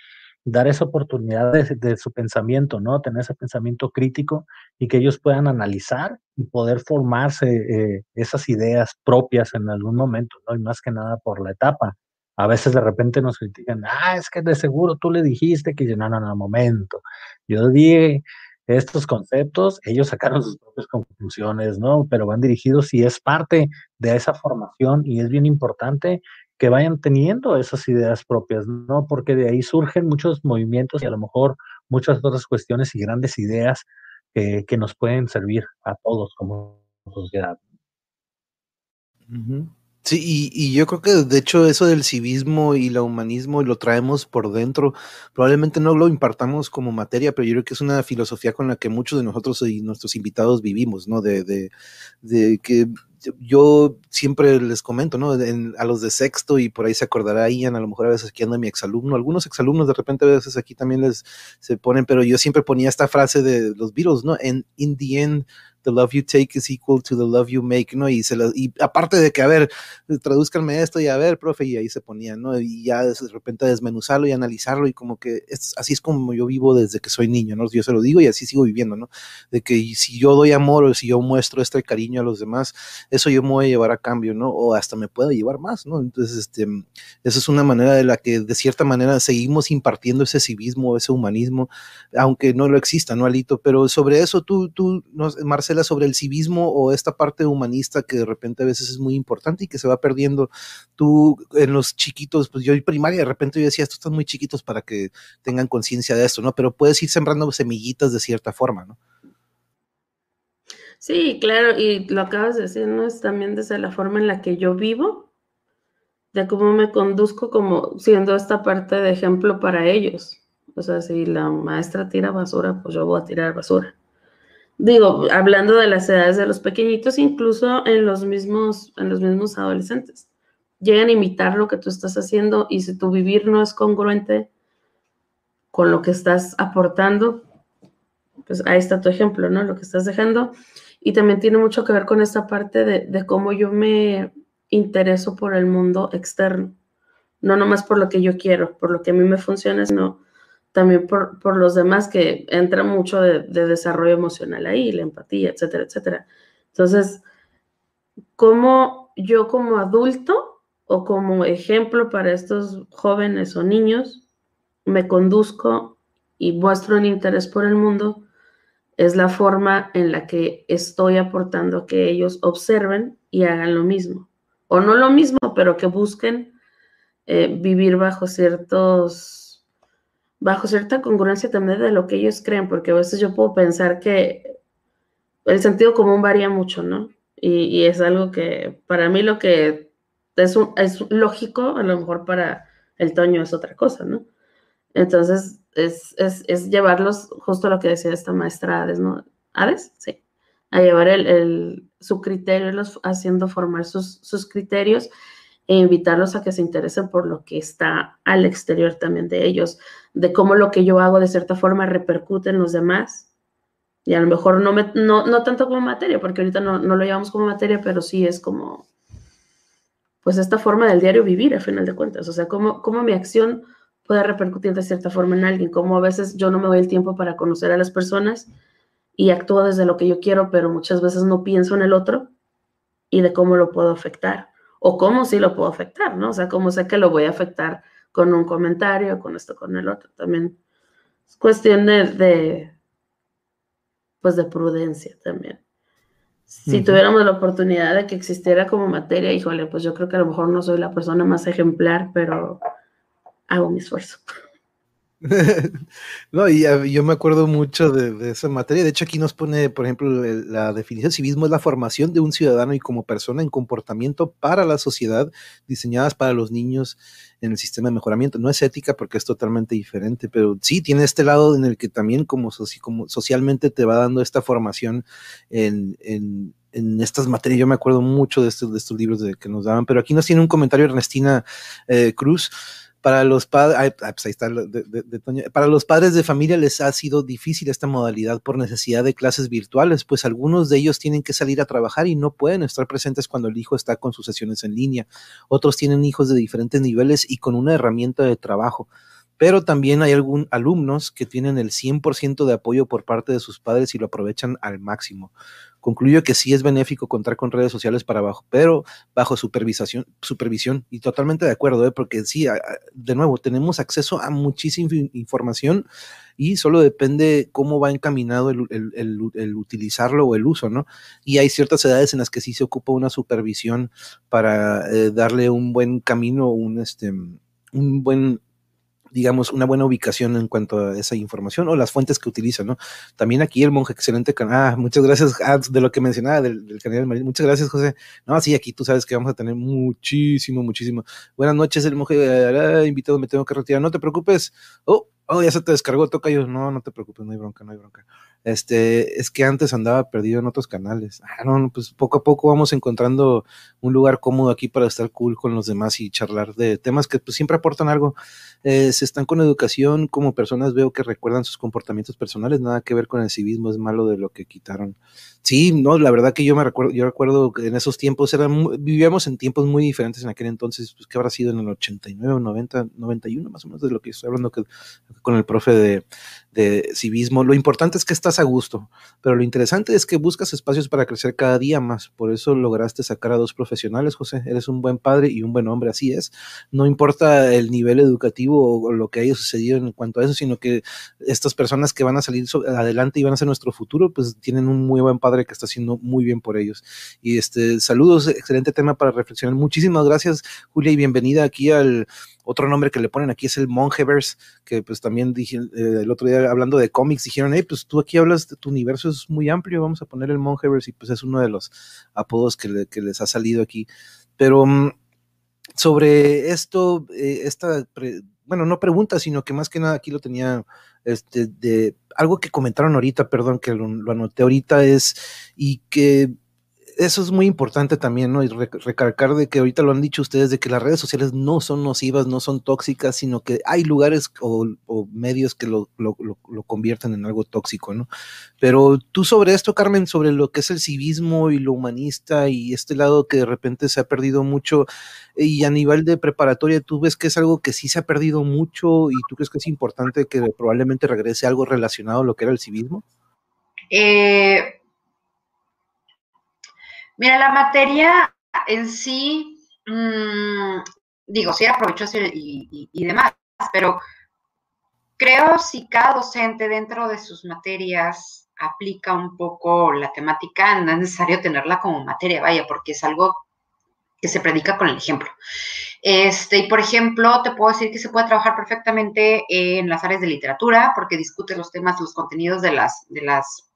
dar esa oportunidad de, de, su pensamiento, ¿no? Tener ese pensamiento crítico y que ellos puedan analizar y poder formarse eh, esas ideas propias en algún momento, ¿no? Y más que nada por la etapa a veces de repente nos critican, ah, es que de seguro tú le dijiste que no, no, no, momento. Yo dije estos conceptos, ellos sacaron sus propias conclusiones, ¿no? Pero van dirigidos y es parte de esa formación y es bien importante que vayan teniendo esas ideas propias, ¿no? Porque de ahí surgen muchos movimientos y a lo mejor muchas otras cuestiones y grandes ideas que, que nos pueden servir a todos como sociedad. Sí, y, y, yo creo que de hecho eso del civismo y el humanismo lo traemos por dentro. Probablemente no lo impartamos como materia, pero yo creo que es una filosofía con la que muchos de nosotros y nuestros invitados vivimos, ¿no? De, de, de que yo siempre les comento, ¿no? En, a los de sexto y por ahí se acordará Ian, a lo mejor a veces aquí anda mi exalumno, algunos exalumnos de repente a veces aquí también les se ponen, pero yo siempre ponía esta frase de los Beatles, ¿no? En in the end the love you take is equal to the love you make, ¿no? Y, se y aparte de que, a ver, tradúzcanme esto y a ver, profe, y ahí se ponía, ¿no? Y ya de repente desmenuzarlo y analizarlo y como que es, así es como yo vivo desde que soy niño, ¿no? Yo se lo digo y así sigo viviendo, ¿no? De que si yo doy amor o si yo muestro este cariño a los demás, eso yo me voy a llevar a cambio, ¿no? O hasta me puedo llevar más, ¿no? Entonces, este, esa es una manera de la que de cierta manera seguimos impartiendo ese civismo, ese humanismo, aunque no lo exista, ¿no, Alito? Pero sobre eso tú, tú, Marcela, sobre el civismo o esta parte humanista que de repente a veces es muy importante y que se va perdiendo. Tú en los chiquitos, pues yo en primaria de repente yo decía, estos están muy chiquitos para que tengan conciencia de esto, ¿no? Pero puedes ir sembrando semillitas de cierta forma, ¿no? Sí, claro, y lo acabas de decir, ¿no? Es también desde la forma en la que yo vivo, de cómo me conduzco como siendo esta parte de ejemplo para ellos. O sea, si la maestra tira basura, pues yo voy a tirar basura Digo, hablando de las edades de los pequeñitos, incluso en los mismos, en los mismos adolescentes. Llegan a imitar lo que tú estás haciendo y si tu vivir no es congruente con lo que estás aportando, pues ahí está tu ejemplo, ¿no? Lo que estás dejando. Y también tiene mucho que ver con esta parte de, de cómo yo me intereso por el mundo externo. No nomás por lo que yo quiero, por lo que a mí me funciona, sino también por, por los demás, que entra mucho de, de, desarrollo emocional ahí, la empatía, etcétera, etcétera. Entonces, ¿cómo yo como adulto o como ejemplo para estos jóvenes o niños me conduzco y muestro un interés por el mundo? Es la forma en la que estoy aportando que ellos observen y hagan lo mismo. O no lo mismo, pero que busquen eh, vivir bajo ciertos bajo cierta congruencia también de lo que ellos creen, porque a veces yo puedo pensar que el sentido común varía mucho, ¿no? Y, es algo que para mí lo que es, lógico, a lo mejor para el Toño es otra cosa, ¿no? Entonces, es, es, llevarlos, justo lo que decía esta maestra Hades, ¿no? Hades, sí, a llevar el, su criterio, los, haciendo formar sus, sus criterios e invitarlos a que se interesen por lo que está al exterior también de ellos, de cómo lo que yo hago de cierta forma repercute en los demás. Y a lo mejor no, no, no tanto como materia, porque ahorita no, no, lo llevamos como materia, pero sí es como, pues esta forma del diario vivir, a final de cuentas. O sea, cómo, cómo mi acción puede repercutir de cierta forma en alguien, cómo a veces yo no me doy el tiempo para conocer a las personas y actúo desde lo que yo quiero, pero muchas veces no pienso en el otro y de cómo lo puedo afectar o cómo sí lo puedo afectar, ¿no? O sea, cómo sé que lo voy a afectar con un comentario, con esto, con el otro. También es cuestión de, de pues de prudencia también. Si uh -huh. tuviéramos la oportunidad de que existiera como materia, híjole, pues yo creo que a lo mejor no soy la persona más ejemplar, pero hago mi esfuerzo. [LAUGHS] no, y yo me acuerdo mucho de, esa materia. De hecho, aquí nos pone, por ejemplo, la definición de civismo es la formación de un ciudadano y como persona en comportamiento para la sociedad, diseñadas para los niños en el sistema de mejoramiento. No es ética porque es totalmente diferente, pero sí tiene este lado en el que también como, soci como socialmente te va dando esta formación en, estas materias, yo me acuerdo mucho de estos, de estos libros que nos daban, pero aquí nos tiene un comentario Ernestina eh, Cruz, para los padres, pues ahí está, de, para los padres de familia les ha sido difícil esta modalidad por necesidad de clases virtuales, pues algunos de ellos tienen que salir a trabajar y no pueden estar presentes cuando el hijo está con sus sesiones en línea. Otros tienen hijos de diferentes niveles y con una herramienta de trabajo. Pero también hay algún alumnos que tienen el 100% de apoyo por parte de sus padres y lo aprovechan al máximo. Concluyo que sí es benéfico contar con redes sociales para abajo, pero bajo supervisión, supervisión y totalmente de acuerdo, ¿eh? porque sí, de nuevo, tenemos acceso a muchísima información y solo depende cómo va encaminado el, utilizarlo o el uso, ¿no? Y hay ciertas edades en las que sí se ocupa una supervisión para eh, darle un buen camino, un, este, un buen digamos, una buena ubicación en cuanto a esa información o las fuentes que utiliza, ¿no? También aquí el monje, excelente canal. Ah, muchas gracias ah, de lo que mencionaba del, canal del Muchas gracias, José. No, sí, aquí tú sabes que vamos a tener muchísimo, muchísimo. Buenas noches, el monje eh, invitado, me tengo que retirar. No te preocupes. Oh, oh, ya se te descargó, toca yo. No, no te preocupes, no hay bronca, no hay bronca. Este, es que antes andaba perdido en otros canales. Ah, no, pues poco a poco vamos encontrando un lugar cómodo aquí para estar cool con los demás y charlar de temas que pues, siempre aportan algo. Eh, se están con educación, como personas veo que recuerdan sus comportamientos personales, nada que ver con el civismo, es malo de lo que quitaron. Sí, no, la verdad que yo me recuerdo, yo recuerdo que en esos tiempos eran, vivíamos en tiempos muy diferentes en aquel entonces, pues que habrá sido en el 89, 90, 91 más o menos de lo que estoy hablando con el profe de, de civismo. Lo importante es que estás a gusto, pero lo interesante es que buscas espacios para crecer cada día más. Por eso lograste sacar a dos profesionales, José. Eres un buen padre y un buen hombre, así es. No importa el nivel educativo o lo que haya sucedido en cuanto a eso, sino que estas personas que van a salir adelante y van a ser nuestro futuro, pues tienen un muy buen padre que está haciendo muy bien por ellos. Y este, saludos, excelente tema para reflexionar. Muchísimas gracias, Julia, y bienvenida aquí al otro nombre que le ponen aquí es el Mongeverse, que pues también dije eh, el otro día hablando de cómics, dijeron, hey, pues tú aquí hablas, de tu universo es muy amplio, vamos a poner el Mongeverse, y pues es uno de los apodos que, que les ha salido aquí. Pero um, sobre esto, eh, esta, bueno, no pregunta, sino que más que nada aquí lo tenía este, de algo que comentaron ahorita, perdón, que lo anoté ahorita es, y que eso es muy importante también, ¿no? Y recalcar de que ahorita lo han dicho ustedes, de que las redes sociales no son nocivas, no son tóxicas, sino que hay lugares o, medios que lo, lo, lo, convierten en algo tóxico, ¿no? Pero tú sobre esto, Carmen, sobre lo que es el civismo y lo humanista y este lado que de repente se ha perdido mucho, y a nivel de preparatoria, ¿tú ves que es algo que sí se ha perdido mucho y tú crees que es importante que probablemente regrese algo relacionado a lo que era el civismo? Eh, Mira, la materia en sí, mmm, digo, sí aprovecho y, y, demás, pero creo si cada docente dentro de sus materias aplica un poco la temática, no es necesario tenerla como materia, vaya, porque es algo que se predica con el ejemplo. Este, y por ejemplo, te puedo decir que se puede trabajar perfectamente en las áreas de literatura, porque discute los temas, los contenidos de las, de las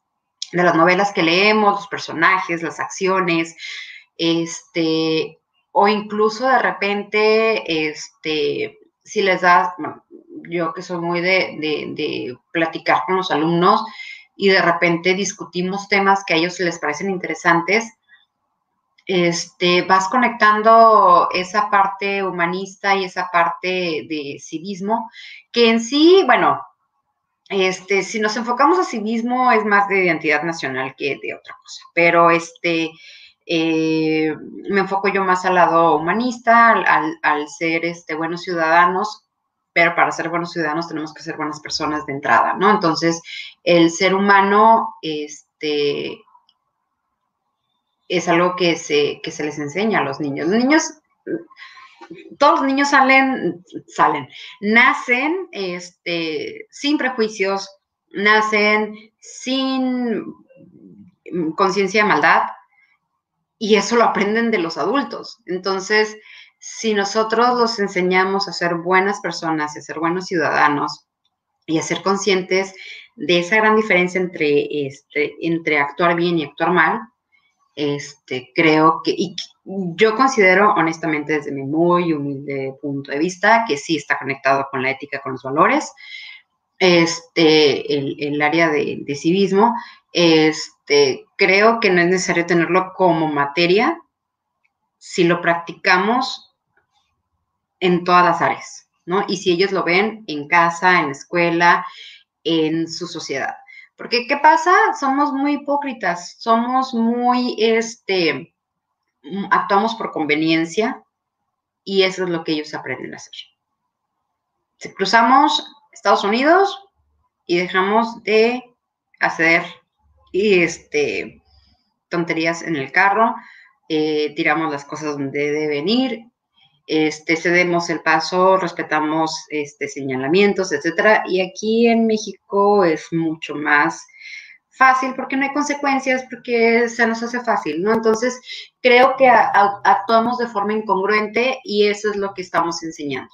de las novelas que leemos, los personajes, las acciones, este, o incluso de repente, este, si les das, yo que soy muy de, de, platicar con los alumnos y de repente discutimos temas que a ellos les parecen interesantes, este, vas conectando esa parte humanista y esa parte de civismo, que en sí, bueno, este, si nos enfocamos a sí mismo, es más de identidad nacional que de otra cosa. Pero este, eh, me enfoco yo más al lado humanista, al, ser este, buenos ciudadanos, pero para ser buenos ciudadanos tenemos que ser buenas personas de entrada, ¿no? Entonces, el ser humano, este, es algo que se, que se les enseña a los niños. Los niños todos los niños salen, salen, nacen este, sin prejuicios, nacen sin conciencia de maldad y eso lo aprenden de los adultos. Entonces, si nosotros los enseñamos a ser buenas personas, a ser buenos ciudadanos y a ser conscientes de esa gran diferencia entre, este, entre actuar bien y actuar mal, este, creo que, y yo considero honestamente desde mi muy humilde punto de vista que sí está conectado con la ética, con los valores, este, el, área de, civismo, este, creo que no es necesario tenerlo como materia si lo practicamos en todas las áreas, ¿no? Y si ellos lo ven en casa, en la escuela, en su sociedad. Porque, ¿qué pasa? Somos muy hipócritas, somos muy, este, mm, actuamos por conveniencia y eso es lo que ellos aprenden a hacer. Si cruzamos Estados Unidos y dejamos de hacer este, tonterías en el carro, eh, tiramos las cosas donde deben ir, este, cedemos el paso, respetamos este, señalamientos, etcétera. Y aquí en México es mucho más fácil porque no hay consecuencias, porque se nos hace fácil, ¿no? Entonces, creo que actuamos de forma incongruente y eso es lo que estamos enseñando.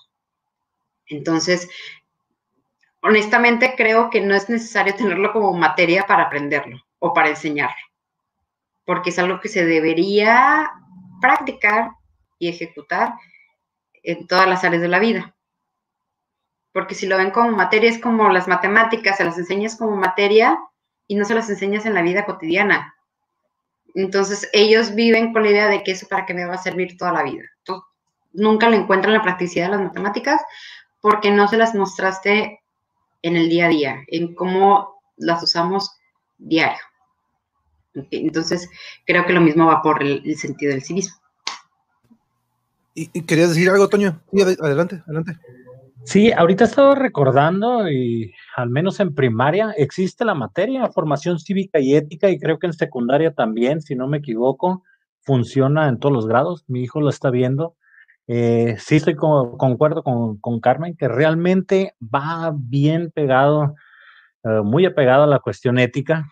Entonces, honestamente creo que no es necesario tenerlo como materia para aprenderlo o para enseñarlo, porque es algo que se debería practicar y ejecutar en todas las áreas de la vida. Porque si lo ven como materia, es como las matemáticas, se las enseñas como materia y no se las enseñas en la vida cotidiana. Entonces, ellos viven con la idea de que eso para qué me va a servir toda la vida. nunca le encuentran la practicidad de las matemáticas porque no se las mostraste en el día a día, en cómo las usamos diario. Entonces, creo que lo mismo va por el, el sentido del civismo. ¿Y, querías decir algo, Toño? Sí, adelante, adelante. Sí, ahorita estaba recordando y al menos en primaria existe la materia formación cívica y ética y creo que en secundaria también, si no me equivoco, funciona en todos los grados. Mi hijo lo está viendo. Eh, sí estoy concuerdo con, con, Carmen que realmente va bien pegado, eh, muy apegado a la cuestión ética.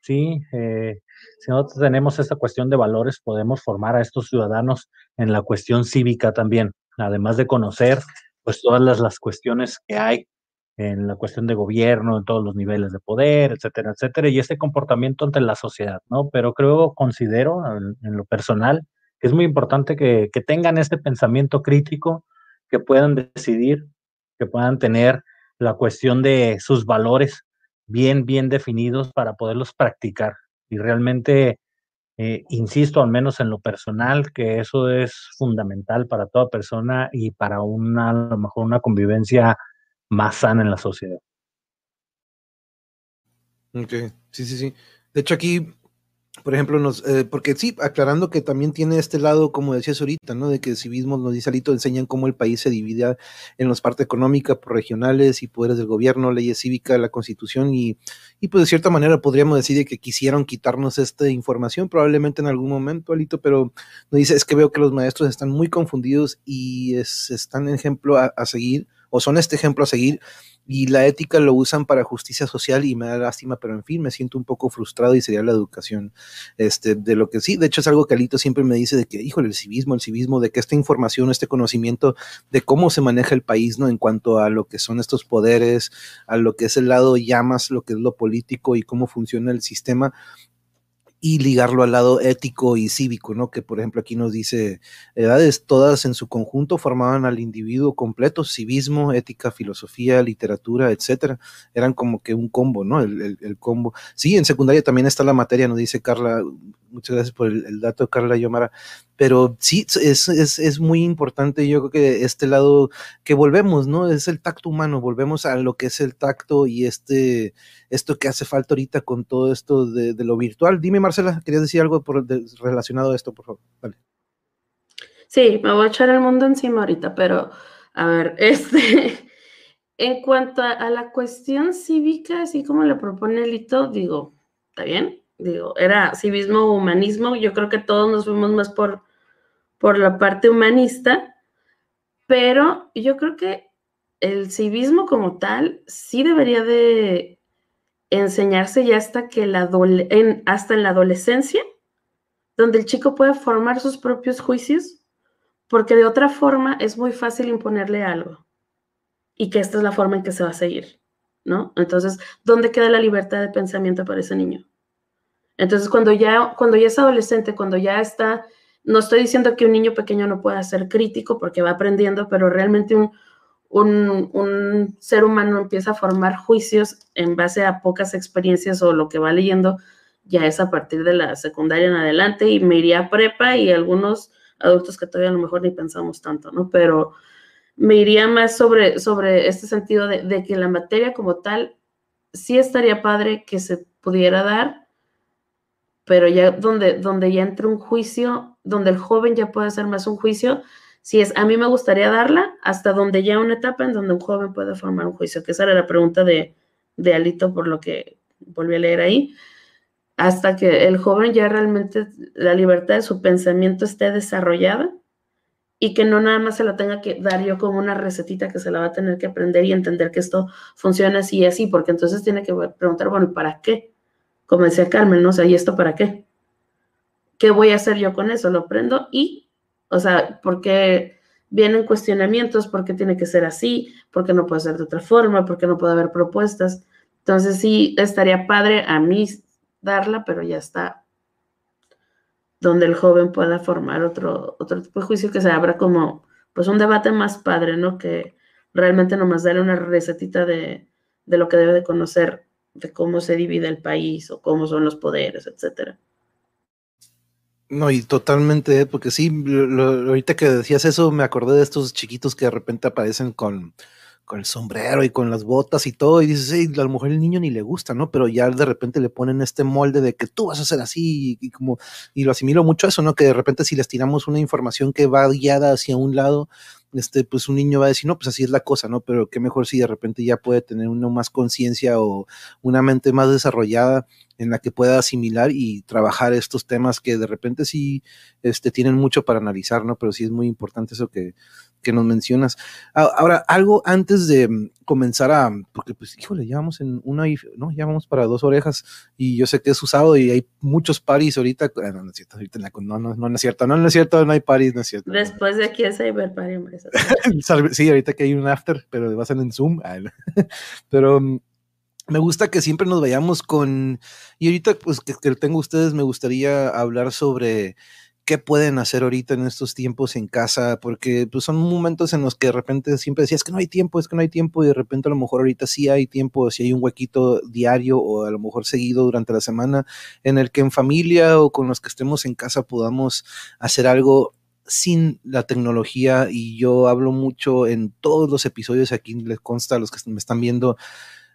Sí, eh, si nosotros tenemos esa cuestión de valores, podemos formar a estos ciudadanos en la cuestión cívica también, además de conocer pues todas las, las cuestiones que hay en la cuestión de gobierno, en todos los niveles de poder, etcétera, etcétera, y ese comportamiento ante la sociedad, ¿no? Pero creo, considero en, lo personal, que es muy importante que, tengan este pensamiento crítico, que puedan decidir, que puedan tener la cuestión de sus valores bien, bien definidos para poderlos practicar. Y realmente, eh, insisto, al menos en lo personal, que eso es fundamental para toda persona y para una, a lo mejor una convivencia más sana en la sociedad. Ok, sí, sí, sí. De hecho, aquí por ejemplo, nos, eh, porque sí, aclarando que también tiene este lado, como decías ahorita, ¿no? De que civismo, nos dice Alito, enseñan cómo el país se divide en las partes económicas, por regionales y poderes del gobierno, leyes cívicas, la constitución y, y pues de cierta manera podríamos decir que quisieron quitarnos esta información probablemente en algún momento, Alito, pero nos dice, es que veo que los maestros están muy confundidos y es, están ejemplo a seguir, o son este ejemplo a seguir y la ética lo usan para justicia social y me da lástima, pero en fin, me siento un poco frustrado y sería la educación. Este, de lo que sí, de hecho es algo que Alito siempre me dice de que, híjole, el civismo, el civismo, de que esta información, este conocimiento de cómo se maneja el país, ¿no? En cuanto a lo que son estos poderes, a lo que es el lado llamas, lo que es lo político y cómo funciona el sistema, y ligarlo al lado ético y cívico, ¿no? Que por ejemplo aquí nos dice, edades todas en su conjunto formaban al individuo completo, civismo, ética, filosofía, literatura, etcétera. Eran como que un combo, ¿no? El, el, el combo. Sí, en secundaria también está la materia, nos dice Carla, muchas gracias por el, dato, Carla Yomara, pero sí, es, es, es, muy importante, yo creo que este lado que volvemos, ¿no? Es el tacto humano, volvemos a lo que es el tacto y este, esto que hace falta ahorita con todo esto de, lo virtual. Dime, Marcela, ¿querías decir algo por, relacionado a esto, por favor? Sí, me voy a echar el mundo encima ahorita, pero a ver, [LAUGHS] este, en cuanto a, a la cuestión cívica, así como le propone Lito, digo, ¿está bien? Digo, era civismo, humanismo, yo creo que todos nos fuimos más por por la parte humanista, pero yo creo que el civismo como tal sí debería de enseñarse ya hasta que la en, hasta en la adolescencia, donde el chico puede formar sus propios juicios, porque de otra forma es muy fácil imponerle algo y que esta es la forma en que se va a seguir, ¿no? Entonces, ¿dónde queda la libertad de pensamiento para ese niño? Entonces, cuando ya, cuando ya es adolescente, cuando ya está no estoy diciendo que un niño pequeño no pueda ser crítico porque va aprendiendo, pero realmente un, un, ser humano empieza a formar juicios en base a pocas experiencias o lo que va leyendo, ya es a partir de la secundaria en adelante y me iría prepa y algunos adultos que todavía a lo mejor ni pensamos tanto, ¿no? Pero me iría más sobre, sobre este sentido de, de que la materia como tal sí estaría padre que se pudiera dar, pero ya donde, donde ya entre un juicio, donde el joven ya puede hacer más un juicio, si es, a mí me gustaría darla hasta donde ya una etapa en donde un joven puede formar un juicio, que esa era la pregunta de, de Alito por lo que volví a leer ahí, hasta que el joven ya realmente la libertad de su pensamiento esté desarrollada y que no nada más se la tenga que dar yo como una recetita que se la va a tener que aprender y entender que esto funciona así y así, porque entonces tiene que preguntar, bueno, ¿para qué? Como decía Carmen, ¿no? O sea, ¿y esto para qué? ¿Qué voy a hacer yo con eso? Lo prendo y, o sea, porque vienen cuestionamientos, ¿por qué tiene que ser así? ¿Por qué no puede ser de otra forma? ¿Por qué no puede haber propuestas? Entonces sí, estaría padre a mí darla, pero ya está donde el joven pueda formar otro, otro tipo de juicio que se abra como, pues un debate más padre, ¿no? Que realmente nomás darle una recetita de, de lo que debe de conocer de cómo se divide el país o cómo son los poderes, etcétera. No, y totalmente, porque sí, lo, ahorita que decías eso, me acordé de estos chiquitos que de repente aparecen con, con el sombrero y con las botas y todo, y dices, hey, a lo mejor el niño ni le gusta, ¿no? Pero ya de repente le ponen este molde de que tú vas a ser así, y, como, y lo asimilo mucho a eso, ¿no? Que de repente si les tiramos una información que va guiada hacia un lado, este, pues un niño va a decir, no, pues así es la cosa, ¿no? Pero qué mejor si de repente ya puede tener uno más conciencia o una mente más desarrollada en la que pueda asimilar y trabajar estos temas que de repente sí este, tienen mucho para analizar, ¿no? Pero sí es muy importante eso que, que nos mencionas. Ahora, algo antes de mm, comenzar a, porque pues, híjole, ya vamos en una, no, ya vamos para dos orejas y yo sé que es usado y hay muchos paris ahorita, ah, no, no es cierto, ahorita no, no, no, no, es cierto, no, no es cierto, no hay paris, no es cierto. Después de aquí es Cyber Party, [LAUGHS] sí, ahorita que hay un after, pero va a ser en Zoom, [LAUGHS] pero mm, me gusta que siempre nos vayamos con, y ahorita pues que, que tengo ustedes, me gustaría hablar sobre qué pueden hacer ahorita en estos tiempos en casa, porque pues son momentos en los que de repente siempre decías que no hay tiempo, es que no hay tiempo, y de repente a lo mejor ahorita sí hay tiempo, si hay un huequito diario o a lo mejor seguido durante la semana en el que en familia o con los que estemos en casa podamos hacer algo sin la tecnología y yo hablo mucho en todos los episodios, aquí les consta a los que me están viendo,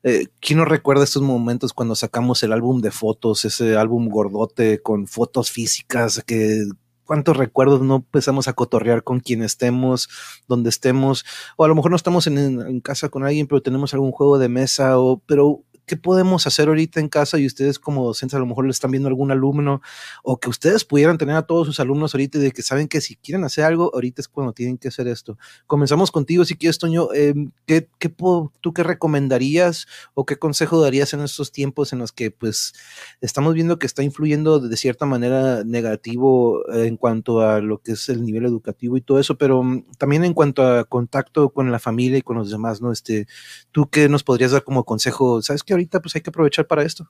eh, ¿Quién no recuerda estos momentos cuando sacamos el álbum de fotos, ese álbum gordote con fotos físicas que cuántos recuerdos no empezamos a cotorrear con quien estemos, donde estemos, o a lo mejor no estamos en, en, casa con alguien, pero tenemos algún juego de mesa, o, pero ¿qué podemos hacer ahorita en casa? Y ustedes como docentes a lo mejor le están viendo algún alumno o que ustedes pudieran tener a todos sus alumnos ahorita de que saben que si quieren hacer algo, ahorita es cuando tienen que hacer esto. Comenzamos contigo, si quieres, Toño, eh, ¿qué, qué, ¿tú qué recomendarías o qué consejo darías en estos tiempos en los que pues estamos viendo que está influyendo de cierta manera negativo en cuanto a lo que es el nivel educativo y todo eso, pero mm, también en cuanto a contacto con la familia y con los demás, ¿no? Este, ¿tú qué nos podrías dar como consejo? ¿Sabes qué? Ahorita pues hay que aprovechar para esto.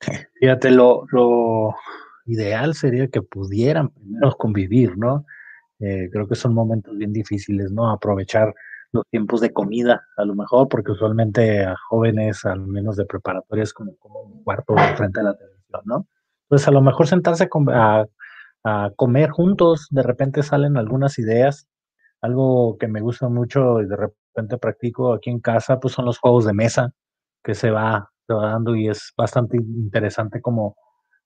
[LAUGHS] Fíjate, lo, lo ideal sería que pudieran primero convivir, ¿no? Eh, creo que son momentos bien difíciles, ¿no? Aprovechar los tiempos de comida, a lo mejor, porque usualmente a jóvenes, al menos de preparatoria, es como, como un cuarto frente a la televisión, ¿no? Entonces, a lo mejor sentarse a, a, comer juntos, de repente salen algunas ideas. Algo que me gusta mucho y de repente practico aquí en casa, pues son los juegos de mesa que se va, se va dando y es bastante interesante como,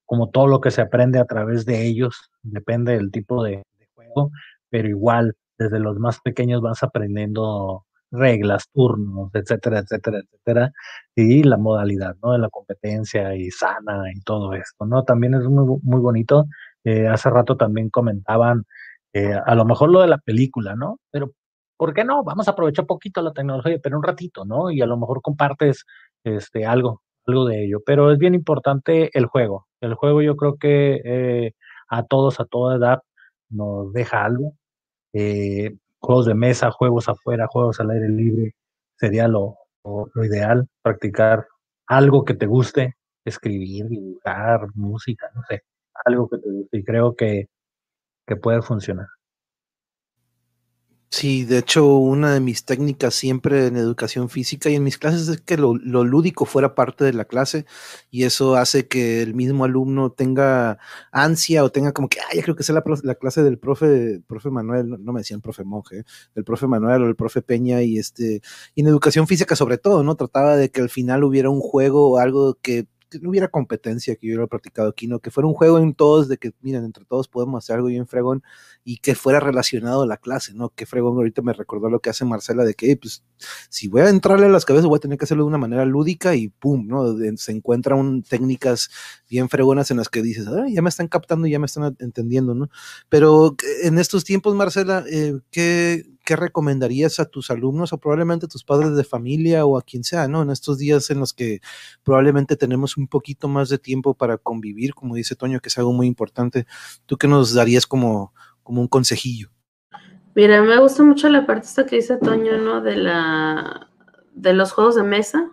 como todo lo que se aprende a través de ellos, depende del tipo de, juego, pero igual desde los más pequeños vas aprendiendo reglas, turnos, etcétera, etcétera, etcétera, y la modalidad, ¿no? De la competencia y sana y todo esto, ¿no? También es muy, muy bonito. Eh, hace rato también comentaban eh, a lo mejor lo de la película, ¿no? Pero ¿por qué no? Vamos a aprovechar poquito la tecnología, pero un ratito, ¿no? Y a lo mejor compartes este, algo, algo de ello. Pero es bien importante el juego. El juego yo creo que eh, a todos, a toda edad, nos deja algo. Eh, juegos de mesa, juegos afuera, juegos al aire libre, sería lo, lo, ideal, practicar algo que te guste, escribir, dibujar, música, no sé, algo que te guste. Y creo que, que puede funcionar. Sí, de hecho, una de mis técnicas siempre en educación física y en mis clases es que lo, lo, lúdico fuera parte de la clase y eso hace que el mismo alumno tenga ansia o tenga como que, ah, creo que es la, la clase del profe, profe Manuel, no, me decían profe monje, del profe Manuel o el profe Peña y este, y en educación física sobre todo, ¿no? Trataba de que al final hubiera un juego o algo que no hubiera competencia, que yo hubiera practicado aquí, no, que fuera un juego en todos, de que, miren, entre todos podemos hacer algo bien fregón y que fuera relacionado a la clase, ¿no? Que fregón ahorita me recordó lo que hace Marcela de que, pues, si voy a entrarle a las cabezas, voy a tener que hacerlo de una manera lúdica y pum, ¿no? Se encuentran técnicas bien fregonas en las que dices, ya me están captando y ya me están entendiendo, ¿no? Pero en estos tiempos, Marcela, eh, ¿qué, ¿qué recomendarías a tus alumnos o probablemente a tus padres de familia o a quien sea, ¿no? En estos días en los que probablemente tenemos un poquito más de tiempo para convivir, como dice Toño, que es algo muy importante. ¿Tú qué nos darías como, como un consejillo? Mira, me gusta mucho la parte esta que dice Toño, ¿no? De la de los juegos de mesa.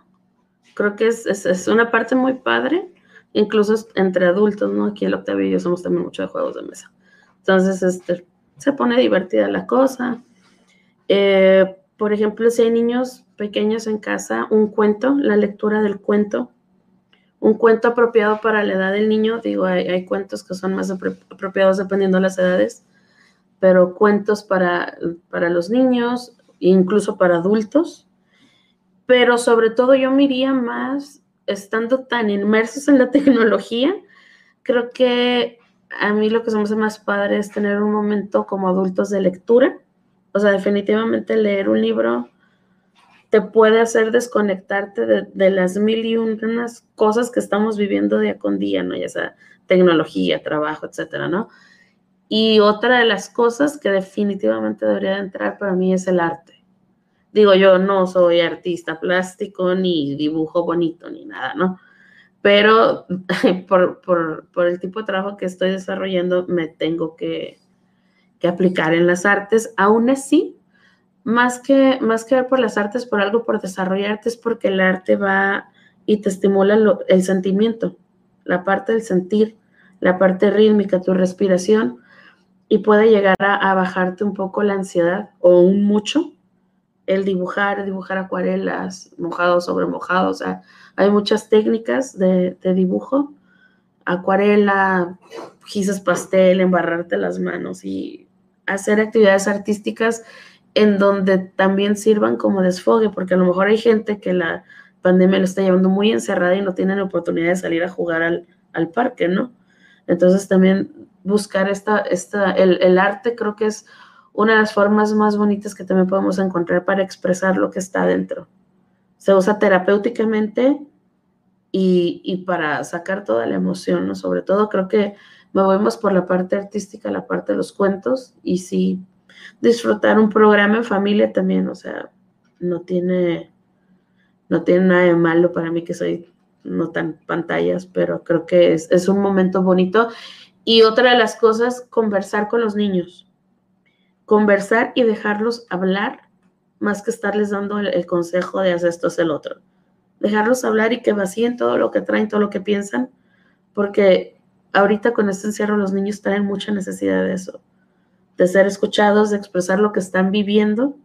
Creo que es, es, una parte muy padre, incluso entre adultos, ¿no? Aquí el Octavio y yo somos también mucho de juegos de mesa. Entonces, este, se pone divertida la cosa eh, por ejemplo, si hay niños pequeños en casa, un cuento, la lectura del cuento, un cuento apropiado para la edad del niño, digo, hay, cuentos que son más apropiados dependiendo de las edades, pero cuentos para, para los niños, incluso para adultos, pero sobre todo yo me iría más, estando tan inmersos en la [LAUGHS] tecnología, creo que a mí lo que se me hace más padre es tener un momento como adultos de lectura, o sea, definitivamente leer un libro te puede hacer desconectarte de, las mil y unas cosas que estamos viviendo día con día, ¿no? Ya sea tecnología, trabajo, etcétera, ¿no? Y otra de las cosas que definitivamente debería entrar para mí es el arte. Digo, yo no soy artista plástico, ni dibujo bonito, ni nada, ¿no? Pero [LAUGHS] por el tipo de trabajo que estoy desarrollando, me tengo que, aplicar en las artes. Aún así, más que, más que ver por las artes, por algo por desarrollarte, es porque el arte va y te estimula lo, el sentimiento, la parte del sentir, la parte rítmica, tu respiración. y puede llegar a, bajarte un poco la ansiedad o un mucho el dibujar, dibujar acuarelas, mojado sobre mojado, o sea, hay muchas técnicas de, dibujo, acuarela, gises pastel, embarrarte las manos y hacer actividades artísticas en donde también sirvan como desfogue, porque a lo mejor hay gente que la pandemia lo está llevando muy encerrada y no tienen oportunidad de salir a jugar al, al parque, ¿no? Entonces también buscar esta, esta el, el arte creo que es una de las formas más bonitas que también podemos encontrar para expresar lo que está dentro. Se usa terapéuticamente y, y para sacar toda la emoción, ¿no? Sobre todo creo que me más por la parte artística, la parte de los cuentos y sí disfrutar un programa en familia también, o sea, no tiene, no tiene nada de malo para mí que soy no tan pantallas, pero creo que es, es un momento bonito. Y otra de las cosas, conversar con los niños conversar y dejarlos hablar más que estarles dando el, el, consejo de hacer esto, es el otro. Dejarlos hablar y que vacíen todo lo que traen, todo lo que piensan, porque ahorita con este encierro los niños traen mucha necesidad de eso, de ser escuchados, de expresar lo que están viviendo,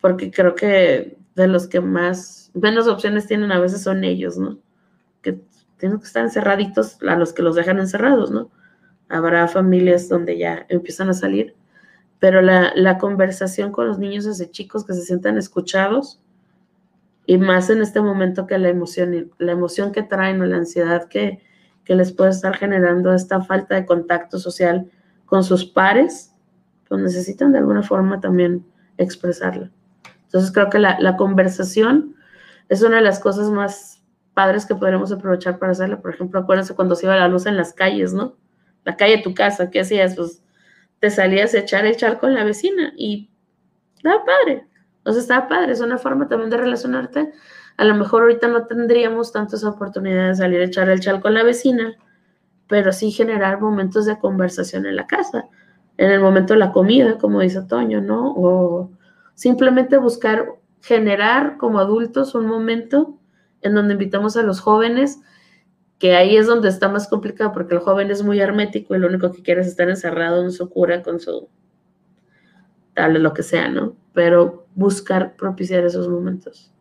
porque creo que de los que más, menos opciones tienen a veces son ellos, ¿no? Que tienen que estar encerraditos a los que los dejan encerrados, ¿no? Habrá familias donde ya empiezan a salir pero la, la, conversación con los niños desde chicos que se sientan escuchados y más en este momento que la emoción, la emoción que traen o la ansiedad que, que les puede estar generando esta falta de contacto social con sus pares, pues necesitan de alguna forma también expresarla. Entonces creo que la, la conversación es una de las cosas más padres que podremos aprovechar para hacerla. Por ejemplo, acuérdense cuando se iba la luz en las calles, ¿no? La calle de tu casa, ¿qué hacías? Pues te salías a echar el charco con la vecina y estaba padre. O sea, estaba padre, es una forma también de relacionarte. A lo mejor ahorita no tendríamos tantas oportunidades de salir a echar el charco con la vecina, pero sí generar momentos de conversación en la casa, en el momento de la comida, como dice Toño, ¿no? O simplemente buscar generar como adultos un momento en donde invitamos a los jóvenes que ahí es donde está más complicado porque el joven es muy hermético y lo único que quiere es estar encerrado en su cura con su tal, lo que sea, ¿no? Pero buscar propiciar esos momentos.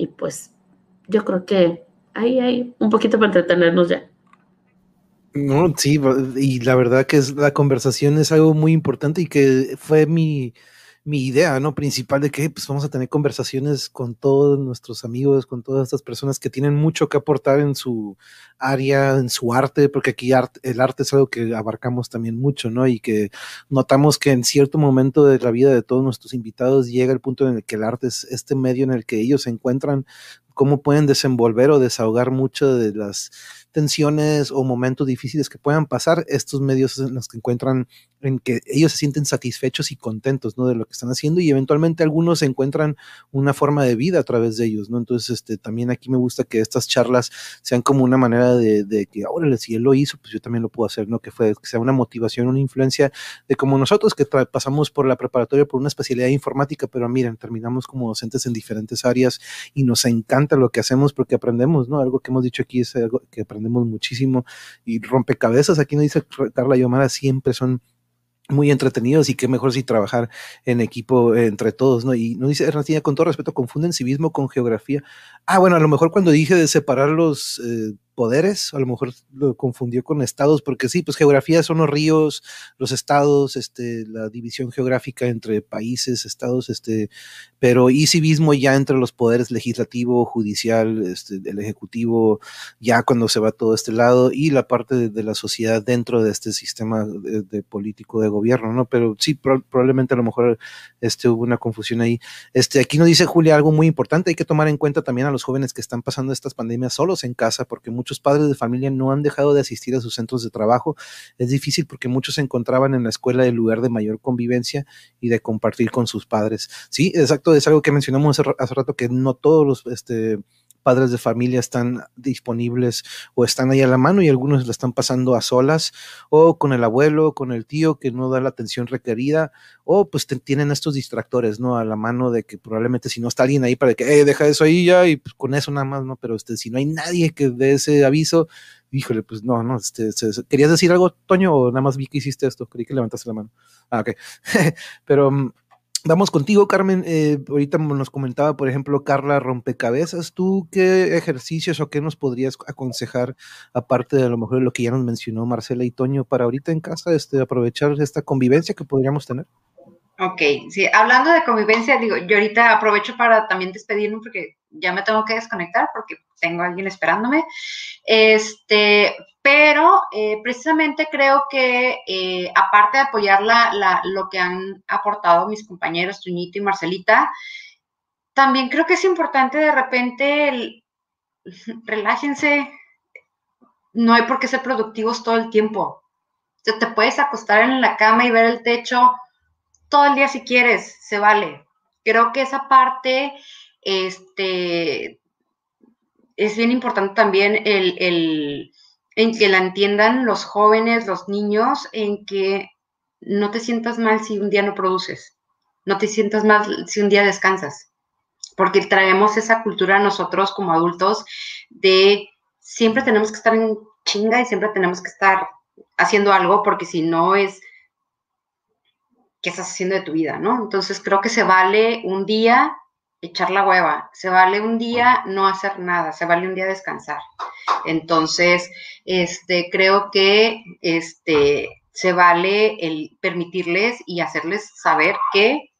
Y pues yo creo que ahí hay un poquito para entretenernos ya. No, sí, y la verdad que es, la conversación es algo muy importante y que fue mi, mi idea, ¿no? Principal de que pues vamos a tener conversaciones con todos nuestros amigos, con todas estas personas que tienen mucho que aportar en su área, en su arte, porque aquí el arte es algo que abarcamos también mucho, ¿no? Y que notamos que en cierto momento de la vida de todos nuestros invitados llega el punto en el que el arte es este medio en el que ellos se encuentran, cómo pueden desenvolver o desahogar mucho de las tensiones o momentos difíciles que puedan pasar, estos medios en los que encuentran, en que ellos se sienten satisfechos y contentos, ¿no? De lo que están haciendo y eventualmente algunos encuentran una forma de vida a través de ellos, ¿no? Entonces, este, también aquí me gusta que estas charlas sean como una manera de, de que, órale, si él lo hizo, pues yo también lo puedo hacer, ¿no? Que fue, que sea una motivación, una influencia de como nosotros que pasamos por la preparatoria por una especialidad informática, pero miren, terminamos como docentes en diferentes áreas y nos encanta lo que hacemos porque aprendemos, ¿no? Algo que hemos dicho aquí es algo que aprendemos aprendemos muchísimo y rompecabezas, aquí nos dice Carla Yomara, siempre son muy entretenidos y qué mejor si trabajar en equipo entre todos, ¿no? Y nos dice Ernestina, con todo respeto, confunden civismo con geografía. Ah, bueno, a lo mejor cuando dije de separar los eh, poderes, a lo mejor lo confundió con estados, porque sí, pues geografía son los ríos, los estados, este, la división geográfica entre países, estados, este, pero y civismo ya entre los poderes legislativo, judicial, este, el ejecutivo, ya cuando se va todo este lado, y la parte de, la sociedad dentro de este sistema de, político de gobierno, ¿no? Pero sí, pro, probablemente a lo mejor este, hubo una confusión ahí. Este, aquí nos dice Julia algo muy importante, hay que tomar en cuenta también a los jóvenes que están pasando estas pandemias solos en casa, porque muchos padres de familia no han dejado de asistir a sus centros de trabajo. Es difícil porque muchos se encontraban en la escuela el lugar de mayor convivencia y de compartir con sus padres. Sí, exacto, es algo que mencionamos hace rato, que no todos los este, padres de familia están disponibles o están ahí a la mano y algunos la están pasando a solas o con el abuelo, con el tío que no da la atención requerida o pues te, tienen estos distractores, ¿no? A la mano de que probablemente si no está alguien ahí para que, deja eso ahí ya y pues con eso nada más, ¿no? Pero este, si no hay nadie que dé ese aviso, híjole, pues no, no, este, se- ¿querías decir algo, Toño, o nada más vi que hiciste esto? Creí que levantaste la mano. Ah, ok. [LAUGHS] Pero mm, vamos contigo, Carmen. Eh, ahorita nos comentaba, por ejemplo, Carla Rompecabezas. ¿Tú qué ejercicios o qué nos podrías aconsejar, aparte de a lo mejor lo que ya nos mencionó Marcela y Toño, para ahorita en casa este, aprovechar esta convivencia que podríamos tener? Ok, sí, hablando de convivencia, digo, yo ahorita aprovecho para también despedirme porque ya me tengo que desconectar porque tengo a alguien esperándome. Este, pero eh, precisamente creo que eh, aparte de apoyar lo que han aportado mis compañeros Tuñito y Marcelita, también creo que es importante de repente el- [LAUGHS] relájense, no hay por qué ser productivos todo el tiempo. Te puedes acostar en la cama y ver el techo todo el día si quieres, se vale. Creo que esa parte, este, es bien importante también el- en que la entiendan los jóvenes, los niños, en que no te sientas mal si un día no produces, no te sientas mal si un día descansas, porque traemos esa cultura nosotros como adultos de siempre tenemos que estar en chinga y siempre tenemos que estar haciendo algo, porque si no es qué estás haciendo de tu vida, ¿no? Entonces creo que se vale un día echar la hueva, se vale un día no hacer nada, se vale un día descansar. Entonces, este, creo que este, se vale el permitirles y hacerles saber que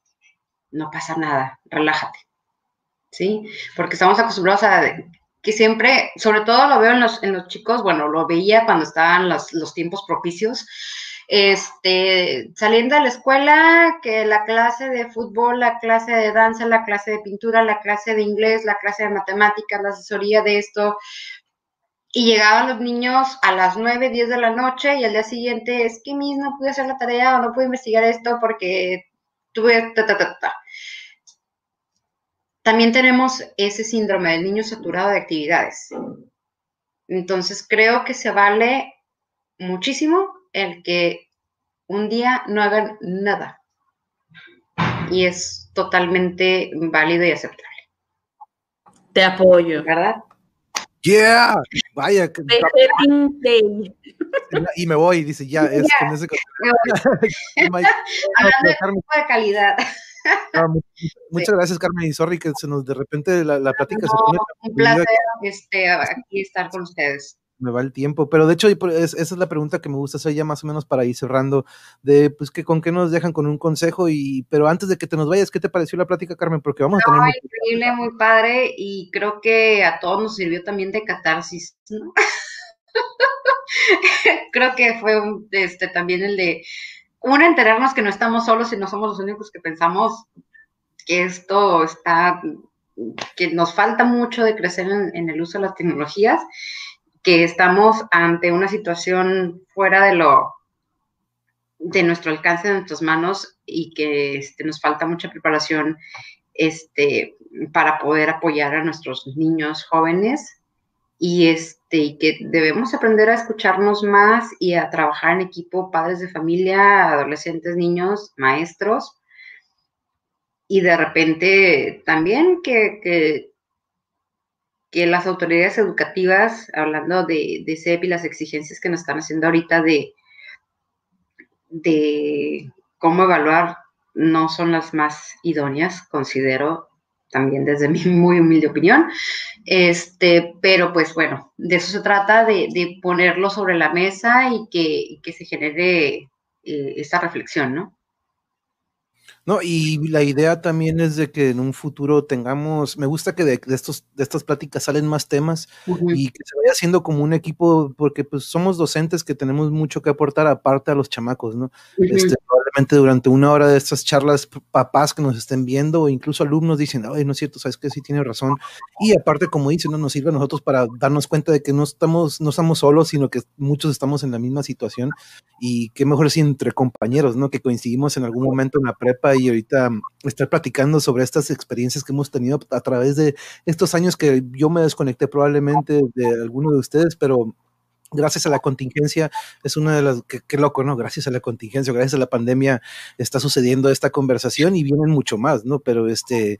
no pasa nada, relájate, ¿sí? Porque estamos acostumbrados a que siempre, sobre todo lo veo en los, en los chicos, bueno, lo veía cuando estaban los, los tiempos propicios, este, saliendo de la escuela, que la clase de fútbol, la clase de danza, la clase de pintura, la clase de inglés, la clase de matemáticas, la asesoría de esto, y llegaban los niños a las 9, 10 de la noche y al día siguiente es que mis no pude hacer la tarea o no pude investigar esto porque tuve ta, ta, ta, ta. También tenemos ese síndrome del niño saturado de actividades. Entonces creo que se vale muchísimo el que un día no hagan nada. Y es totalmente válido y aceptable, Te apoyo. ¿verdad? Yeah, vaya, que- y me voy, dice, ya, es con ese [LAUGHS] Hablando de calidad. muchas gracias, Carmen, y sorry que se nos de repente la, la plática se No, pone un placer este, aquí estar con ustedes. Me va el tiempo, pero de hecho es- esa es la pregunta que me gusta hacer ya más o menos para ir cerrando, de pues que con qué nos dejan con un consejo y pero antes de que te nos vayas, ¿qué te pareció la plática, Carmen? Porque vamos a tener No, increíble, muy padre y creo que a todos nos sirvió también de catarsis, ¿no? [LAUGHS] creo que fue un, este, también el de, una, enterarnos que no estamos solos y no somos los únicos que pensamos que esto está, que nos falta mucho de crecer en, en el uso de las tecnologías, que estamos ante una situación fuera de lo de nuestro alcance, de nuestras manos y que este, nos falta mucha preparación este, para poder apoyar a nuestros niños jóvenes. Y este y que debemos aprender a escucharnos más y a trabajar en equipo, padres de familia, adolescentes, niños, maestros. Y de repente también que, que, que las autoridades educativas, hablando de, de CEP y las exigencias que nos están haciendo ahorita de, de cómo evaluar, no son las más idóneas, considero también desde mi [LAUGHS] muy humilde opinión. Este, pero pues bueno, de eso se trata, de, ponerlo sobre la mesa y que, que se genere eh, esta reflexión, ¿no? No, y la idea también es de que en un futuro tengamos, me gusta que de, de estos, de estas pláticas salen más temas y que se vaya haciendo como un equipo, porque pues somos docentes que tenemos mucho que aportar aparte a los chamacos, ¿no? Ujú. Este, probablemente durante una hora de estas charlas, papás que nos estén viendo o incluso alumnos dicen, ay, no es cierto, sabes que sí tiene razón. Y aparte, como dicen, ¿no? nos sirve a nosotros para darnos cuenta de que no estamos, no estamos solos, sino que muchos estamos en la misma situación. Y qué mejor si entre compañeros, ¿no? Que coincidimos en algún momento en la prepa y ahorita mm, estar platicando sobre estas experiencias que hemos tenido a través de estos años que yo me desconecté probablemente de alguno de ustedes, pero gracias a la contingencia, es una de las, qué, loco, ¿no? Gracias a la contingencia, gracias a la pandemia está sucediendo esta conversación y vienen mucho más, ¿no? Pero este,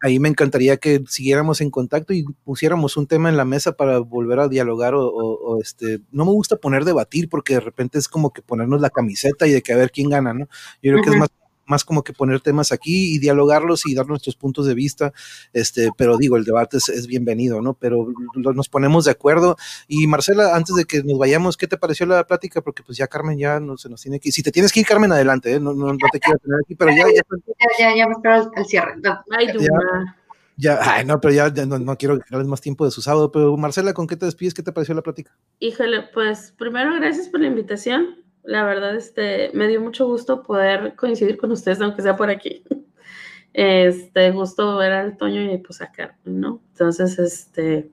ahí me encantaría que siguiéramos en contacto y pusiéramos un tema en la mesa para volver a dialogar o, este, no me gusta poner debatir porque de repente es como que ponernos la camiseta y de que a ver quién gana, ¿no? Yo creo que es más más como que poner temas aquí y dialogarlos y dar nuestros puntos de vista, este, pero digo, el debate es, bienvenido, ¿no? Pero nos ponemos de acuerdo. Y Marcela, antes de que nos vayamos, ¿qué te pareció la plática? Porque pues ya Carmen ya no se nos tiene que ir. Si te tienes que ir, Carmen, adelante, ¿eh? no, no, te quiero tener aquí, pero ya... Ya, ya, ya, me espero al, cierre. Ay, ya, ay, no, pero ya, no, no, quiero darles más tiempo de su sábado, pero Marcela, ¿con qué te despides? ¿Qué te pareció la plática? Híjole, pues primero gracias por la invitación. La verdad, este, me dio mucho gusto poder coincidir con ustedes, aunque sea por aquí. [LAUGHS] Este, gusto ver al Toño y pues a ¿no? Entonces, este,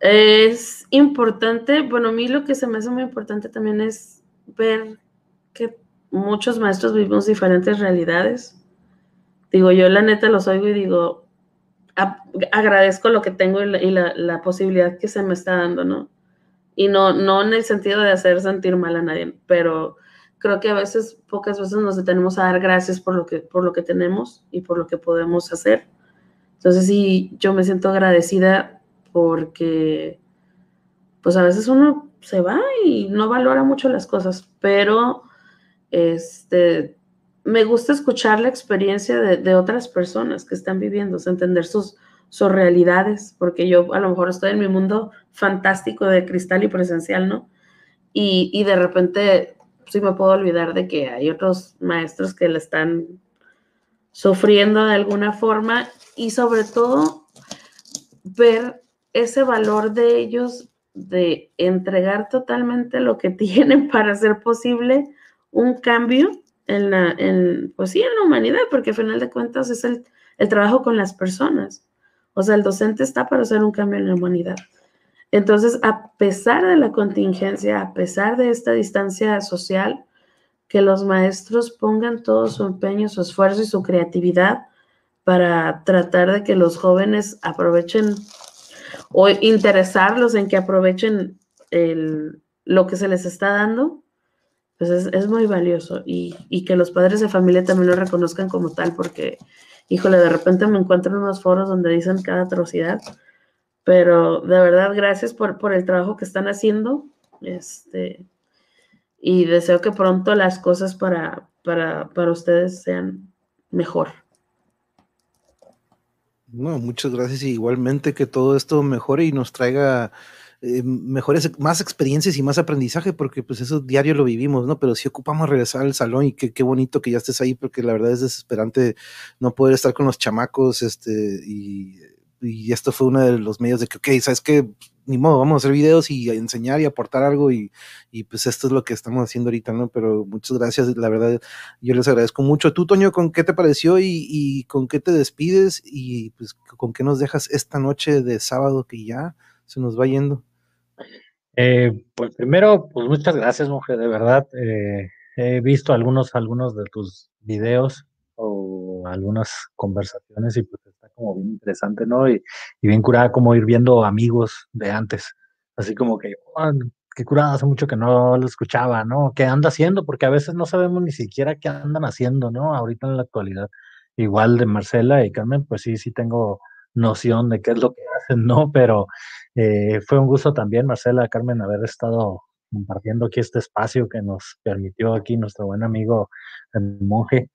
es importante, bueno, a mí lo que se me hace muy importante también es ver que muchos maestros vivimos diferentes realidades. Digo, yo la neta los oigo y digo, agradezco lo que tengo y, la, la, posibilidad que se me está dando, ¿no? Y no, no en el sentido de hacer sentir mal a nadie, pero creo que a veces, pocas veces nos detenemos a dar gracias por lo que, por lo que tenemos y por lo que podemos hacer. Entonces sí, yo me siento agradecida porque pues a veces uno se va y no valora mucho las cosas, pero este, me gusta escuchar la experiencia de, de otras personas que están viviendo, entender sus, sus realidades, porque yo a lo mejor estoy en mi mundo fantástico de cristal y presencial, ¿no? Y, y de repente sí me puedo olvidar de que hay otros maestros que le están sufriendo de alguna forma y sobre todo ver ese valor de ellos de entregar totalmente lo que [LAUGHS] tienen para hacer posible un cambio en la, en, pues sí, en la humanidad, porque al final de cuentas es el, el trabajo con las personas. O sea, el docente está para hacer un cambio en la humanidad. Entonces, a pesar de la contingencia, a pesar de esta distancia social, que los maestros pongan todo su empeño, su esfuerzo y su creatividad para tratar de que los jóvenes aprovechen o interesarlos en que aprovechen lo que se les está dando, pues es, muy valioso y, y, que los padres de familia también lo reconozcan como tal, porque híjole, de repente me encuentro en unos foros donde dicen cada atrocidad, pero de verdad, gracias por, por el trabajo que están haciendo. Este, y deseo que pronto las cosas para, para, para ustedes sean mejor. No, muchas gracias igualmente que todo esto mejore y nos traiga eh, mejores, más experiencias y más aprendizaje, porque pues eso diario lo vivimos, ¿no? Pero si ocupamos regresar al salón y qué, qué bonito que ya estés ahí, porque la verdad es desesperante no poder estar con los chamacos, este, y, esto fue uno de los medios de que, ok, ¿sabes qué? Ni modo, vamos a hacer videos y enseñar y aportar algo y, y, pues esto es lo que estamos haciendo ahorita, ¿no? Pero muchas gracias, la verdad, yo les agradezco mucho. Tú, Toño, ¿con qué te pareció y, y con qué te despides y pues con qué nos dejas esta noche de sábado que ya se nos va yendo? Eh, pues primero, pues muchas gracias, mujer, de verdad. Eh, he visto algunos, algunos de tus videos o algunas conversaciones y pues está como bien interesante, ¿no? Y, bien curada como ir viendo amigos de antes, así como que, oh, qué curada, hace mucho que no lo escuchaba, ¿no? ¿Qué anda haciendo? Porque a veces no sabemos ni siquiera qué andan haciendo, ¿no? Ahorita en la actualidad. Igual de Marcela y Carmen, pues sí, sí tengo noción de qué es lo que hacen, ¿no? Pero eh, fue un gusto también, Marcela, Carmen, haber estado compartiendo aquí este espacio que nos permitió aquí nuestro buen amigo el monje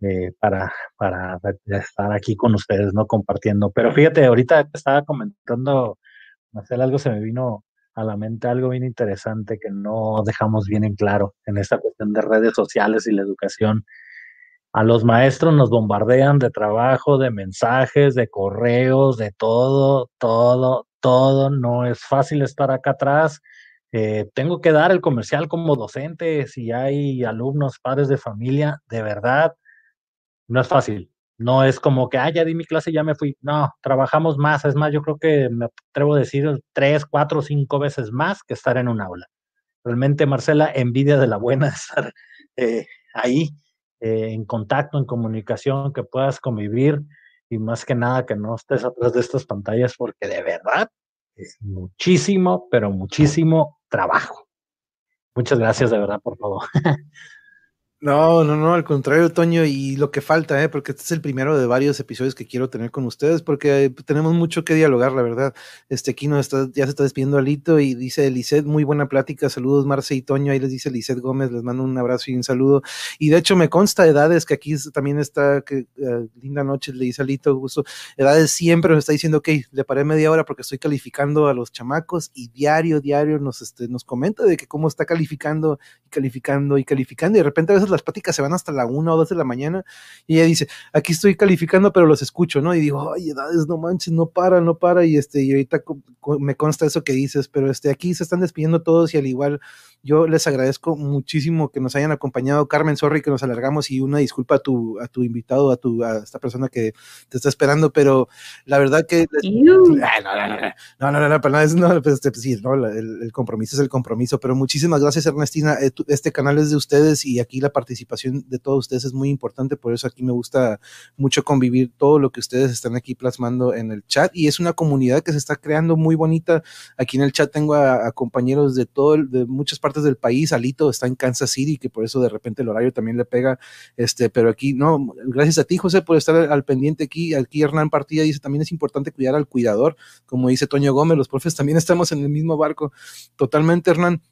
eh, para, para estar aquí con ustedes, ¿no? Compartiendo. Pero fíjate, ahorita estaba comentando, Marcela, algo se me vino a la mente, algo bien interesante que no dejamos bien en claro en esta cuestión de redes sociales y la educación. A los maestros nos bombardean de trabajo, de mensajes, de correos, de todo, todo, todo. No es fácil estar acá atrás. Eh, tengo que dar el comercial como docente. Si hay alumnos, padres de familia, de verdad, no es fácil. No es como que, ah, ya di mi clase ya me fui. No, trabajamos más. Es más, yo creo que me atrevo a decir tres, cuatro, cinco veces más que estar en un aula. Realmente, Marcela, envidia de la buena [LAUGHS] estar eh, ahí eh, en contacto, en comunicación, que puedas convivir y más que nada que no estés atrás de estas pantallas porque de verdad es muchísimo, pero muchísimo trabajo. Muchas gracias de verdad por todo. [LAUGHS] No, no, no, al contrario, Toño, y lo que falta, ¿eh? porque este es el primero de varios episodios que quiero tener con ustedes, porque tenemos mucho que dialogar, la verdad. Este aquí no está, ya se está despidiendo Alito y dice Lisette, muy buena plática, saludos Marce y Toño, ahí les dice Lisette Gómez, les mando un abrazo y un saludo. Y de hecho me consta edades que aquí también está, que uh, linda noche, le dice Alito, gusto. Edades siempre nos está diciendo, ok, le paré media hora porque estoy calificando a los chamacos y diario, diario nos, este, nos comenta de que cómo está calificando y calificando y calificando y de repente a veces las pláticas se van hasta la una o dos de la mañana y ella dice, aquí estoy calificando, pero los escucho, ¿no? Y digo, ay, edades, no manches, no para, no para, y este, y ahorita me consta eso que dices, pero este, aquí se están despidiendo todos y al igual yo les agradezco muchísimo que nos hayan acompañado. Carmen, sorry que nos alargamos y una disculpa a tu, a tu invitado, a, tu, a esta persona que te está esperando, pero la verdad que... no, no, no, no, no, no, no, pues, este, sí, no el, el, compromiso es el compromiso, pero muchísimas gracias Ernestina. Este canal es de ustedes y aquí la participación de todos ustedes es muy importante, por eso aquí me gusta mucho convivir todo lo que ustedes están aquí plasmando en el chat y es una comunidad que se está creando muy bonita. Aquí en el chat tengo a, compañeros de todo, de muchas partes del país, Alito está en Kansas City, que por eso de repente el horario también le pega, este, pero aquí, no, gracias a ti, José, por estar al, pendiente aquí, aquí Hernán Partida dice, también es importante cuidar al cuidador, como dice Toño Gómez, los profes también estamos en el mismo barco, totalmente, Hernán,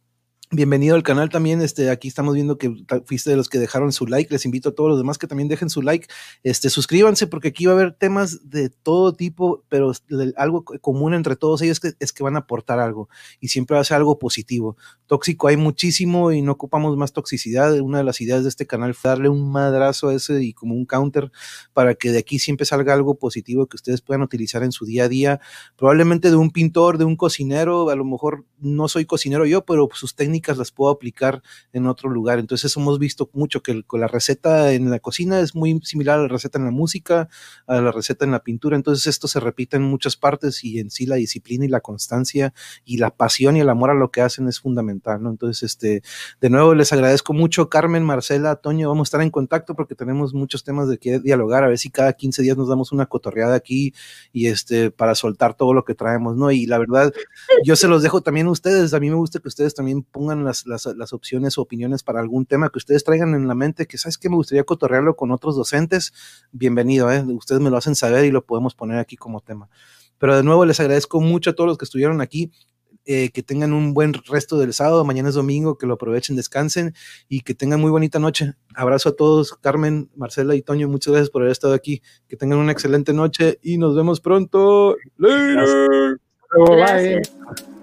Bienvenido al canal también. Este, aquí estamos viendo que fuiste de los que dejaron su like. Les invito a todos los demás que también dejen su like. Este, suscríbanse porque aquí va a haber temas de todo tipo, pero algo común entre todos ellos que, es que van a aportar algo y siempre va a ser algo positivo. Tóxico hay muchísimo y no ocupamos más toxicidad. Una de las ideas de este canal fue darle un madrazo a ese y como un counter para que de aquí siempre salga algo positivo que ustedes puedan utilizar en su día a día. Probablemente de un pintor, de un cocinero. A lo mejor no soy cocinero yo, pero sus técnicas las puedo aplicar en otro lugar. Entonces hemos visto mucho que con la receta en la cocina es muy similar a la receta en la música, a la receta en la pintura. Entonces esto se repite en muchas partes y en sí la disciplina y la constancia y la pasión y el amor a lo que hacen es fundamental, ¿no? Entonces, este, de nuevo les agradezco mucho, Carmen, Marcela, Toño, vamos a estar en contacto porque tenemos muchos temas de que dialogar, a ver si cada 15 días nos damos una cotorreada aquí y este, para soltar todo lo que traemos, ¿no? Y la verdad, yo se los dejo también a ustedes, a mí me gusta que ustedes también pongan las, las, las, opciones o opiniones para algún tema que ustedes traigan en la mente, que sabes que me gustaría cotorrearlo con otros docentes, bienvenido, ¿eh? ustedes me lo hacen saber y lo podemos poner aquí como tema. Pero de nuevo les agradezco mucho a todos los que estuvieron aquí. Eh, que tengan un buen resto del sábado, mañana es domingo, que lo aprovechen, descansen y que tengan muy bonita noche. Abrazo a todos, Carmen, Marcela y Toño, muchas gracias por haber estado aquí. Que tengan una excelente noche y nos vemos pronto. Later. Gracias. Bye.